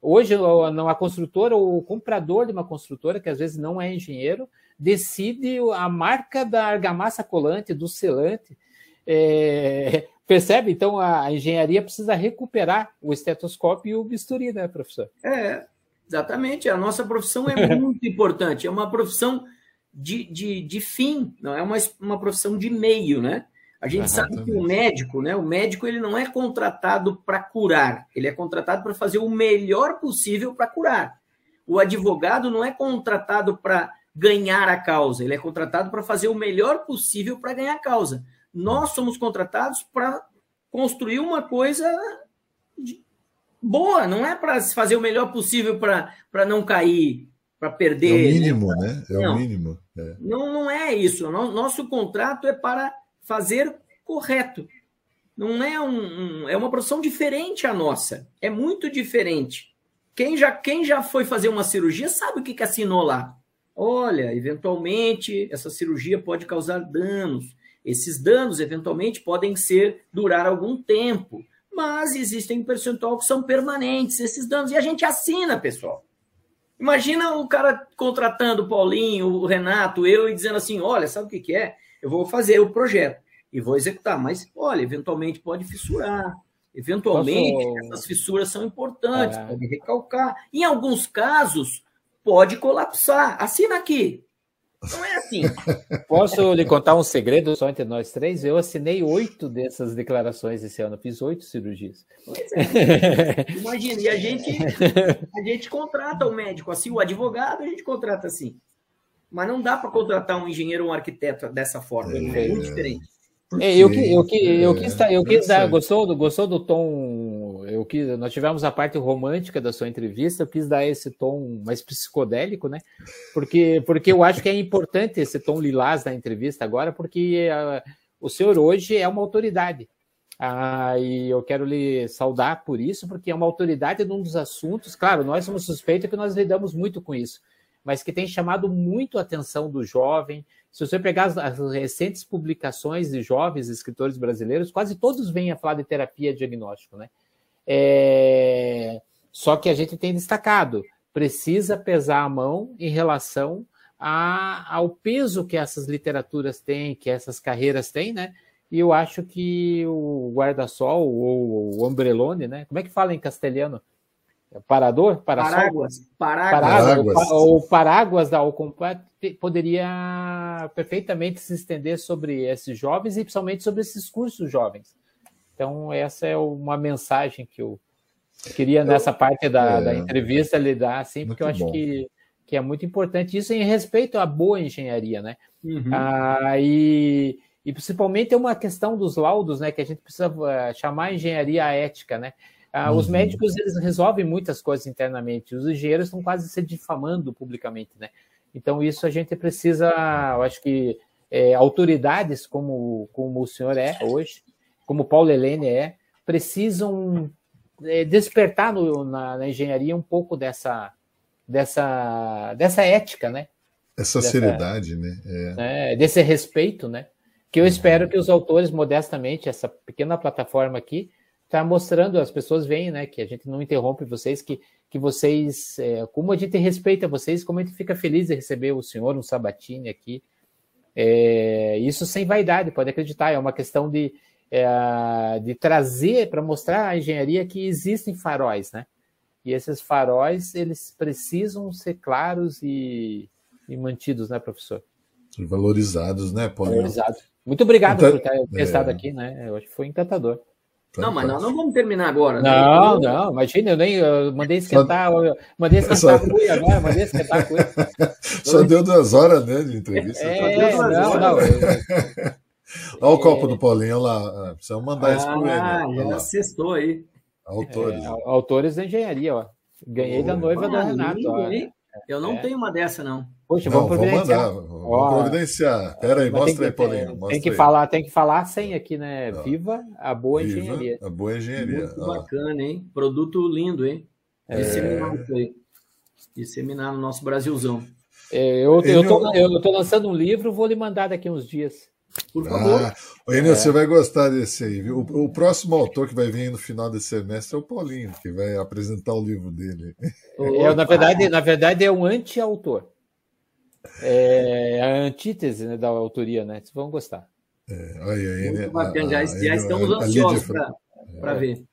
Hoje, a construtora, o comprador de uma construtora, que às vezes não é engenheiro, decide a marca da argamassa colante, do selante. É, Percebe? Então a engenharia precisa recuperar o estetoscópio e o bisturi, né, professor? É, exatamente. A nossa profissão é muito [laughs] importante. É uma profissão de, de, de fim, não é uma, uma profissão de meio, né? A gente sabe que o médico, né? O médico ele não é contratado para curar, ele é contratado para fazer o melhor possível para curar. O advogado não é contratado para ganhar a causa, ele é contratado para fazer o melhor possível para ganhar a causa. Nós somos contratados para construir uma coisa boa, não é para fazer o melhor possível para não cair. para perder. É o mínimo, né? né? É não, o mínimo. É. Não, não é isso. Nosso contrato é para fazer correto. Não é um, um, é uma profissão diferente a nossa. É muito diferente. Quem já, quem já foi fazer uma cirurgia sabe o que, que assinou lá. Olha, eventualmente essa cirurgia pode causar danos. Esses danos, eventualmente, podem ser durar algum tempo, mas existem percentual que são permanentes, esses danos, e a gente assina, pessoal. Imagina o cara contratando o Paulinho, o Renato, eu, e dizendo assim: olha, sabe o que, que é? Eu vou fazer o projeto e vou executar, mas olha, eventualmente pode fissurar. Eventualmente, Posso... essas fissuras são importantes, é. pode recalcar. Em alguns casos, pode colapsar. Assina aqui. Não é assim. Posso lhe contar um segredo só entre nós três? Eu assinei oito dessas declarações esse ano, fiz oito cirurgias. É. Imagina, e a gente, a gente contrata o médico assim, o advogado a gente contrata assim. Mas não dá para contratar um engenheiro ou um arquiteto dessa forma, é, é muito diferente. É, eu, eu, eu, eu quis, eu quis dar, gostou gostou do tom? Eu quis, nós tivemos a parte romântica da sua entrevista, eu quis dar esse tom mais psicodélico, né? Porque, porque eu acho que é importante esse tom lilás da entrevista agora, porque uh, o senhor hoje é uma autoridade. Ah, e eu quero lhe saudar por isso, porque é uma autoridade num dos assuntos. Claro, nós somos suspeitos que nós lidamos muito com isso, mas que tem chamado muito a atenção do jovem, se você pegar as, as, recentes publicações de jovens escritores brasileiros, quase todos vêm a falar de terapia diagnóstico, né? É... Só que a gente tem destacado, precisa pesar a mão em relação a, ao peso que essas literaturas têm, que essas carreiras têm, né? E eu acho que o guarda-sol ou o ombrelone, né? Como é que fala em castelhano? Parador? Paráguas. Paráguas. O Paráguas da Alcompat poderia perfeitamente se estender sobre esses jovens e principalmente sobre esses cursos jovens. Então, essa é uma mensagem que eu queria nessa parte da, é, da entrevista lhe dar, assim, porque eu acho que, que é muito importante isso em respeito à boa engenharia, né? Uhum. Ah, e, e principalmente é uma questão dos laudos, né? Que a gente precisa uh, chamar a engenharia ética, né? Ah, uhum. Os médicos eles resolvem muitas coisas internamente, os engenheiros estão quase se difamando publicamente, né? Então isso a gente precisa, eu acho que é, autoridades como, como o senhor é hoje, como Paulo Helene é, precisam é, despertar no, na, na, engenharia um pouco dessa, dessa, dessa ética, né? Essa dessa, seriedade, né? É. Desse respeito, né? Que eu uhum. espero que os autores, modestamente, essa pequena plataforma aqui, está mostrando, as pessoas veem, né, que a gente não interrompe vocês, que, que vocês, é, como a gente respeita vocês, como a gente fica feliz de receber o senhor, um Sabatini aqui. É, isso sem vaidade, pode acreditar, é uma questão de, é, de trazer, para mostrar à engenharia que existem faróis, né? E esses faróis, eles precisam ser claros e, e mantidos, né, professor? Valorizados, né, Paulo? Valorizados. Muito obrigado então, por ter estado é. aqui, né? Eu acho que foi encantador. Não, mas nós não vamos terminar agora. Né? Não, não, imagina, eu nem eu mandei esquentar, eu mandei esquentar Só... a cuia agora, mandei esquentar a cuia. [laughs] Só deu duas horas, né, de entrevista. É, não, horas. não. Eu... [laughs] Olha o copo do Paulinho lá, precisamos mandar ah, isso para ele. Ah, já sextou aí. Autores. É, autores da engenharia, ó. Ganhei oh, da noiva ah, do Renato. Lindo, ó. Eu não é. tenho uma dessa, não. Poxa, vamos providenciar. Vou mandar, vamos providenciar. Pera aí, mostra aí, Paulinho. Mostra tem que, aí. Falar, tem que falar sem aqui, né? Viva a boa Viva engenharia. A boa engenharia. Muito bacana, hein? Produto lindo, hein? É... Disseminar isso aí. Disseminar no nosso Brasilzão. É, eu, eu, tô, eu tô lançando um livro, vou lhe mandar daqui uns dias. Por favor. Ah, Enio, é. você vai gostar desse aí, viu? O, o, próximo autor que vai vir no final desse semestre é o Paulinho, que vai apresentar o livro dele. É, na, verdade, na verdade, é um anti-autor. É a antítese né, da autoria, né? Vocês vão gostar. É, olha aí, Muito bacana, já, já estamos ansiosos para é. ver.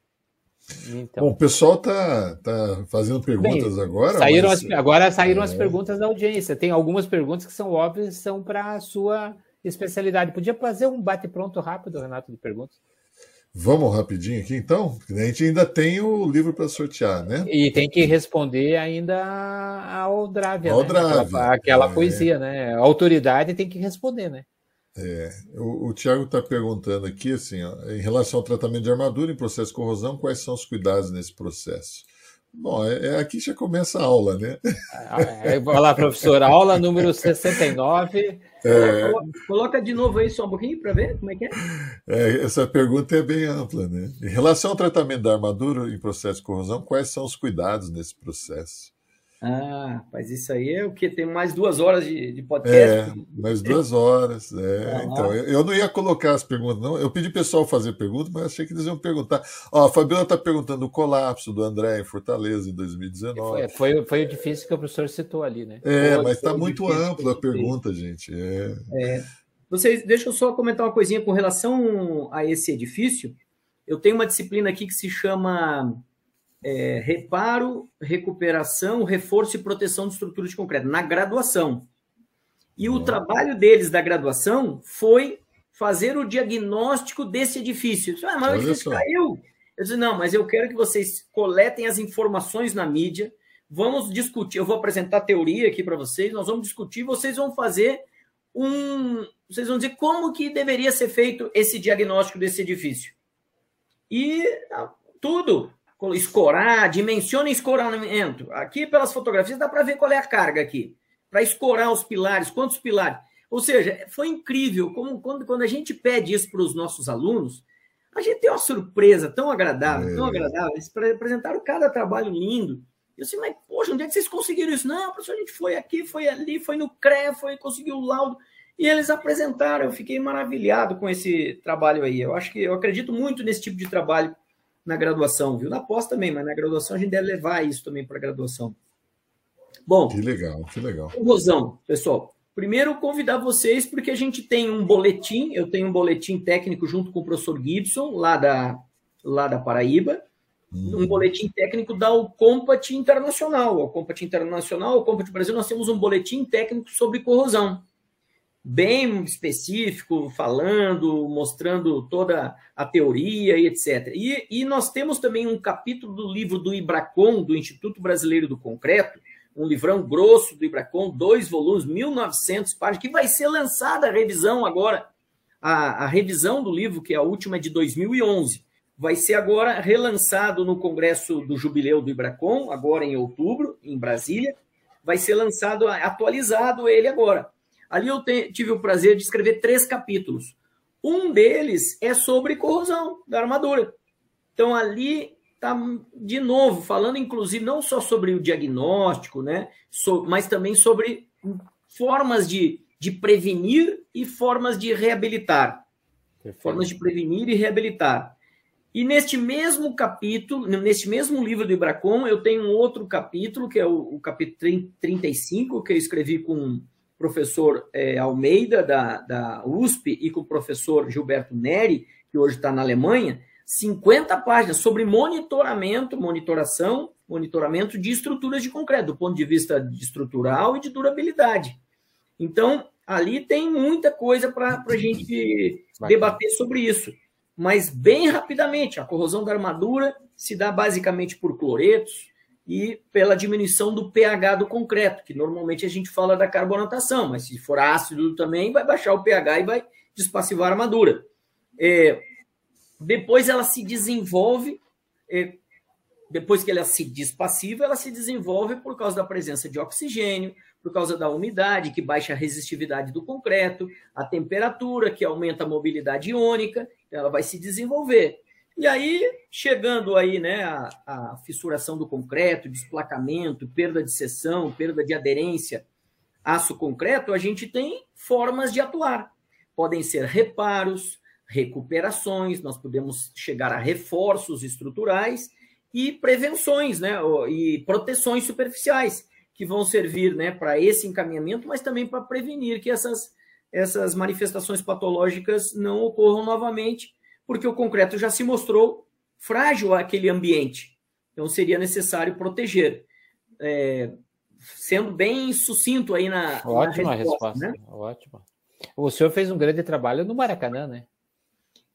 Então. Bom, o pessoal tá, tá fazendo perguntas Bem, agora. Saíram mas... as, agora saíram é. as perguntas da audiência. Tem algumas perguntas que são óbvias, são para a sua especialidade. Podia fazer um bate-pronto rápido, Renato, de perguntas? Vamos rapidinho aqui, então? A gente ainda tem o livro para sortear, né? E tem que responder ainda ao Drávia, ao né? Aquela, aquela é. poesia, né? A autoridade tem que responder, né? É, o, o Tiago está perguntando aqui, assim, ó, em relação ao tratamento de armadura em processo de corrosão, quais são os cuidados nesse processo? Bom, é, é, aqui já começa a aula, né? É, vai lá, professor, aula número 69. É... Coloca de novo aí só um pouquinho para ver como é que é. é. Essa pergunta é bem ampla, né? Em relação ao tratamento da armadura em processo de corrosão, quais são os cuidados nesse processo? Ah, mas isso aí é o que? Tem mais duas horas de, de podcast? É, mais duas horas. É. Ah, então, eu, não ia colocar as perguntas, não. Eu pedi pessoal fazer perguntas, mas achei que eles iam perguntar. Ó, a Fabiola está perguntando o colapso do André em Fortaleza em 2019. Foi, foi, foi o difícil que o professor citou ali, né? É, foi, mas está muito ampla a pergunta, gente. É. é. Vocês, deixa eu só comentar uma coisinha com relação a esse edifício. Eu tenho uma disciplina aqui que se chama é, reparo, recuperação, reforço e proteção de estruturas de concreto, na graduação. E o trabalho deles da graduação foi fazer o diagnóstico desse edifício. Eu disse, ah, mas o edifício caiu. Eu disse, não, mas eu quero que vocês coletem as informações na mídia, vamos discutir, eu vou apresentar a teoria aqui para vocês, nós vamos discutir, vocês vão fazer um... Vocês vão dizer como que deveria ser feito esse diagnóstico desse edifício. E ah, tudo, escorar, dimensiona escoramento. Aqui, pelas fotografias, dá para ver qual é a carga aqui. Para escorar os pilares, quantos pilares. Ou seja, foi incrível como quando, quando a gente pede isso para os nossos alunos, a gente tem uma surpresa tão agradável, é. tão agradável. Eles apresentaram cada trabalho lindo. Eu assim, mas poxa, onde é que vocês conseguiram isso? Não, professor, a gente foi aqui, foi ali, foi no CRE, foi, conseguiu o laudo. E eles apresentaram, eu fiquei maravilhado com esse trabalho aí. Eu acho que eu acredito muito nesse tipo de trabalho na graduação, viu? Na pós também, mas na graduação a gente deve levar isso também para a graduação. Bom. Que legal, que legal. Rosão, pessoal. Primeiro, convidar vocês, porque a gente tem um boletim, eu tenho um boletim técnico junto com o professor Gibson, lá da, lá da Paraíba, hum. um boletim técnico da Compat Internacional. O Compat Internacional, o Compat Brasil, nós temos um boletim técnico sobre corrosão bem específico, falando, mostrando toda a teoria e etc. E, e, nós temos também um capítulo do livro do Ibracon, do Instituto Brasileiro do Concreto, um livrão grosso do Ibracon, dois volumes, 1.900 páginas, que vai ser lançada a revisão agora. A, a revisão do livro, que é a última é de 2011, vai ser agora relançado no Congresso do Jubileu do Ibracon, agora em outubro, em Brasília. Vai ser lançado, atualizado ele agora Ali eu te, tive o prazer de escrever três capítulos. Um deles é sobre corrosão da armadura. Então ali está de novo falando, inclusive, não só sobre o diagnóstico, né, so, mas também sobre formas de, de prevenir e formas de reabilitar. Perfeito. Formas de prevenir e reabilitar. E neste mesmo capítulo, neste mesmo livro do Ibracom, eu tenho um outro capítulo, que é o, o capítulo 35, que eu escrevi com professor é, Almeida, da, da USP, e com o professor Gilberto Neri, que hoje está na Alemanha, 50 páginas sobre monitoramento, monitoração, monitoramento de estruturas de concreto, do ponto de vista de estrutural e de durabilidade. Então, ali tem muita coisa para a gente debater sobre isso. Mas, bem rapidamente, a corrosão da armadura se dá basicamente por cloretos, e pela diminuição do pH do concreto, que normalmente a gente fala da carbonatação, mas se for ácido também, vai baixar o pH e vai despassivar a armadura. É, depois ela se desenvolve, é, depois que ela se despassiva, ela se desenvolve por causa da presença de oxigênio, por causa da umidade, que baixa a resistividade do concreto, a temperatura, que aumenta a mobilidade iônica, ela vai se desenvolver. E aí, chegando aí, né, a, a fissuração do concreto, desplacamento, perda de seção, perda de aderência, aço concreto, a gente tem formas de atuar. Podem ser reparos, recuperações, nós podemos chegar a reforços estruturais e prevenções, né, e proteções superficiais, que vão servir, né, para esse encaminhamento, mas também para prevenir que essas, essas manifestações patológicas não ocorram novamente porque o concreto já se mostrou frágil àquele ambiente. Então seria necessário proteger. É, sendo bem sucinto aí na, Ótima na resposta. resposta né? Ótima. O senhor fez um grande trabalho no Maracanã, né?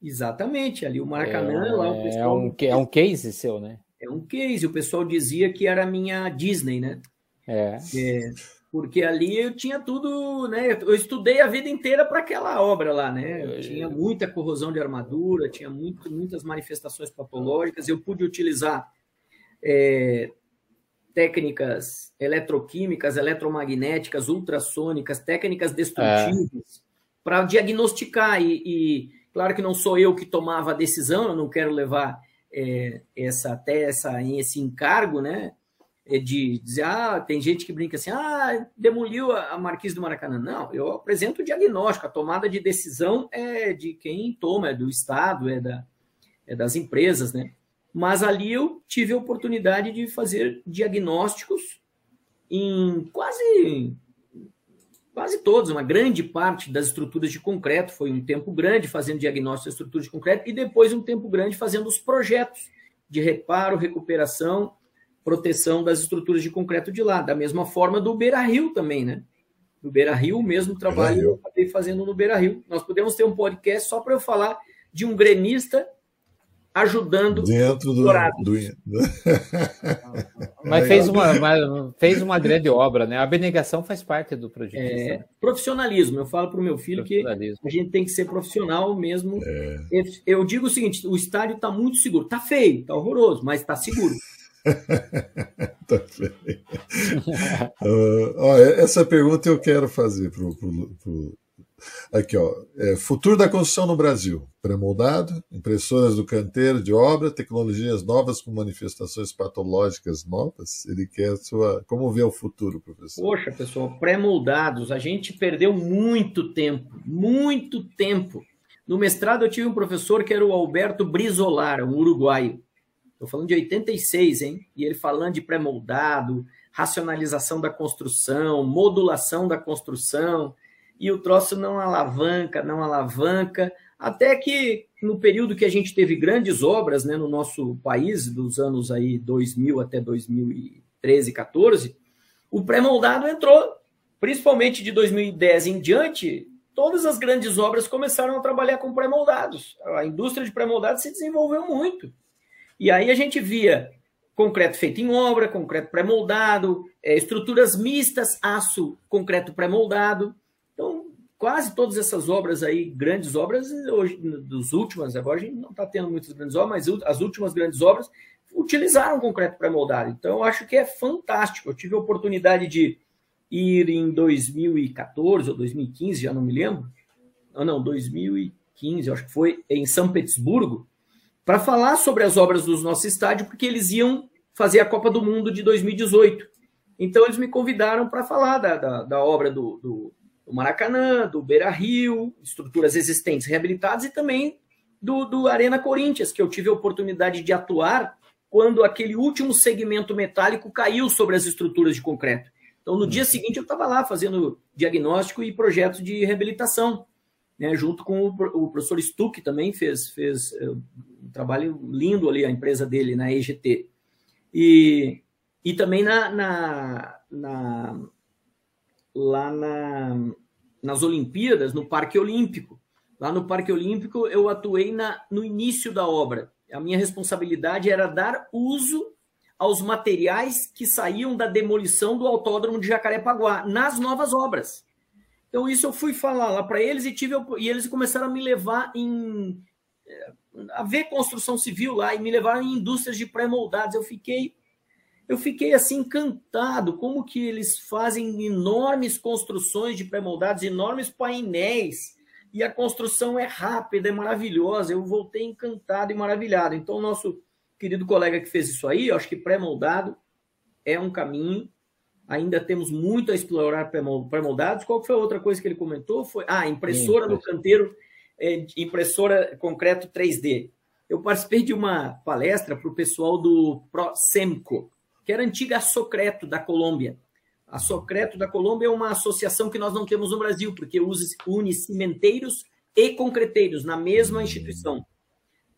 Exatamente, ali o Maracanã, é, lá o pessoal... É um, é um case seu, né? É um case, o pessoal dizia que era a minha Disney, né? É. é porque ali eu tinha tudo, né? Eu estudei a vida inteira para aquela obra lá, né? Eu tinha muita corrosão de armadura, tinha muito, muitas manifestações patológicas. Eu pude utilizar é, técnicas eletroquímicas, eletromagnéticas, ultrassônicas, técnicas destrutivas, é. para diagnosticar. E, e, claro que não sou eu que tomava a decisão, eu não quero levar é, essa, até essa, esse encargo, né? É de dizer, ah, tem gente que brinca assim, ah, demoliu a Marquise do Maracanã. Não, eu apresento o diagnóstico, a tomada de decisão é de quem toma, é do Estado, é, da, é das empresas, né? Mas ali eu tive a oportunidade de fazer diagnósticos em quase quase todos, uma grande parte das estruturas de concreto. Foi um tempo grande fazendo diagnóstico das estruturas de concreto e depois um tempo grande fazendo os projetos de reparo, recuperação proteção das estruturas de concreto de lá. Da mesma forma do Beira Rio também, né? Do Beira Rio, o mesmo trabalho que eu acabei fazendo no Beira Rio. Nós podemos ter um podcast só para eu falar de um gremista ajudando dentro do, do... [laughs] mas fez uma, uma, fez uma grande obra né? A abnegação faz parte do projeto. É, profissionalismo. Eu falo para o meu filho que a gente tem que ser profissional mesmo. É. eu digo o seguinte o estádio está muito seguro. Está feio está horroroso mas está seguro [laughs] [laughs] tá uh, [laughs] ó, essa pergunta eu quero fazer para o. Aqui, ó. É, futuro da construção no Brasil. Pré-moldado, impressoras do canteiro de obra, tecnologias novas com manifestações patológicas novas. Ele quer sua. Como vê o futuro, professor? Poxa, pessoal, pré-moldados. A gente perdeu muito tempo, muito tempo. No mestrado, eu tive um professor que era o Alberto Brizolar, um uruguaio. Estou falando de 86, hein? E ele falando de pré-moldado, racionalização da construção, modulação da construção, e o troço não alavanca, não alavanca, até que no período que a gente teve grandes obras né, no nosso país, dos anos aí 2000 até 2013, 14, o pré-moldado entrou, principalmente de 2010 em diante, todas as grandes obras começaram a trabalhar com pré-moldados. A indústria de pré-moldados se desenvolveu muito. E aí a gente via concreto feito em obra, concreto pré-moldado, é, estruturas mistas, aço, concreto pré-moldado. Então, quase todas essas obras aí, grandes obras, hoje, dos últimas, agora a gente não está tendo muitas grandes obras, mas as últimas grandes obras utilizaram concreto pré-moldado. Então, eu acho que é fantástico. Eu tive a oportunidade de ir em 2014 ou 2015, já não me lembro. Não, não, 2015, acho que foi, em São Petersburgo, para falar sobre as obras do nosso estádio, porque eles iam fazer a Copa do Mundo de 2018. Então, eles me convidaram para falar da, da, da obra do, do, do, Maracanã, do Beira Rio, estruturas existentes reabilitadas e também do, do Arena Corinthians, que eu tive a oportunidade de atuar quando aquele último segmento metálico caiu sobre as estruturas de concreto. Então, no dia seguinte, eu estava lá fazendo diagnóstico e projetos de reabilitação, né, junto com o, o professor Stuck também fez, fez eh, trabalho lindo ali, a empresa dele na EGT. E, e também na, na, na lá na, nas Olimpíadas, no Parque Olímpico. Lá no Parque Olímpico, eu atuei na, no início da obra. A minha responsabilidade era dar uso aos materiais que saíam da demolição do autódromo de Jacarepaguá nas novas obras. Então, isso eu fui falar lá para eles e tive e eles começaram a me levar em a ver construção civil lá e me levaram em indústrias de pré-moldados. Eu fiquei eu fiquei assim encantado como que eles fazem enormes construções de pré-moldados, enormes painéis, e a construção é rápida, é maravilhosa. Eu voltei encantado e maravilhado. Então, o nosso querido colega que fez isso aí, eu acho que pré-moldado é um caminho. Ainda temos muito a explorar pré-moldados. Qual foi a outra coisa que ele comentou? Foi ah, impressora Sim, no canteiro impressora concreto 3D. Eu participei de uma palestra para o pessoal do ProSemco, que era a antiga Socreto da Colômbia. A Socreto da Colômbia é uma associação que nós não temos no Brasil, porque une cimenteiros e concreteiros na mesma instituição.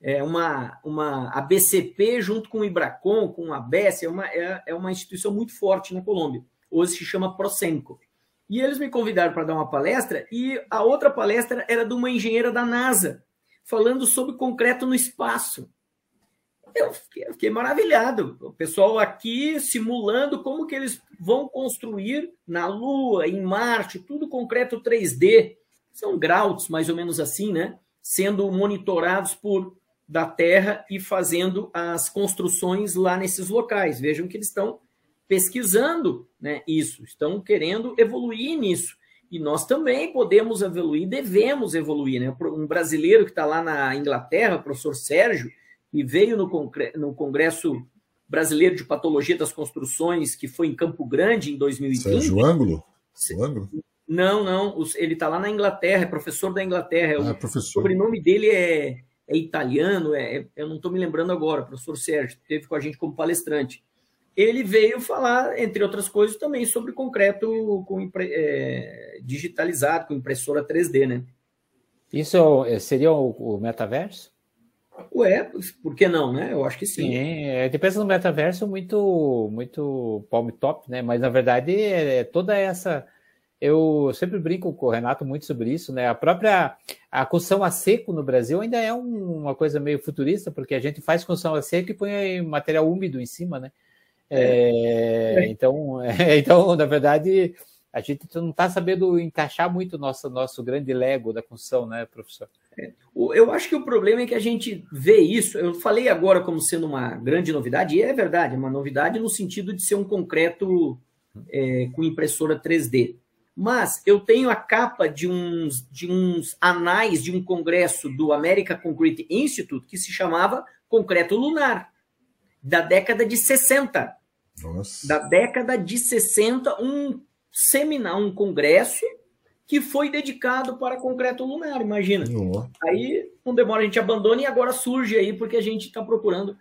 É uma, uma ABCP junto com o Ibracon, com a ABS, é uma, é, é uma instituição muito forte na Colômbia. Hoje se chama ProSemco. E eles me convidaram para dar uma palestra, e a outra palestra era de uma engenheira da NASA, falando sobre concreto no espaço. Eu fiquei, eu fiquei, maravilhado. O pessoal aqui simulando como que eles vão construir na Lua, em Marte, tudo concreto 3D. São graus, mais ou menos assim, né? Sendo monitorados por da Terra e fazendo as construções lá nesses locais. Vejam que eles estão pesquisando né, isso, estão querendo evoluir nisso. E nós também podemos evoluir, devemos evoluir. Né? Um brasileiro que está lá na Inglaterra, o professor Sérgio, e veio no, Congresso Brasileiro de Patologia das Construções, que foi em Campo Grande em 2020. Sérgio Ângulo? Ângulo? Não, não. Ele está lá na Inglaterra, é professor da Inglaterra. Ah, professor. O sobrenome dele é, é italiano, é, é eu não estou me lembrando agora, professor Sérgio, esteve com a gente como palestrante ele veio falar, entre outras coisas, também sobre concreto com, é, digitalizado, com impressora 3D, né? Isso é seria o, o, metaverso? Ué, por que não, né? Eu acho que sim. sim é, pensa no metaverso muito, muito palm top, né? Mas na verdade é, é toda essa. Eu sempre brinco com o Renato muito sobre isso, né? A própria a construção a seco no Brasil ainda é um, uma coisa meio futurista, porque a gente faz construção a seco e põe material úmido em cima, né? É. Então, [laughs] é, então, na verdade, a gente não está sabendo encaixar muito nosso nosso grande Lego da construção, né, professor? Eu acho que o problema é que a gente vê isso. Eu falei agora como sendo uma grande novidade, e é verdade, é uma novidade no sentido de ser um concreto é, com impressora 3D. Mas eu tenho a capa de uns, de uns anais de um congresso do American Concrete Institute que se chamava Concreto Lunar, da década de 60. Nossa. da década de 60, um seminário, um congresso que foi dedicado para concreto lunar, imagina. Aí não demora, a gente abandona e agora surge aí porque a gente está procurando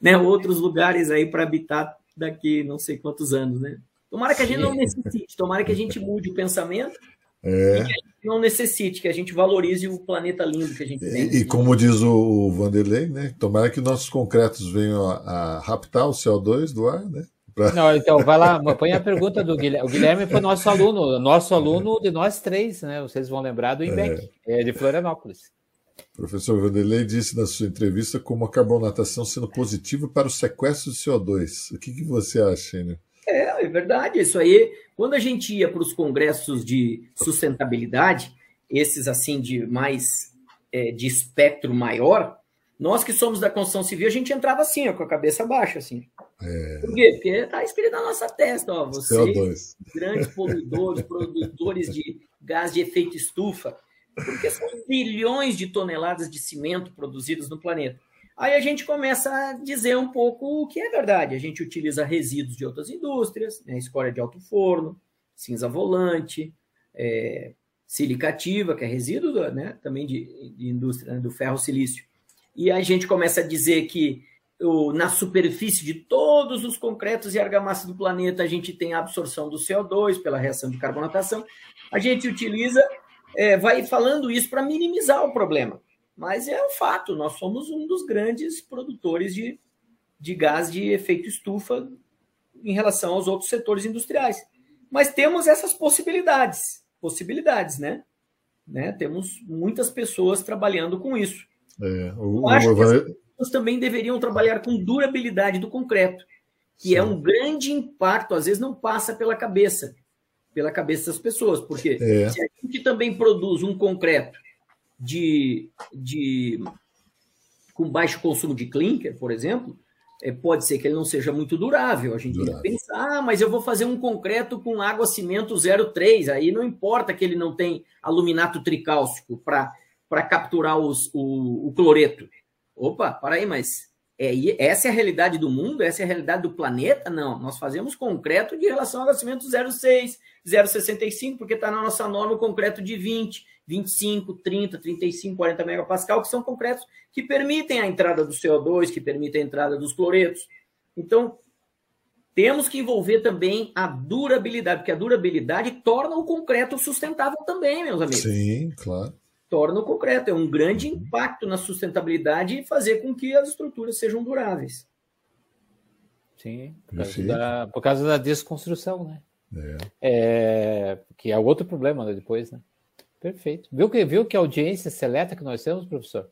né, outros lugares aí para habitar daqui não sei quantos anos, né? Tomara que a gente não necessite, tomara que a gente mude o pensamento é. e que a gente não necessite, que a gente valorize o planeta lindo que a gente tem. E, e como diz o Vanderlei, né? Tomara que nossos concretos venham a, a raptar o CO2 do ar, né? Pra... Não, então vai lá, [laughs] põe a pergunta do Guilherme. O Guilherme foi nosso aluno, nosso aluno de nós três, né? Vocês vão lembrar do IMBEC, é. é de Florianópolis. O professor Vanderlei disse na sua entrevista como a carbonatação sendo positiva para o sequestro de CO2. O que, que você acha, Enio? É, é verdade. Isso aí, quando a gente ia para os congressos de sustentabilidade, esses assim de mais é, de espectro maior, nós que somos da construção civil, a gente entrava assim, ó, com a cabeça baixa, assim. É... Por quê? Porque está escrito na nossa testa, ó, vocês, grandes poluidores, produtores de gás de efeito estufa, porque são bilhões de toneladas de cimento produzidos no planeta. Aí a gente começa a dizer um pouco o que é verdade. A gente utiliza resíduos de outras indústrias, né, escória de alto forno, cinza volante, é, silicativa, que é resíduo né, também de, de indústria, né, do ferro silício. E a gente começa a dizer que o, na superfície de todos os concretos e argamassas do planeta a gente tem a absorção do CO2 pela reação de carbonatação, a gente utiliza, é, vai falando isso para minimizar o problema. Mas é um fato, nós somos um dos grandes produtores de, de gás de efeito estufa em relação aos outros setores industriais. Mas temos essas possibilidades, possibilidades, né? né? Temos muitas pessoas trabalhando com isso. É, o, Eu acho que as pessoas também deveriam trabalhar com durabilidade do concreto, que Sim. é um grande impacto, às vezes não passa pela cabeça, pela cabeça das pessoas, porque é. se a gente também produz um concreto de, de com baixo consumo de clinker, por exemplo, é, pode ser que ele não seja muito durável. A gente durável. pensar, ah, mas eu vou fazer um concreto com água cimento 0,3, aí não importa que ele não tem aluminato tricálcico para capturar os, o, o, cloreto. Opa, para aí, mas é, essa é a realidade do mundo? Essa é a realidade do planeta? Não, nós fazemos concreto de relação ao aquecimento 0,6, 0,65, porque está na nossa norma o concreto de 20, 25, 30, 35, 40 megapascal, que são concretos que permitem a entrada do CO2, que permitem a entrada dos cloretos. Então, temos que envolver também a durabilidade, porque a durabilidade torna o concreto sustentável também, meus amigos. Sim, claro torna o concreto. É um grande impacto na sustentabilidade e fazer com que as estruturas sejam duráveis. Sim, por causa, da, por causa da desconstrução, né? É. é. que é outro problema né, depois, né? Perfeito. Viu que, viu que audiência seleta que nós temos, professor?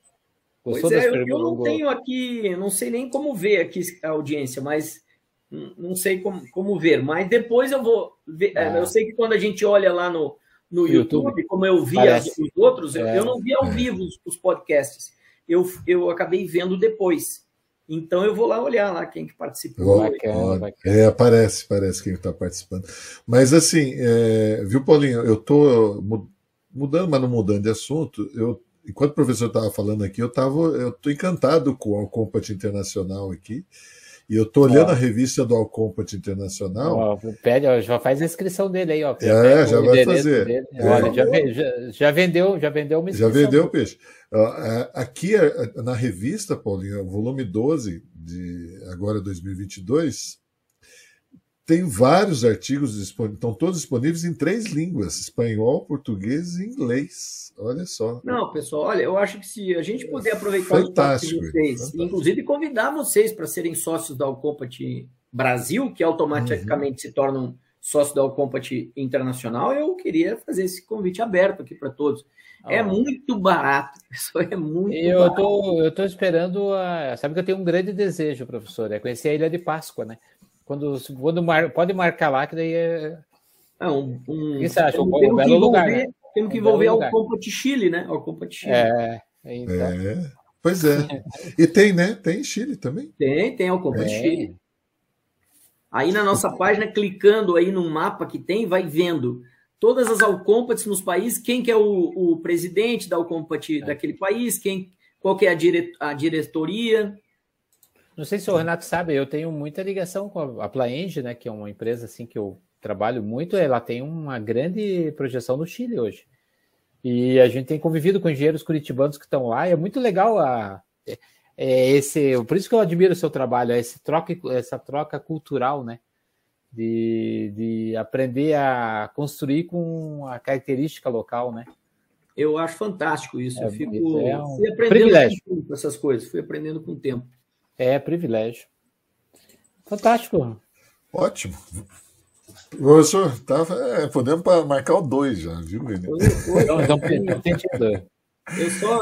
Gostou pois é, eu, eu não tenho aqui, não sei nem como ver aqui a audiência, mas não sei como, como ver. Mas depois eu vou ver. Ah. Eu sei que quando a gente olha lá no, no YouTube, YouTube, como eu vi os outros, é, eu não vi ao é. vivo os, os, podcasts. Eu, eu acabei vendo depois. Então eu vou lá olhar lá quem que participou. Bacana, bacana. É, aparece, parece quem está participando. Mas assim, é, viu, Paulinho, eu estou mudando, mas não mudando de assunto, eu enquanto o professor estava falando aqui, eu tava, eu tô encantado com o Alcompat Internacional aqui. E eu tô olhando a revista do Alcompat Internacional. Ó, pede, ó, já faz a inscrição dele aí, ó. É, já vai fazer. É. Olha, já, já, já, vendeu, já vendeu uma inscrição. Já vendeu o peixe. É, aqui na revista, Paulinho, volume 12 de agora 2022, tem vários artigos disponíveis, estão todos disponíveis em três línguas: espanhol, português e inglês. Olha só. Não, pessoal, olha, eu acho que se a gente puder aproveitar fantástico, os vocês, fantástico. inclusive convidar vocês para serem sócios da Alcompat Brasil, que automaticamente uhum. se tornam sócios da Alcompat Internacional, eu queria fazer esse convite aberto aqui para todos. Oh. É muito barato, [laughs] pessoal, é muito eu barato. Tô, eu estou esperando, a... sabe que eu tenho um grande desejo, professor, é conhecer a Ilha de Páscoa, né? Quando, quando mar, pode marcar lá, que daí é. é um, um, o que você acha? Um, um belo lugar, né? Temos que envolver o Compat Chile, né? O Compat Chile. É, então. é, pois é. E tem, né? Tem Chile também. Tem, tem o Compat Chile. Aí na nossa página, clicando aí no mapa que tem, vai vendo todas as Alcompats nos países, quem que é o, o presidente da Alcompat é. daquele país, quem, qual que é a, dire, a diretoria, não sei se o Renato sabe, eu tenho muita ligação com a Plaenge, né, que é uma empresa assim que eu trabalho muito, ela tem uma grande projeção no Chile hoje. E a gente tem convivido com engenheiros curitibanos que estão lá, e é muito legal a, é, é esse, por isso que eu admiro o seu trabalho, é esse troca, essa troca cultural, né? De, de aprender a construir com a característica local, né? Eu acho fantástico isso. É, eu fico é um fui aprendendo privilégio. com essas coisas, fui aprendendo com o tempo. É, privilégio. Fantástico. Ótimo. Professor, tá, é, podemos marcar o 2 já, viu, Nenê? Eu só.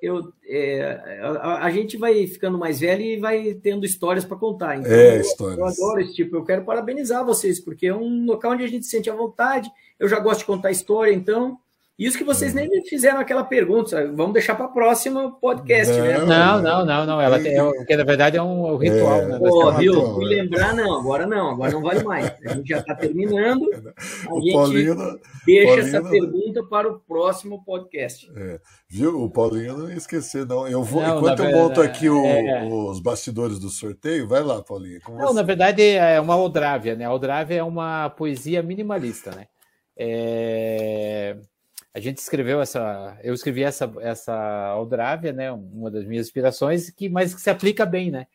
Eu, é, a, a, gente vai ficando mais velho e vai tendo histórias para contar. Então, é, histórias. Eu, eu adoro esse tipo. Eu quero parabenizar vocês, porque é um local onde a gente se sente à vontade. Eu já gosto de contar história, então isso que vocês nem me fizeram aquela pergunta, vamos deixar para o próximo podcast, não, né? Não, não, não, não. Ela tem, é porque na verdade é um, ritual, é, né? Pô, viu? Fui lembrar, não, agora não, agora não vale mais. A gente já está terminando. [laughs] A o gente Paulino, deixa Paulino, essa pergunta para o próximo podcast. É, viu? O Paulinho não ia esquecer, não. Eu vou, não, enquanto eu monto aqui o, é, os bastidores do sorteio, vai lá, Paulinho. Não, você? na verdade é uma Oldrávia, né? A Oldrávia é uma poesia minimalista, né? É a gente escreveu essa, eu escrevi essa essa Aldrávia, né, uma das minhas inspirações, que mas que se aplica bem, né?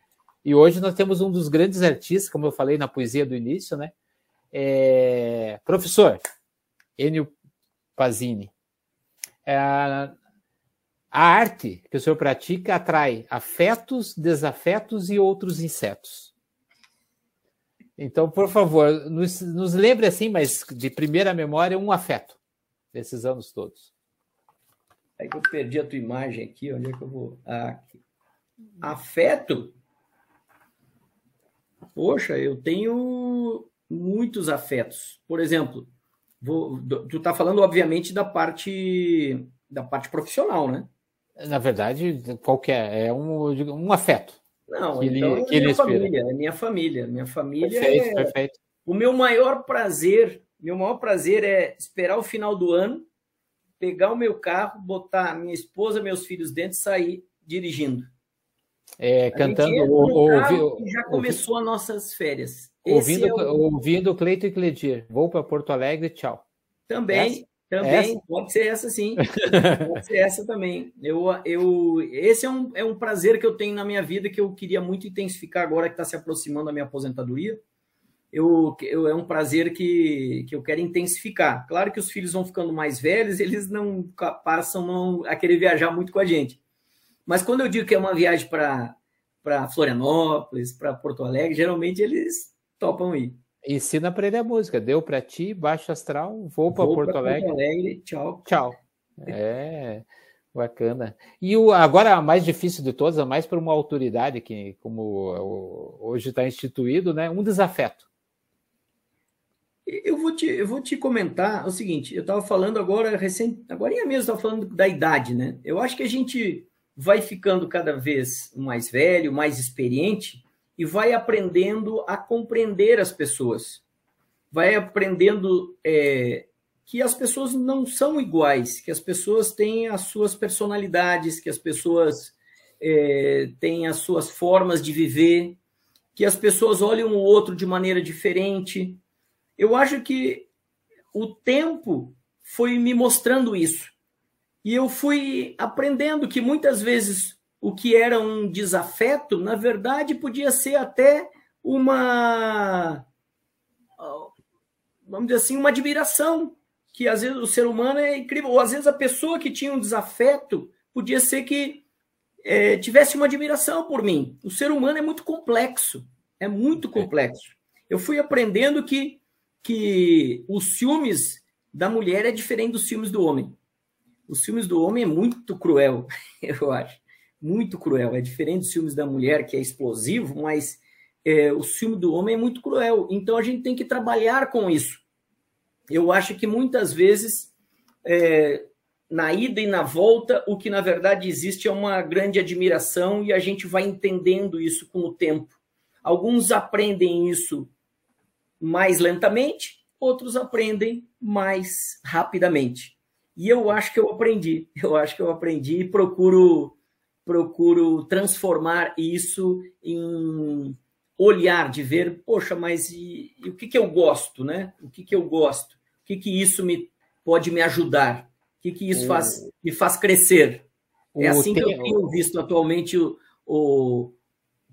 E hoje nós temos um dos grandes artistas, como eu falei na poesia do início, né? É, professor Enio Pazini. É, a arte que o senhor pratica atrai afetos, desafetos e outros insetos. Então, por favor, nos, nos lembre assim, mas de primeira memória, um afeto nesses anos todos? É que eu perdi a tua imagem aqui, onde é que eu vou? Ah, aqui. Afeto? Poxa, eu tenho muitos afetos. Por exemplo, vou, tu está falando, obviamente, da parte da parte profissional, né? Na verdade, qualquer é um, um afeto. Não, que então ele, é minha família, é minha família. Minha família perfeito, é... perfeito. O meu maior prazer meu maior prazer é esperar o final do ano, pegar o meu carro, botar minha esposa, meus filhos dentro e sair dirigindo. É, cantando. Ou, já começou as nossas férias. Ouvindo, é o... ouvindo Cleito e Cledir. Vou para Porto Alegre, tchau. Também, essa? também. Essa? Pode ser essa sim. [laughs] pode ser essa também. Eu, eu, esse é um, é um prazer que eu tenho na minha vida que eu queria muito intensificar agora que está se aproximando da minha aposentadoria eu, eu, é um prazer que, que eu quero intensificar. Claro que os filhos vão ficando mais velhos, eles não passam não, a querer viajar muito com a gente. Mas quando eu digo que é uma viagem para Florianópolis, para Porto Alegre, geralmente eles topam ir. Ensina para ele a música. Deu para ti, baixo astral, vou para Porto Alegre. Porto Alegre, tchau. Tchau. É. Bacana. E o, agora a mais difícil de todas, a mais para uma autoridade que, como hoje está instituído, né? Um desafeto. Eu vou te, eu vou te comentar o seguinte, eu estava falando agora, recente, agora mesmo estava falando da idade, né? Eu acho que a gente vai ficando cada vez mais velho, mais experiente e vai aprendendo a compreender as pessoas, vai aprendendo é, que as pessoas não são iguais, que as pessoas têm as suas personalidades, que as pessoas é, têm as suas formas de viver, que as pessoas olham o outro de maneira diferente. Eu acho que o tempo foi me mostrando isso. E eu fui aprendendo que muitas vezes o que era um desafeto, na verdade, podia ser até uma. Vamos dizer assim, uma admiração. Que às vezes o ser humano é incrível. Ou às vezes a pessoa que tinha um desafeto podia ser que é, tivesse uma admiração por mim. O ser humano é muito complexo. É muito complexo. Eu fui aprendendo que, que os ciúmes da mulher é diferente dos ciúmes do homem. Os filmes do homem é muito cruel, [laughs] eu acho. Muito cruel. É diferente dos filmes da mulher, que é explosivo, mas é, o filme do homem é muito cruel. Então a gente tem que trabalhar com isso. Eu acho que muitas vezes, é, na ida e na volta, o que na verdade existe é uma grande admiração e a gente vai entendendo isso com o tempo. Alguns aprendem isso mais lentamente, outros aprendem mais rapidamente. E eu acho que eu aprendi, eu acho que eu aprendi e procuro procuro transformar isso em olhar de ver, poxa, mas e, e o que, que eu gosto, né? O que, que eu gosto? O que, que isso me pode me ajudar? O que, que isso faz, me faz crescer? É assim que eu tenho visto atualmente o, o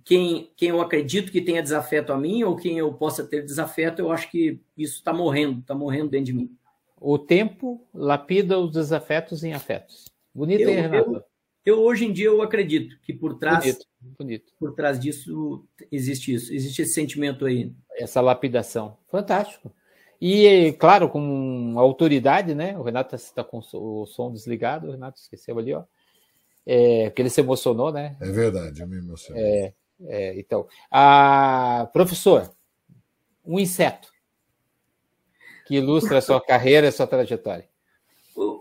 quem, quem eu acredito que tenha desafeto a mim ou quem eu possa ter desafeto, eu acho que isso está morrendo, está morrendo dentro de mim. O tempo lapida os desafetos em afetos. Bonito, eu, hein, Renato? Eu, eu, hoje em dia eu acredito que por trás, bonito, bonito. por trás disso existe isso, existe esse sentimento aí. Essa lapidação, fantástico. E claro, com autoridade, né? O Renato está com o som desligado, o Renato esqueceu ali, ó. É, porque ele se emocionou, né? É verdade, eu me emocionei. É, é, então, a professor, um inseto que ilustra a sua [laughs] carreira e a sua trajetória?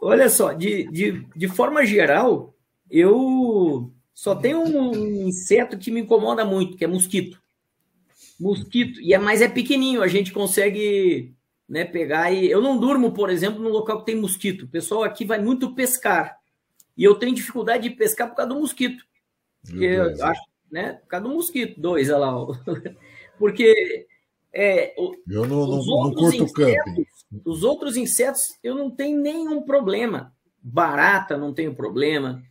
Olha só, de, de, de forma geral, eu só tenho um inseto que me incomoda muito, que é mosquito. Mosquito, e é, mas é pequenininho, a gente consegue né, pegar e. Eu não durmo, por exemplo, num local que tem mosquito. O pessoal aqui vai muito pescar. E eu tenho dificuldade de pescar por causa do mosquito. Porque eu acho, né? Por causa do mosquito, dois, olha lá. [laughs] Porque é, eu não, não, não curto insetos, camping. Os outros insetos eu não tenho nenhum problema. Barata não tenho problema.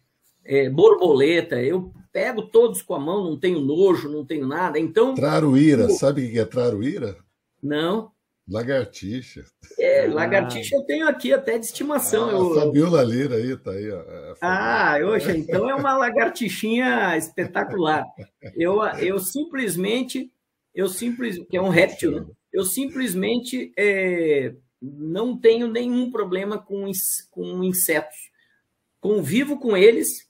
É, borboleta, eu pego todos com a mão, não tenho nojo, não tenho nada. Então. Traruíra, eu... sabe o que é traruíra? Não. Lagartixa. É, lagartixa eu tenho aqui até de estimação. Ah, eu, Fabiola Lira aí, tá aí. É ah, hoje, então é uma lagartixinha espetacular. Eu, eu simplesmente eu simplesmente, que é um réptil, né? eu simplesmente é, não tenho nenhum problema com, com insetos. Convivo com eles,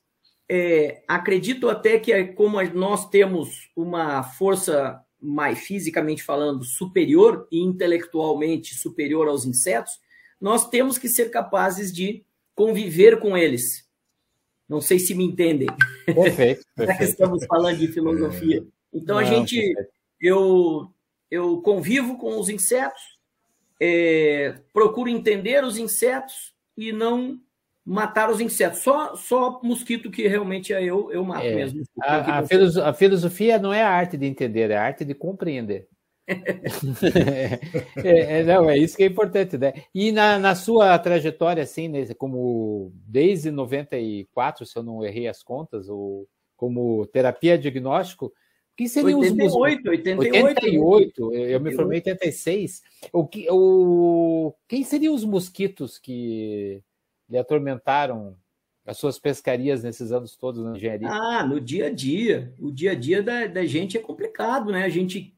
é, acredito até que, como nós temos uma força mais fisicamente falando superior e intelectualmente superior aos insetos, nós temos que ser capazes de conviver com eles. Não sei se me entendem. Perfeito. [laughs] perfeito. estamos falando de filosofia. Então Não, a gente perfeito eu, eu convivo com os insetos, é, procuro entender os insetos e não matar os insetos. Só, só mosquito que realmente é eu, eu mato é, mesmo. A, a, filoso, a, filosofia não é a arte de entender, é a arte de compreender. É, é, não, é isso que é importante, né? E na, na sua trajetória, assim, né, como desde 94, se eu não errei as contas, ou como terapia diagnóstico, que seriam 88, os 88, 88, eu me formei em 86. O que, o, quem seriam os mosquitos que lhe atormentaram as suas pescarias nesses anos todos na engenharia? Ah, no dia a dia. O dia a dia da, da gente é complicado, né? A gente,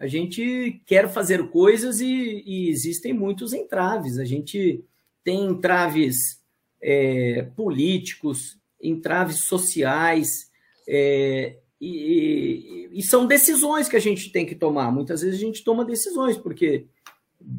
a gente quer fazer coisas e, e existem muitos entraves. A gente tem entraves é, políticos, entraves sociais, é, e, e, são decisões que a gente tem que tomar. Muitas vezes a gente toma decisões, porque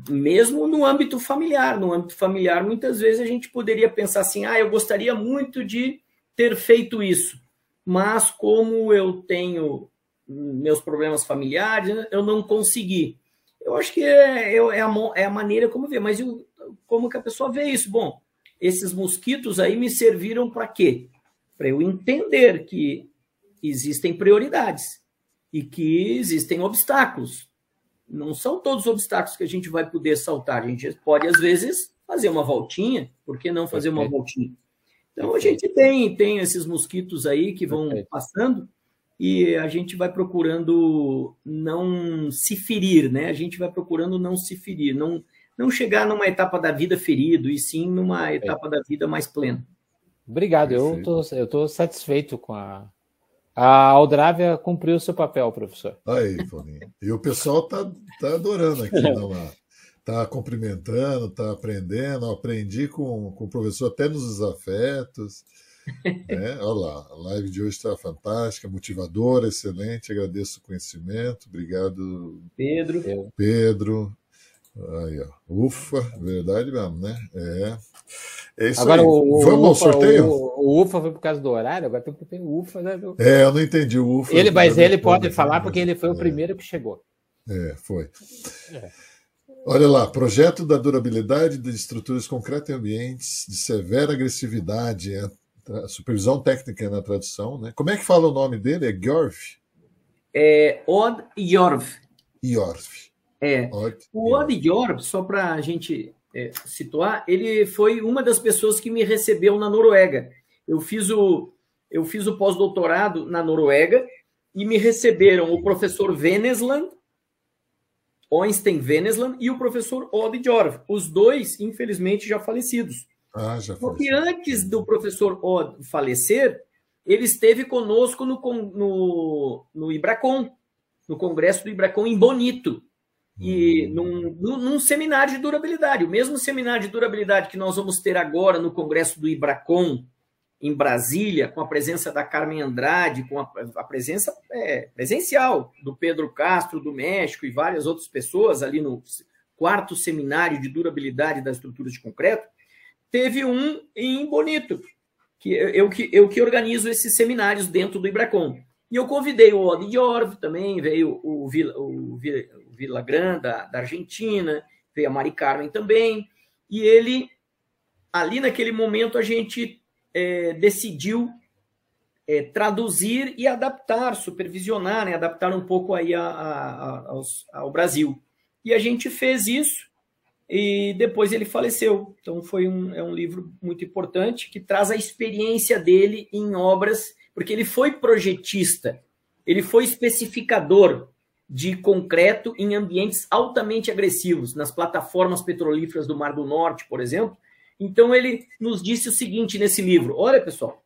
mesmo no âmbito familiar, no âmbito familiar, muitas vezes a gente poderia pensar assim: ah, eu gostaria muito de ter feito isso, mas como eu tenho meus problemas familiares, eu não consegui. Eu acho que é, é, a, é a maneira como ver, mas eu, como que a pessoa vê isso? Bom, esses mosquitos aí me serviram para quê? Para eu entender que existem prioridades e que existem obstáculos. Não são todos os obstáculos que a gente vai poder saltar. A gente pode, às vezes, fazer uma voltinha. Por que não fazer uma voltinha? Então, a gente tem, tem esses mosquitos aí que vão passando e a gente vai procurando não se ferir, né? A gente vai procurando não se ferir, não, não chegar numa etapa da vida ferido, e sim numa etapa da vida mais plena. Obrigado, eu tô, eu tô satisfeito com a. A Aldrávia cumpriu o seu papel, professor. Aí, Paulinho. E o pessoal tá, tá adorando aqui, [laughs] não, tá cumprimentando, tá aprendendo. Eu aprendi com, com o professor até nos desafetos. É, olha lá, a live de hoje está fantástica, motivadora, excelente. Agradeço o conhecimento. Obrigado, Pedro. Pedro. Aí, ó. Ufa, verdade mesmo, né? É. É isso agora, aí. O, Vamos ao sorteio? O, o, UFA foi por causa do horário, agora tem que ter o UFA. Né? É, eu não entendi o UFA. Ele, mas ele pode falar porque ele foi é. o primeiro que chegou. É, foi. É. Olha lá, projeto da durabilidade de estruturas concretas em ambientes de severa agressividade, é supervisão técnica na tradução, né? Como é que fala o nome dele? É Gjorv? É Od Jorv. Jorv. É. Od o Od Jorv, só para a gente é, situar, ele foi uma das pessoas que me recebeu na Noruega. Eu fiz o, eu fiz o pós-doutorado na Noruega e me receberam o professor Venesland, Einstein Venesland e o professor Odd Jorv, os dois, infelizmente, já falecidos. Ah, Porque antes do professor Odd falecer, ele esteve conosco no, no, no Ibracon, no congresso do Ibracon em Bonito. E num, num, seminário de durabilidade. O mesmo seminário de durabilidade que nós vamos ter agora no Congresso do Ibracon, em Brasília, com a presença da Carmen Andrade, com a, a presença é, presencial do Pedro Castro, do México e várias outras pessoas ali no quarto seminário de durabilidade das estruturas de concreto, teve um em Bonito, que eu, que eu que organizo esses seminários dentro do Ibracon. E eu convidei o Odi Jorv também, veio o, Vila, o, Vila Grande, da, da Argentina, veio a Mari Carmen também, e ele, ali naquele momento, a gente é, decidiu é, traduzir e adaptar, supervisionar, né, adaptar um pouco aí a, a, aos, ao Brasil. E a gente fez isso, e depois ele faleceu. Então foi um, é um livro muito importante que traz a experiência dele em obras, porque ele foi projetista, ele foi especificador, de concreto em ambientes altamente agressivos, nas plataformas petrolíferas do Mar do Norte, por exemplo. Então, ele nos disse o seguinte nesse livro: olha, pessoal,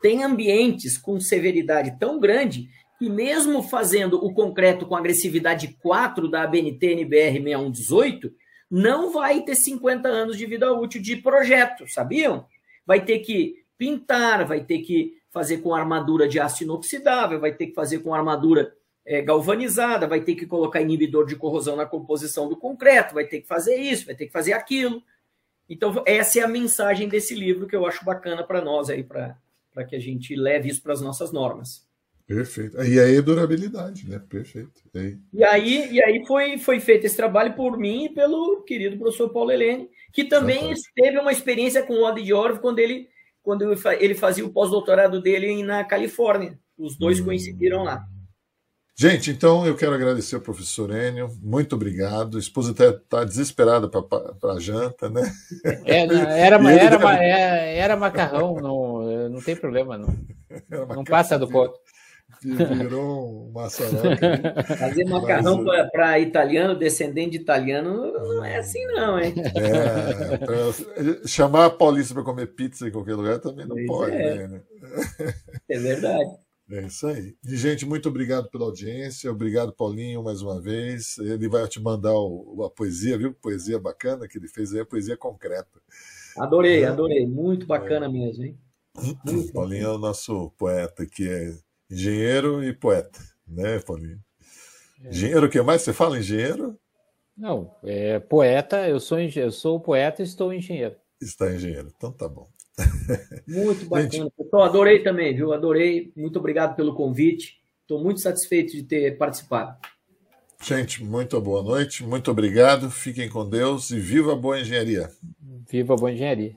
tem ambientes com severidade tão grande que, mesmo fazendo o concreto com agressividade 4 da ABNT NBR 6118, não vai ter 50 anos de vida útil de projeto, sabiam? Vai ter que pintar, vai ter que fazer com armadura de aço inoxidável, vai ter que fazer com armadura é, galvanizada, vai ter que colocar inibidor de corrosão na composição do concreto, vai ter que fazer isso, vai ter que fazer aquilo. Então, essa é a mensagem desse livro que eu acho bacana para nós aí, para que a gente leve isso para as nossas normas. Perfeito. E aí é durabilidade, né? Perfeito. E aí, e aí, e aí foi, foi feito esse trabalho por mim e pelo querido professor Paulo Helene, que também teve uma experiência com o Odd de quando ele, quando ele fazia o pós-doutorado dele na Califórnia. Os dois hum. coincidiram lá. Gente, então eu quero agradecer ao professor Enio, muito obrigado. A esposa está tá desesperada para a janta, né? É, era, [laughs] era, é, era, macarrão, não, não tem problema, não. [laughs] Não passa do ponto. Virou uma Fazer macarrão Mas... para italiano, descendente de italiano, não é assim, não, hein? É, chamar a Paulista para comer pizza em qualquer lugar também não pois pode, é. né? É verdade. É isso aí. E, gente, muito obrigado pela audiência. Obrigado, Paulinho, mais uma vez. Ele vai te mandar o, a poesia, viu? Poesia bacana que ele fez aí, a poesia concreta. Adorei, é. adorei. Muito bacana é. mesmo, hein? [clears throat] Muito Paulinho bacana. é o nosso poeta, que é engenheiro e poeta, né, Paulinho? É. Engenheiro, o que mais? Você fala engenheiro? Não, é poeta, eu sou, eu sou poeta e estou engenheiro. Está engenheiro, então tá bom. [laughs] Muito bacana. Gente... Pessoal, adorei também, viu? Adorei. Muito obrigado pelo convite. Estou muito satisfeito de ter participado. Gente, muito boa noite, muito obrigado, fiquem com Deus e viva a boa engenharia. Viva a boa engenharia.